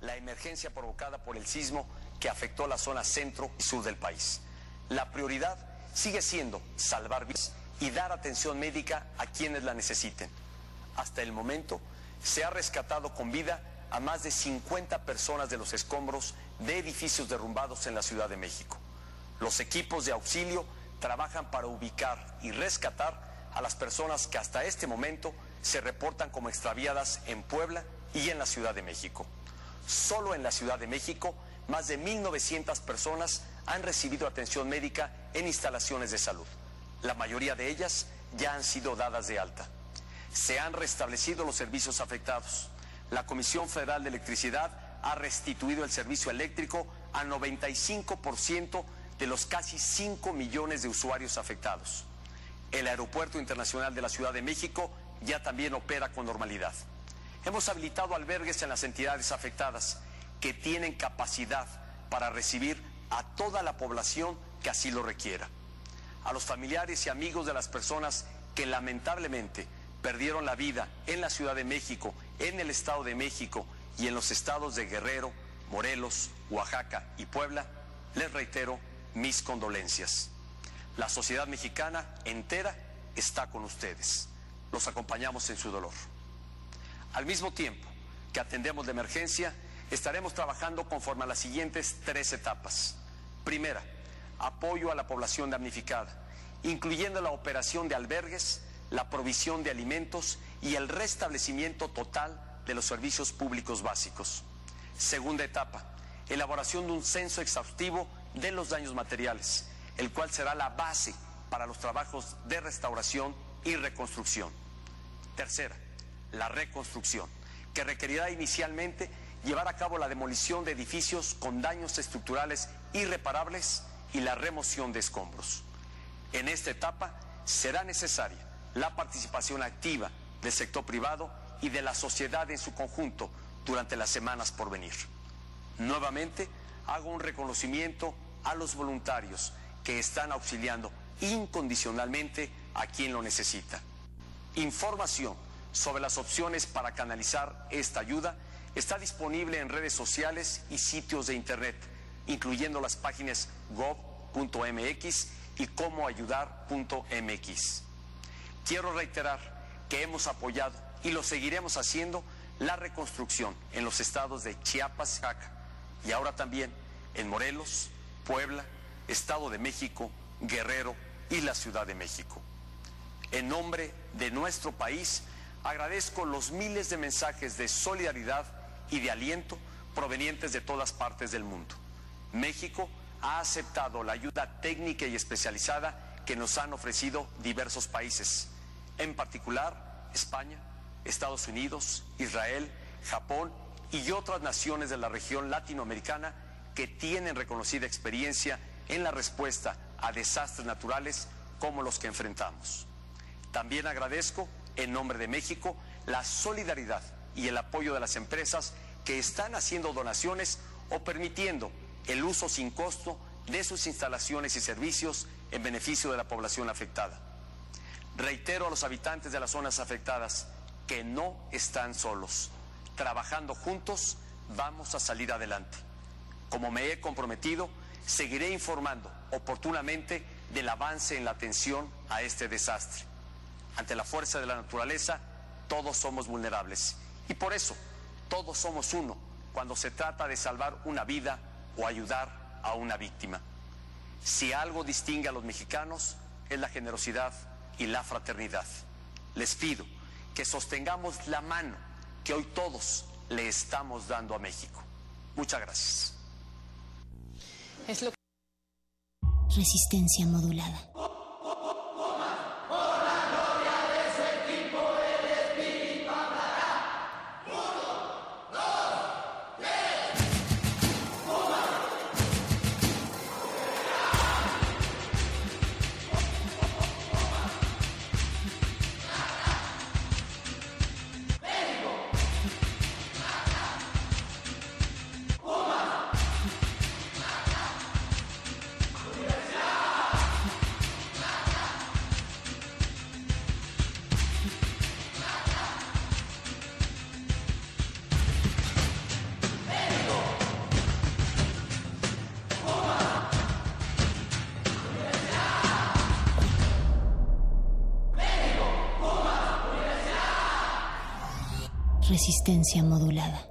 La emergencia provocada por el sismo que afectó la zona centro y sur del país. La prioridad sigue siendo salvar vidas y dar atención médica a quienes la necesiten. Hasta el momento se ha rescatado con vida a más de 50 personas de los escombros de edificios derrumbados en la Ciudad de México. Los equipos de auxilio trabajan para ubicar y rescatar a las personas que hasta este momento se reportan como extraviadas en Puebla y en la Ciudad de México. Solo en la Ciudad de México, más de 1.900 personas han recibido atención médica en instalaciones de salud. La mayoría de ellas ya han sido dadas de alta. Se han restablecido los servicios afectados. La Comisión Federal de Electricidad ha restituido el servicio eléctrico al 95% de los casi 5 millones de usuarios afectados. El Aeropuerto Internacional de la Ciudad de México ya también opera con normalidad. Hemos habilitado albergues en las entidades afectadas que tienen capacidad para recibir a toda la población que así lo requiera. A los familiares y amigos de las personas que lamentablemente perdieron la vida en la Ciudad de México, en el Estado de México y en los estados de Guerrero, Morelos, Oaxaca y Puebla, les reitero mis condolencias. La sociedad mexicana entera está con ustedes. Los acompañamos en su dolor. Al mismo tiempo que atendemos la emergencia, estaremos trabajando conforme a las siguientes tres etapas. Primera, apoyo a la población damnificada, incluyendo la operación de albergues, la provisión de alimentos y el restablecimiento total de los servicios públicos básicos. Segunda etapa, elaboración de un censo exhaustivo de los daños materiales, el cual será la base para los trabajos de restauración y reconstrucción. Tercera, la reconstrucción, que requerirá inicialmente llevar a cabo la demolición de edificios con daños estructurales irreparables y la remoción de escombros. En esta etapa será necesaria la participación activa del sector privado y de la sociedad en su conjunto durante las semanas por venir. Nuevamente, hago un reconocimiento a los voluntarios que están auxiliando incondicionalmente a quien lo necesita. Información sobre las opciones para canalizar esta ayuda está disponible en redes sociales y sitios de Internet, incluyendo las páginas gov.mx y comoayudar.mx. Quiero reiterar que hemos apoyado y lo seguiremos haciendo la reconstrucción en los estados de Chiapas, Jaca y ahora también en Morelos, Puebla, Estado de México, Guerrero y la Ciudad de México. En nombre de nuestro país, agradezco los miles de mensajes de solidaridad y de aliento provenientes de todas partes del mundo. México ha aceptado la ayuda técnica y especializada que nos han ofrecido diversos países, en particular España, Estados Unidos, Israel, Japón y otras naciones de la región latinoamericana que tienen reconocida experiencia en la respuesta a desastres naturales como los que enfrentamos. También agradezco, en nombre de México, la solidaridad y el apoyo de las empresas que están haciendo donaciones o permitiendo el uso sin costo de sus instalaciones y servicios en beneficio de la población afectada. Reitero a los habitantes de las zonas afectadas que no están solos. Trabajando juntos vamos a salir adelante. Como me he comprometido, seguiré informando oportunamente del avance en la atención a este desastre. Ante la fuerza de la naturaleza, todos somos vulnerables. Y por eso, todos somos uno cuando se trata de salvar una vida o ayudar a una víctima. Si algo distingue a los mexicanos es la generosidad y la fraternidad. Les pido que sostengamos la mano que hoy todos le estamos dando a México. Muchas gracias. Resistencia modulada. Resistencia modulada.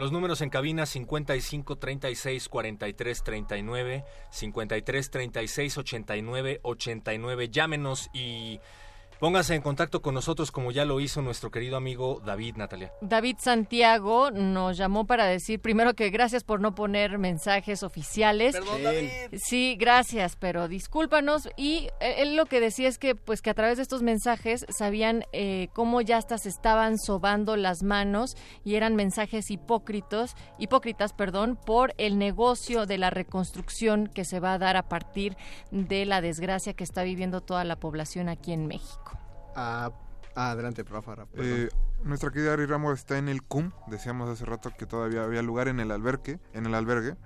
Los números en cabina 55 36 43 39, 53 36 89 89. Llámenos y Póngase en contacto con nosotros como ya lo hizo nuestro querido amigo David, Natalia. David Santiago nos llamó para decir primero que gracias por no poner mensajes oficiales. Perdón, David. Sí, gracias, pero discúlpanos. Y eh, él lo que decía es que pues que a través de estos mensajes sabían eh, cómo ya hasta se estaban sobando las manos y eran mensajes hipócritos, hipócritas, perdón, por el negocio de la reconstrucción que se va a dar a partir de la desgracia que está viviendo toda la población aquí en México. Ah, ah, adelante, Rafa. Eh, nuestra querida Ari Ramos está en el CUM. Decíamos hace rato que todavía había lugar en el albergue. En el albergue.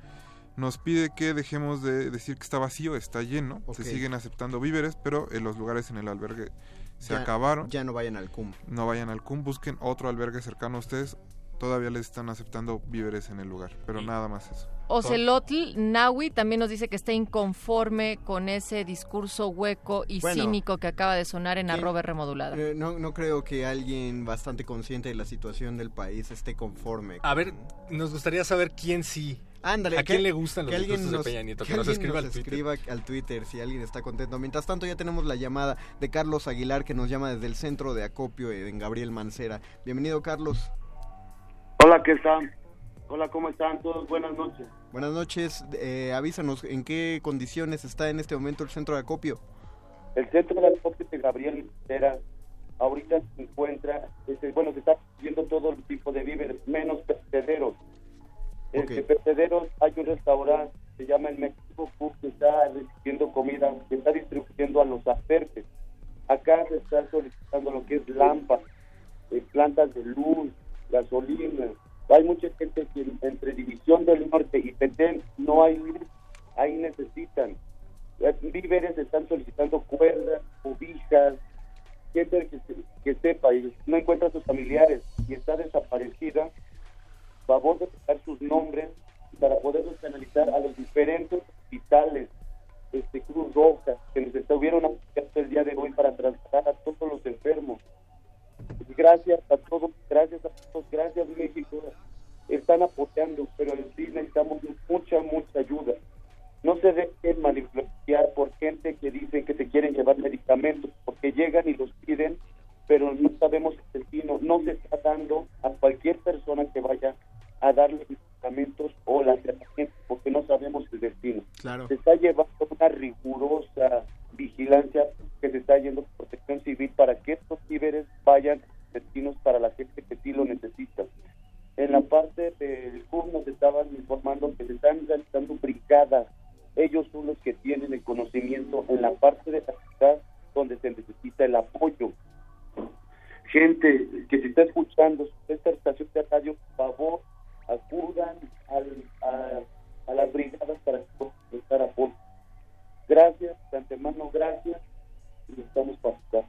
Nos pide que dejemos de decir que está vacío, está lleno. Se siguen aceptando víveres, pero en los lugares en el albergue se Ya- acabaron. Ya no vayan al CUM. No vayan al CUM, busquen otro albergue cercano a ustedes. Todavía les están aceptando víveres en el lugar, pero nada más eso. Ocelotl Nahui también nos dice que está inconforme con ese discurso hueco y Bueno. cínico que acaba de sonar en arroba remodulada. Eh, no, no creo que alguien bastante consciente de la situación del país esté conforme. A ver, nos gustaría saber quién sí. Ándale, ¿A que- quién le gustan los discursos nos- de Peña Nieto? Que, que nos alguien escriba nos al Twitter. escriba al Twitter si alguien está contento. Mientras tanto, ya tenemos la llamada de Carlos Aguilar que nos llama desde el centro de acopio en Gabriel Mancera. Bienvenido, Carlos. Hola, ¿qué tal? Hola, ¿cómo están todos? Buenas noches. Buenas noches. Eh, avísanos en qué condiciones está en este momento el centro de acopio. El centro de acopio de Gabriel Era ahorita se encuentra, este, bueno, se está viendo todo el tipo de víveres, menos percederos. Este, percederos, hay un restaurante, se llama el México Food, que está recibiendo comida, que está distribuyendo a los acertes. Acá se está solicitando lo que es lámparas, eh, plantas de luz, gasolina. Hay mucha gente que entre División del Norte y Petén no hay ahí necesitan. Víveres están solicitando cuerdas, cobijas, gente que, que sepa y no encuentra a sus familiares y está desaparecida, favor de dejar sus nombres para poderlos canalizar a los diferentes hospitales, este Cruz Roja, que nos estuvieron apoyando el día de hoy para trasladar a todos los enfermos. Gracias a todos, gracias a todos, gracias México. Están apoyando, pero sí necesitamos mucha, mucha ayuda. No se dejen manipular por gente que dice que se quieren llevar medicamentos, porque llegan y los piden, pero no sabemos el destino. No se está dando a cualquier persona que vaya a darle medicamentos o la tratamiento, porque no sabemos el destino. Claro. Se está llevando una rigurosa vigilancia que se está yendo protección civil para que estos víveres vayan destinos para la gente que sí lo necesita. En la parte del CUR nos estaban informando que se están realizando brigadas. Ellos son los que tienen el conocimiento en la parte de la ciudad donde se necesita el apoyo. Gente que se está escuchando esta estación de radio, por favor, acudan al- a, a las brigadas para prestar apoyo. Gracias, de antemano, gracias. Y estamos para.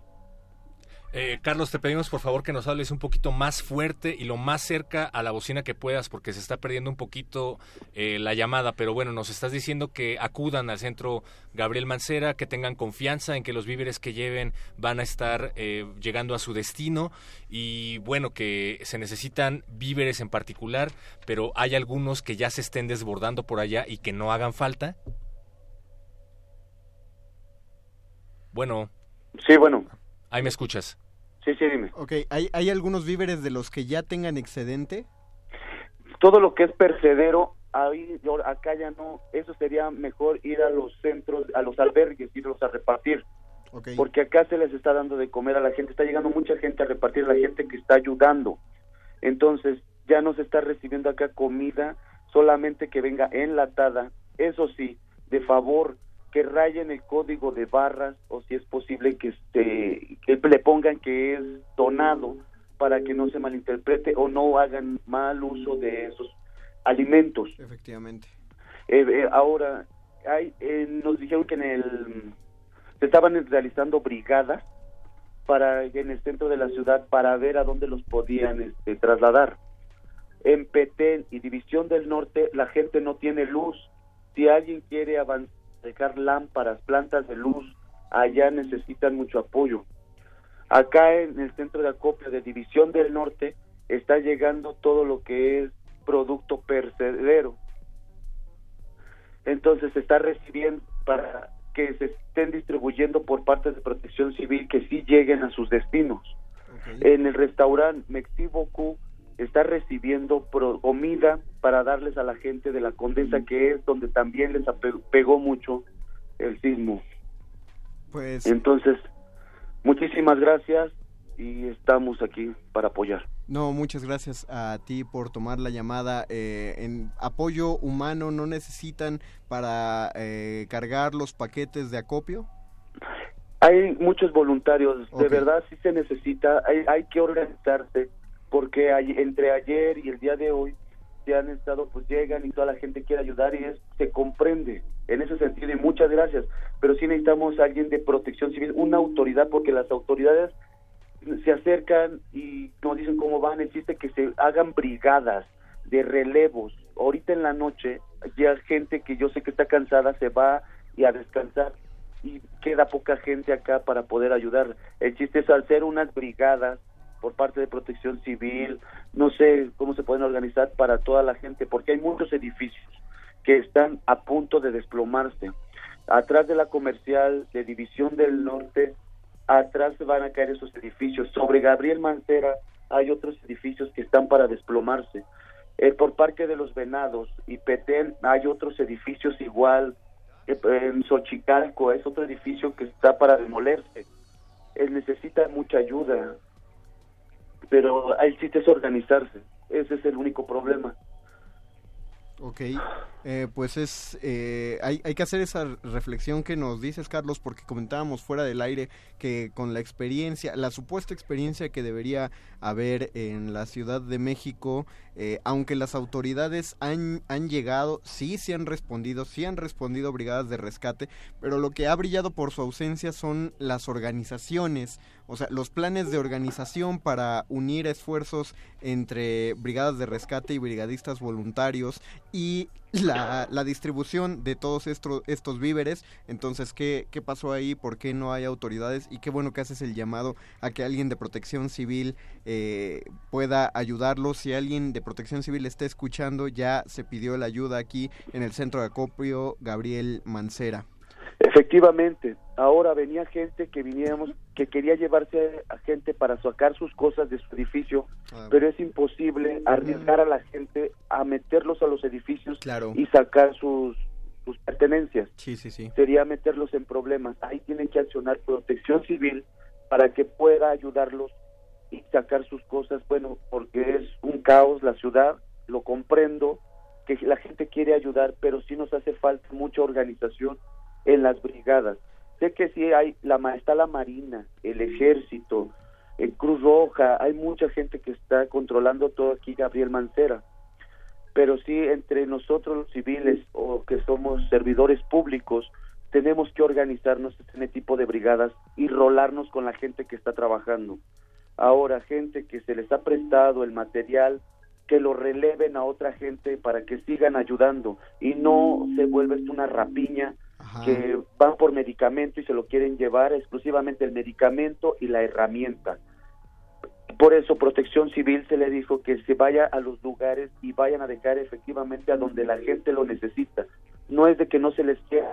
Eh, Carlos, te pedimos por favor que nos hables un poquito más fuerte y lo más cerca a la bocina que puedas porque se está perdiendo un poquito eh, la llamada. Pero bueno, nos estás diciendo que acudan al centro Gabriel Mancera, que tengan confianza en que los víveres que lleven van a estar eh, llegando a su destino y bueno, que se necesitan víveres en particular, pero hay algunos que ya se estén desbordando por allá y que no hagan falta. Bueno. Sí, bueno. Ahí me escuchas. Sí, sí, dime. Ok, ¿hay, ¿hay algunos víveres de los que ya tengan excedente? todo lo que es percedero, ahí yo, acá ya no, eso sería mejor ir a los centros, a los albergues, irlos a repartir. Porque acá se les está dando de comer a la gente, está llegando mucha gente a repartir, la gente que está ayudando. Entonces, ya no se está recibiendo acá comida, solamente que venga enlatada. Eso sí, de favor, que rayen el código de barras o si es posible que, este, que le pongan que es donado para que no se malinterprete o no hagan mal uso de esos alimentos. Efectivamente. Eh, eh, ahora, hay, eh, nos dijeron que en el se estaban realizando brigadas para en el centro de la ciudad para ver a dónde los podían este, trasladar. En Petén y División del Norte la gente no tiene luz. Si alguien quiere avan- dejar lámparas, plantas de luz, allá necesitan mucho apoyo. Acá en el centro de acopio de División del Norte está llegando todo lo que es producto percedero. Entonces se está recibiendo para que se estén distribuyendo por parte de Protección Civil que sí lleguen a sus destinos. En el restaurante Mexiboku está recibiendo comida para darles a la gente de la Condesa, que es donde también les pegó mucho el sismo. Pues entonces, muchísimas gracias y estamos aquí para apoyar. No, muchas gracias a ti por tomar la llamada. Eh, en apoyo humano no necesitan para eh, cargar los paquetes de acopio. Hay muchos voluntarios, de verdad sí se necesita, hay, hay que organizarse porque hay, entre ayer y el día de hoy se han estado, pues llegan y toda la gente quiere ayudar y es, se comprende en ese sentido y muchas gracias, pero sí necesitamos alguien de protección civil, una autoridad, porque las autoridades se acercan y nos dicen cómo van, existe que se hagan brigadas de relevos. Ahorita en la noche ya gente que yo sé que está cansada se va y a descansar y queda poca gente acá para poder ayudar. El chiste es hacer unas brigadas por parte de protección civil, no sé cómo se pueden organizar para toda la gente, porque hay muchos edificios que están a punto de desplomarse. Atrás de la comercial de División del Norte atrás van a caer esos edificios. Sobre Gabriel Mancera hay otros edificios que están para desplomarse. Eh, por Parque de los Venados y Petén hay otros edificios igual. Eh, en Xochicalco es otro edificio que está para demolerse. Él necesita mucha ayuda, pero el chiste es organizarse. Ese es el único problema. Ok, eh, pues es, eh, hay, hay que hacer esa reflexión que nos dices, Carlos, porque comentábamos fuera del aire que con la experiencia, la supuesta experiencia que debería haber en la Ciudad de México, eh, aunque las autoridades han, han llegado, sí se han respondido, sí han respondido brigadas de rescate, pero lo que ha brillado por su ausencia son las organizaciones, o sea, los planes de organización para unir esfuerzos entre brigadas de rescate y brigadistas voluntarios y la, la distribución de todos estos, estos víveres. Entonces, ¿qué, ¿qué pasó ahí? ¿Por qué no hay autoridades? Y qué bueno que haces el llamado a que alguien de protección civil eh, pueda ayudarlos. Si alguien de protección civil está escuchando, ya se pidió la ayuda aquí en el centro de acopio Gabriel Mancera. Efectivamente, ahora venía gente que viníamos, que quería llevarse a gente para sacar sus cosas de su edificio, Ah. pero es imposible arriesgar a la gente a meterlos a los edificios Claro. y sacar sus, sus pertenencias. Sí, sí, sí. Sería meterlos en problemas. Ahí tienen que accionar protección civil para que pueda ayudarlos y sacar sus cosas, bueno, porque es un caos la ciudad, lo comprendo, que la gente quiere ayudar, pero sí nos hace falta mucha organización en las brigadas. Sé que sí hay, la, está la Marina, el Ejército, el Cruz Roja, hay mucha gente que está controlando todo aquí, Gabriel Mancera. Pero sí, entre nosotros los civiles o que somos servidores públicos, tenemos que organizarnos en este tipo de brigadas y rolarnos con la gente que está trabajando. Ahora, gente que se les ha prestado el material, que lo releven a otra gente para que sigan ayudando y no se vuelva una rapiña que van por medicamento y se lo quieren llevar exclusivamente el medicamento y la herramienta. Por eso Protección Civil se le dijo que se vaya a los lugares y vayan a dejar efectivamente a donde la gente lo necesita. No es de que no se les quiera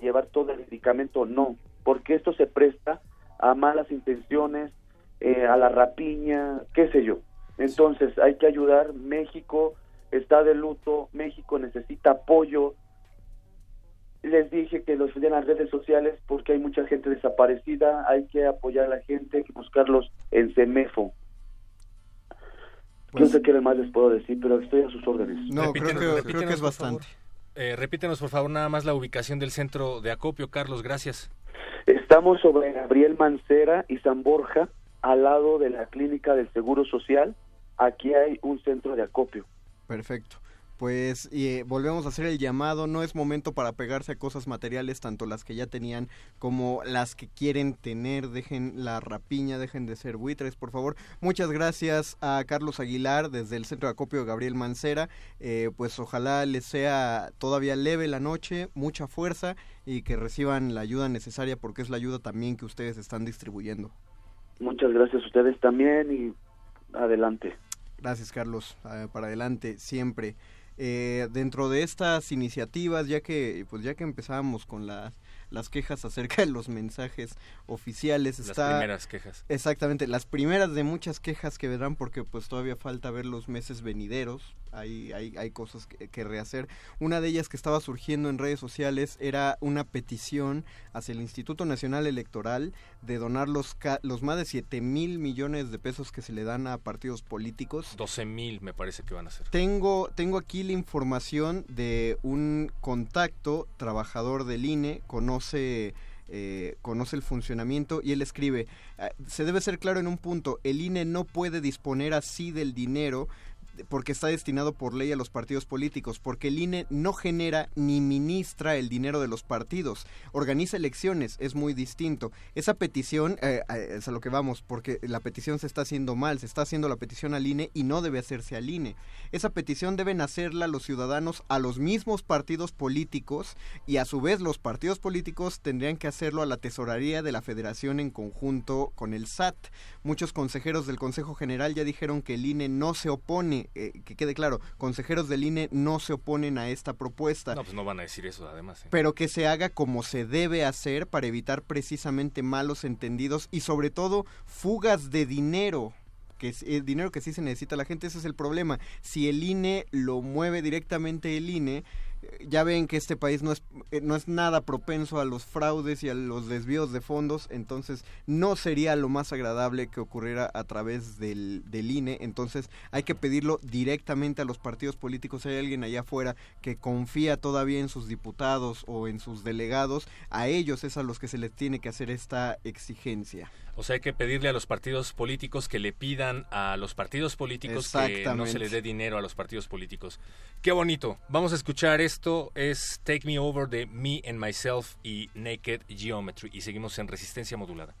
llevar todo el medicamento, no, porque esto se presta a malas intenciones, eh, a la rapiña, qué sé yo. Entonces hay que ayudar, México está de luto, México necesita apoyo. Les dije que los en las redes sociales porque hay mucha gente desaparecida, hay que apoyar a la gente, hay que buscarlos en CEMEFO. no sé qué más les puedo decir, pero estoy a sus órdenes. No, creo que, creo que repítenos, es bastante. Eh, repítenos, por favor, nada más la ubicación del centro de acopio, Carlos, gracias. Estamos sobre Gabriel Mancera y San Borja, al lado de la clínica del Seguro Social. Aquí hay un centro de acopio. Perfecto. Pues y, eh, volvemos a hacer el llamado, no es momento para pegarse a cosas materiales, tanto las que ya tenían como las que quieren tener, dejen la rapiña, dejen de ser buitres, por favor. Muchas gracias a Carlos Aguilar desde el Centro de Acopio Gabriel Mancera, eh, pues ojalá les sea todavía leve la noche, mucha fuerza y que reciban la ayuda necesaria porque es la ayuda también que ustedes están distribuyendo. Muchas gracias a ustedes también y adelante. Gracias, Carlos. Eh, para adelante, siempre. Eh, dentro de estas iniciativas, ya que pues ya que empezamos con las las quejas acerca de los mensajes oficiales. Las primeras quejas. Exactamente, las primeras de muchas quejas que vendrán porque pues todavía falta ver los meses venideros, hay, hay, hay cosas que, rehacer. Una de ellas que estaba surgiendo en redes sociales era una petición hacia el Instituto Nacional Electoral de donar los, los más de 7 mil millones de pesos que se le dan a partidos políticos. 12 mil me parece que van a ser. Tengo, tengo aquí la información de un contacto trabajador del INE, conoce eh, conoce el funcionamiento y él escribe, ah, se debe ser claro en un punto, el INE no puede disponer así del dinero porque está destinado por ley a los partidos políticos, porque el INE no genera ni ministra el dinero de los partidos, organiza elecciones, es muy distinto. Esa petición, eh, eh, es a lo que vamos, porque la petición se está haciendo mal, se está haciendo la petición al INE y no debe hacerse al INE. Esa petición deben hacerla los ciudadanos a los mismos partidos políticos y a su vez los partidos políticos tendrían que hacerlo a la tesorería de la federación en conjunto con el SAT. Muchos consejeros del Consejo General ya dijeron que el INE no se opone eh, que quede claro, consejeros del INE no se oponen a esta propuesta. No, pues no van a decir eso, además. ¿eh? Pero que se haga como se debe hacer para evitar precisamente malos entendidos y sobre todo fugas de dinero que es el dinero que sí se necesita la gente, ese es el problema. Si el INE lo mueve directamente el INE, ya ven que este país no es, eh, no es nada propenso a los fraudes y a los desvíos de fondos, entonces no sería lo más agradable que ocurriera a través del, del INE, entonces hay que pedirlo directamente a los partidos políticos, si hay alguien allá afuera que confía todavía en sus diputados o en sus delegados, a ellos es a los que se les tiene que hacer esta exigencia. O sea, hay que pedirle a los partidos políticos que le pidan a los partidos políticos que no se les dé dinero a los partidos políticos. Qué bonito. Vamos a escuchar esto. Es Take Me Over de Me and Myself y Naked Geometry. Y seguimos en resistencia modulada.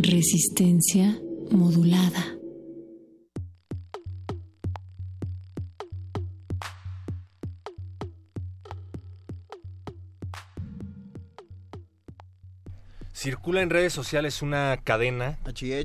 Resistencia modulada. Circula en redes sociales una cadena,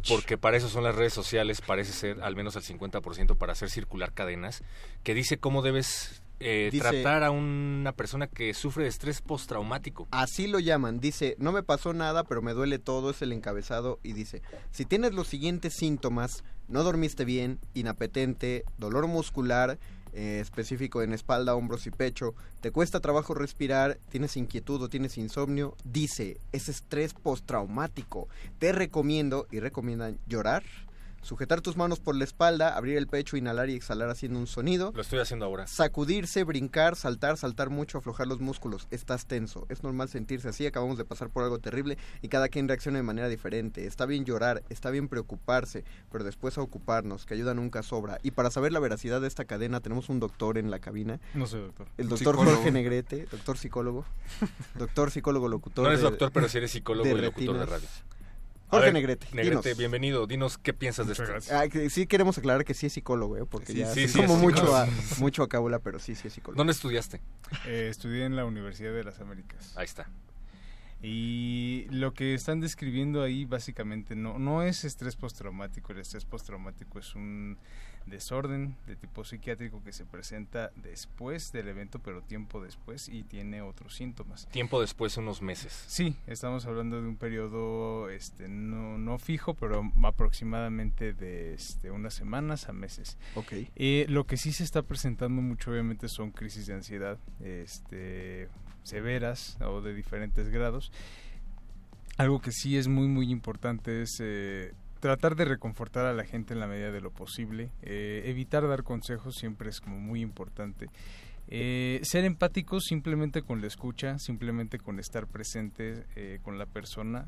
porque para eso son las redes sociales, parece ser al menos al 50% para hacer circular cadenas, que dice cómo debes eh, tratar a una persona que sufre de estrés postraumático. Así lo llaman. Dice, no me pasó nada, pero me duele todo, es el encabezado. Y dice, si tienes los siguientes síntomas, no dormiste bien, inapetente, dolor muscular, eh, específico en espalda, hombros y pecho, te cuesta trabajo respirar, tienes inquietud o tienes insomnio, dice, es estrés postraumático. Te recomiendo y recomiendan llorar, Sujetar tus manos por la espalda, abrir el pecho, inhalar y exhalar haciendo un sonido. Lo estoy haciendo ahora. Sacudirse, brincar, saltar, saltar mucho, aflojar los músculos. Estás tenso. Es normal sentirse así. Acabamos de pasar por algo terrible y cada quien reacciona de manera diferente. Está bien llorar, está bien preocuparse, pero después a ocuparnos, que ayuda nunca sobra. Y para saber la veracidad de esta cadena, tenemos un doctor en la cabina. No sé, doctor. El doctor Jorge Negrete, doctor psicólogo. doctor psicólogo locutor. No eres doctor, pero sí eres psicólogo y locutor de radio. Jorge Negrete. Negrete, bienvenido. Dinos qué piensas de esto. Ah, sí queremos aclarar que sí es psicólogo, ¿eh? porque ya es como mucho, a, mucho a cábula, pero sí, sí es psicólogo. ¿Dónde estudiaste? Eh, estudié en la Universidad de las Américas. Ahí está. Y lo que están describiendo ahí básicamente no, no es estrés postraumático, el estrés postraumático es un desorden de tipo psiquiátrico que se presenta después del evento, pero tiempo después y tiene otros síntomas. Tiempo después, unos meses. Sí, estamos hablando de un periodo este, no, no fijo, pero aproximadamente de este, unas semanas a meses. Ok. Eh, lo que sí se está presentando mucho, obviamente, son crisis de ansiedad este, severas o de diferentes grados. Algo que sí es muy, muy importante es... Eh, tratar de reconfortar a la gente en la medida de lo posible, eh, evitar dar consejos siempre es como muy importante. Eh, ser empáticos simplemente con la escucha, simplemente con estar presente eh, con la persona.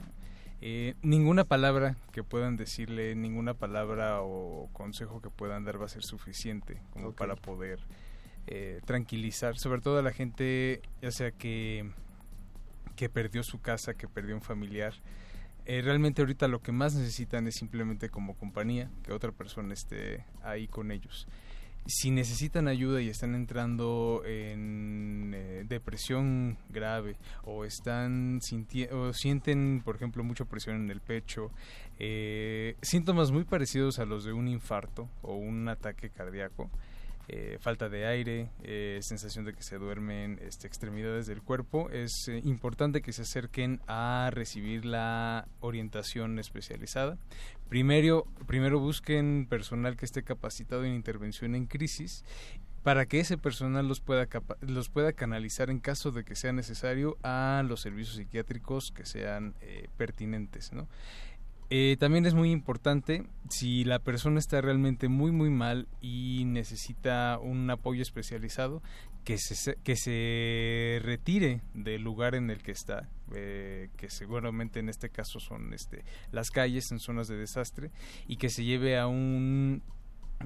ninguna palabra que puedan decirle, ninguna palabra o consejo que puedan dar va a ser suficiente como para poder tranquilizar, sobre todo a la gente, ya sea que, que perdió su casa, que perdió un familiar. Eh, realmente ahorita lo que más necesitan es simplemente como compañía, que otra persona esté ahí con ellos. Si necesitan ayuda y están entrando en eh, depresión grave o están o sienten, por ejemplo, mucha presión en el pecho, eh, síntomas muy parecidos a los de un infarto o un ataque cardíaco, eh, falta de aire, eh, sensación de que se duermen este, extremidades del cuerpo, es eh, importante que se acerquen a recibir la orientación especializada. Primero, primero busquen personal que esté capacitado en intervención en crisis para que ese personal los pueda, los pueda canalizar en caso de que sea necesario a los servicios psiquiátricos que sean pertinentes. ¿no? Eh, también es muy importante si la persona está realmente muy muy mal y necesita un apoyo especializado que se, que se retire del lugar en el que está eh, que seguramente en este caso son este las calles en zonas de desastre y que se lleve a un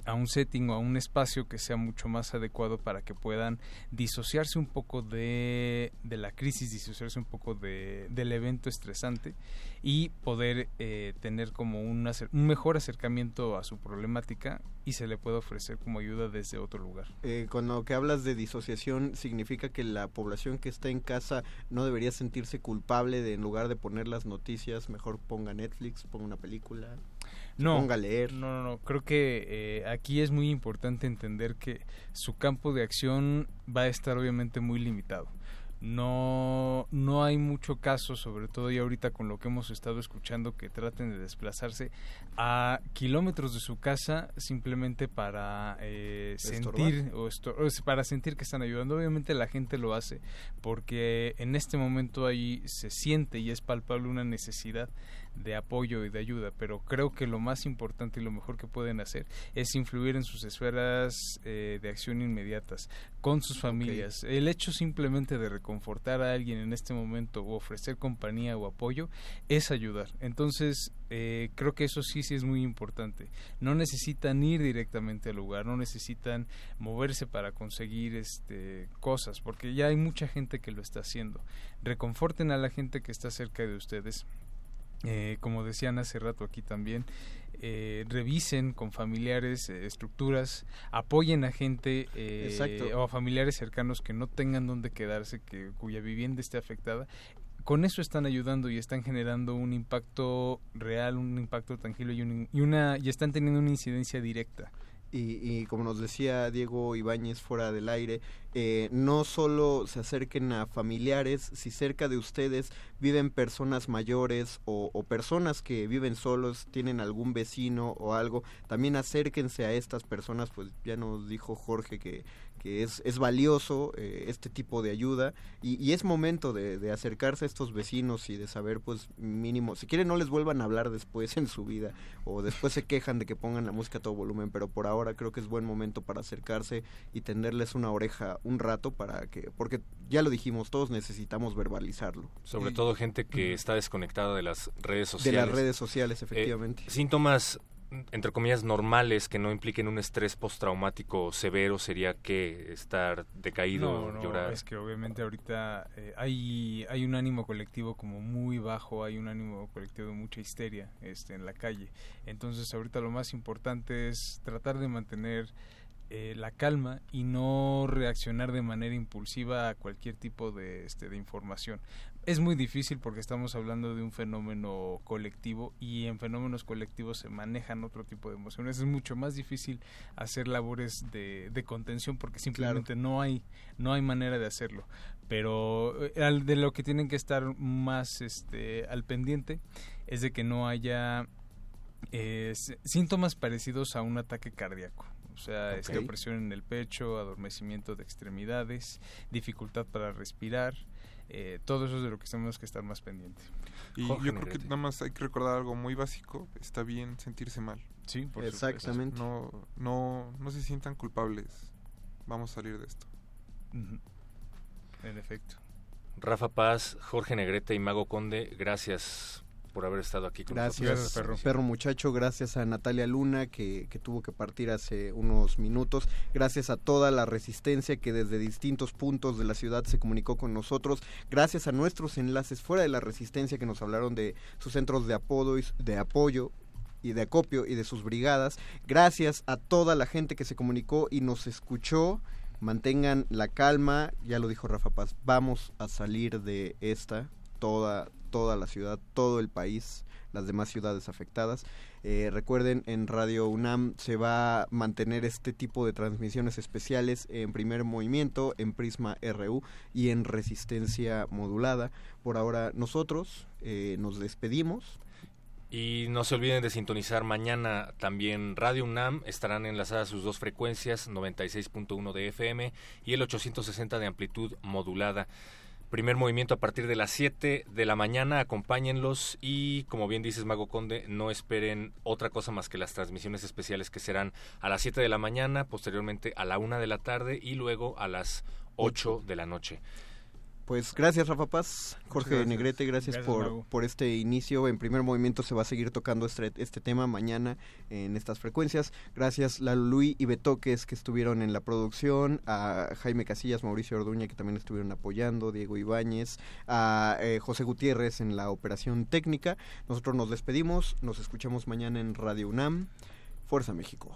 a un setting o a un espacio que sea mucho más adecuado para que puedan disociarse un poco de, de la crisis, disociarse un poco de, del evento estresante y poder eh, tener como un, un, mejor acercamiento a su problemática y se le puede ofrecer como ayuda desde otro lugar. Eh, con lo que hablas de disociación, ¿significa que la población que está en casa no debería sentirse culpable de en lugar de poner las noticias, mejor ponga Netflix, ponga una película? No, leer. No, no, no. Creo que eh, aquí es muy importante entender que su campo de acción va a estar obviamente muy limitado. no, no hay mucho caso, sobre todo y ahorita con lo que hemos estado escuchando, que traten de desplazarse a kilómetros de su casa simplemente para eh, sentir o, para sentir que están ayudando. Obviamente la gente lo hace porque en este momento ahí se siente y es palpable una necesidad de apoyo y de ayuda, pero creo que lo más importante y lo mejor que pueden hacer es influir en sus esferas eh, de acción inmediatas, con sus familias. El hecho simplemente de reconfortar a alguien en este momento o ofrecer compañía o apoyo es ayudar. Entonces, eh, creo que eso sí, sí es muy importante. No necesitan ir directamente al lugar, no necesitan moverse para conseguir este, cosas, porque ya hay mucha gente que lo está haciendo. Reconforten a la gente que está cerca de ustedes eh, como decían hace rato aquí también, eh, revisen con familiares eh, estructuras, apoyen a gente o a familiares cercanos que no tengan donde quedarse, que cuya vivienda esté afectada. Con eso están ayudando y están generando un impacto real, un impacto tangible y, y, una, y están teniendo una incidencia directa. Y, y, como nos decía Diego Ibáñez fuera del aire, eh, no solo se acerquen a familiares, si cerca de ustedes viven personas mayores o, o, personas que viven solos, tienen algún vecino o algo, también acérquense a estas personas, pues ya nos dijo Jorge que que es, es valioso eh, este tipo de ayuda y, y es momento de, de, acercarse a estos vecinos y de saber pues mínimo, si quieren no les vuelvan a hablar después en su vida o después se quejan de que pongan la música a todo volumen, pero por ahora creo que es buen momento para acercarse y tenderles una oreja un rato para que, porque ya lo dijimos, todos necesitamos verbalizarlo. Sobre todo gente que está desconectada de las redes sociales. De las redes sociales, efectivamente. Eh, síntomas entre comillas, normales que no impliquen un estrés postraumático severo sería que estar decaído, no, llorar. Es que obviamente ahorita eh, hay, hay un ánimo colectivo como muy bajo, hay un ánimo colectivo de mucha histeria este, en la calle. Entonces ahorita lo más importante es tratar de mantener eh, la calma y no reaccionar de manera impulsiva a cualquier tipo de, este, de información. Es muy difícil porque estamos hablando de un fenómeno colectivo y en fenómenos colectivos se manejan otro tipo de emociones. Es mucho más difícil hacer labores de, de contención porque simplemente no hay no hay manera de hacerlo. Pero eh, de lo que tienen que estar más este, al pendiente es de que no haya eh, síntomas parecidos a un ataque cardíaco o sea, okay. este, opresión en el pecho, adormecimiento de extremidades, dificultad para respirar, eh, todo eso es de lo que tenemos que estar más pendiente. Y Jorge yo creo que nada más hay que recordar algo muy básico, está bien sentirse mal. Sí, por Exactamente. No, no, no se sientan culpables, vamos a salir de esto. Uh -huh. En efecto. Rafa Paz, Jorge Negrete y Mago Conde, gracias por haber estado aquí con gracias, nosotros. Gracias, perro. perro muchacho. Gracias a Natalia Luna, que, que, tuvo que partir hace unos minutos. Gracias a toda la resistencia que desde distintos puntos de la ciudad se comunicó con nosotros. Gracias a nuestros enlaces fuera de la resistencia que nos hablaron de sus centros de apodo y de apoyo y de acopio y de sus brigadas. Gracias a toda la gente que se comunicó y nos escuchó. Mantengan la calma, ya lo dijo Rafa Paz, vamos a salir de esta, toda, toda la ciudad, todo el país, las demás ciudades afectadas. Eh, recuerden, en Radio UNAM se va a mantener este tipo de transmisiones especiales en primer movimiento, en Prisma RU y en resistencia modulada. Por ahora nosotros eh, nos despedimos. Y no se olviden de sintonizar mañana también Radio UNAM. Estarán enlazadas sus dos frecuencias, 96.1 de FM y el 860 de amplitud modulada. Primer movimiento a partir de las 7 de la mañana, acompáñenlos y como bien dices Mago Conde, no esperen otra cosa más que las transmisiones especiales que serán a las 7 de la mañana, posteriormente a la 1 de la tarde y luego a las 8 de la noche. Pues gracias Rafa Paz, Jorge gracias. Negrete, gracias, gracias por, por, este inicio. En primer movimiento se va a seguir tocando este, este tema mañana en estas frecuencias. Gracias a Luis y Betoques que estuvieron en la producción, a Jaime Casillas, Mauricio Orduña que también estuvieron apoyando, Diego Ibáñez, a eh, José Gutiérrez en la operación técnica. Nosotros nos despedimos, nos escuchamos mañana en Radio UNAM. Fuerza México.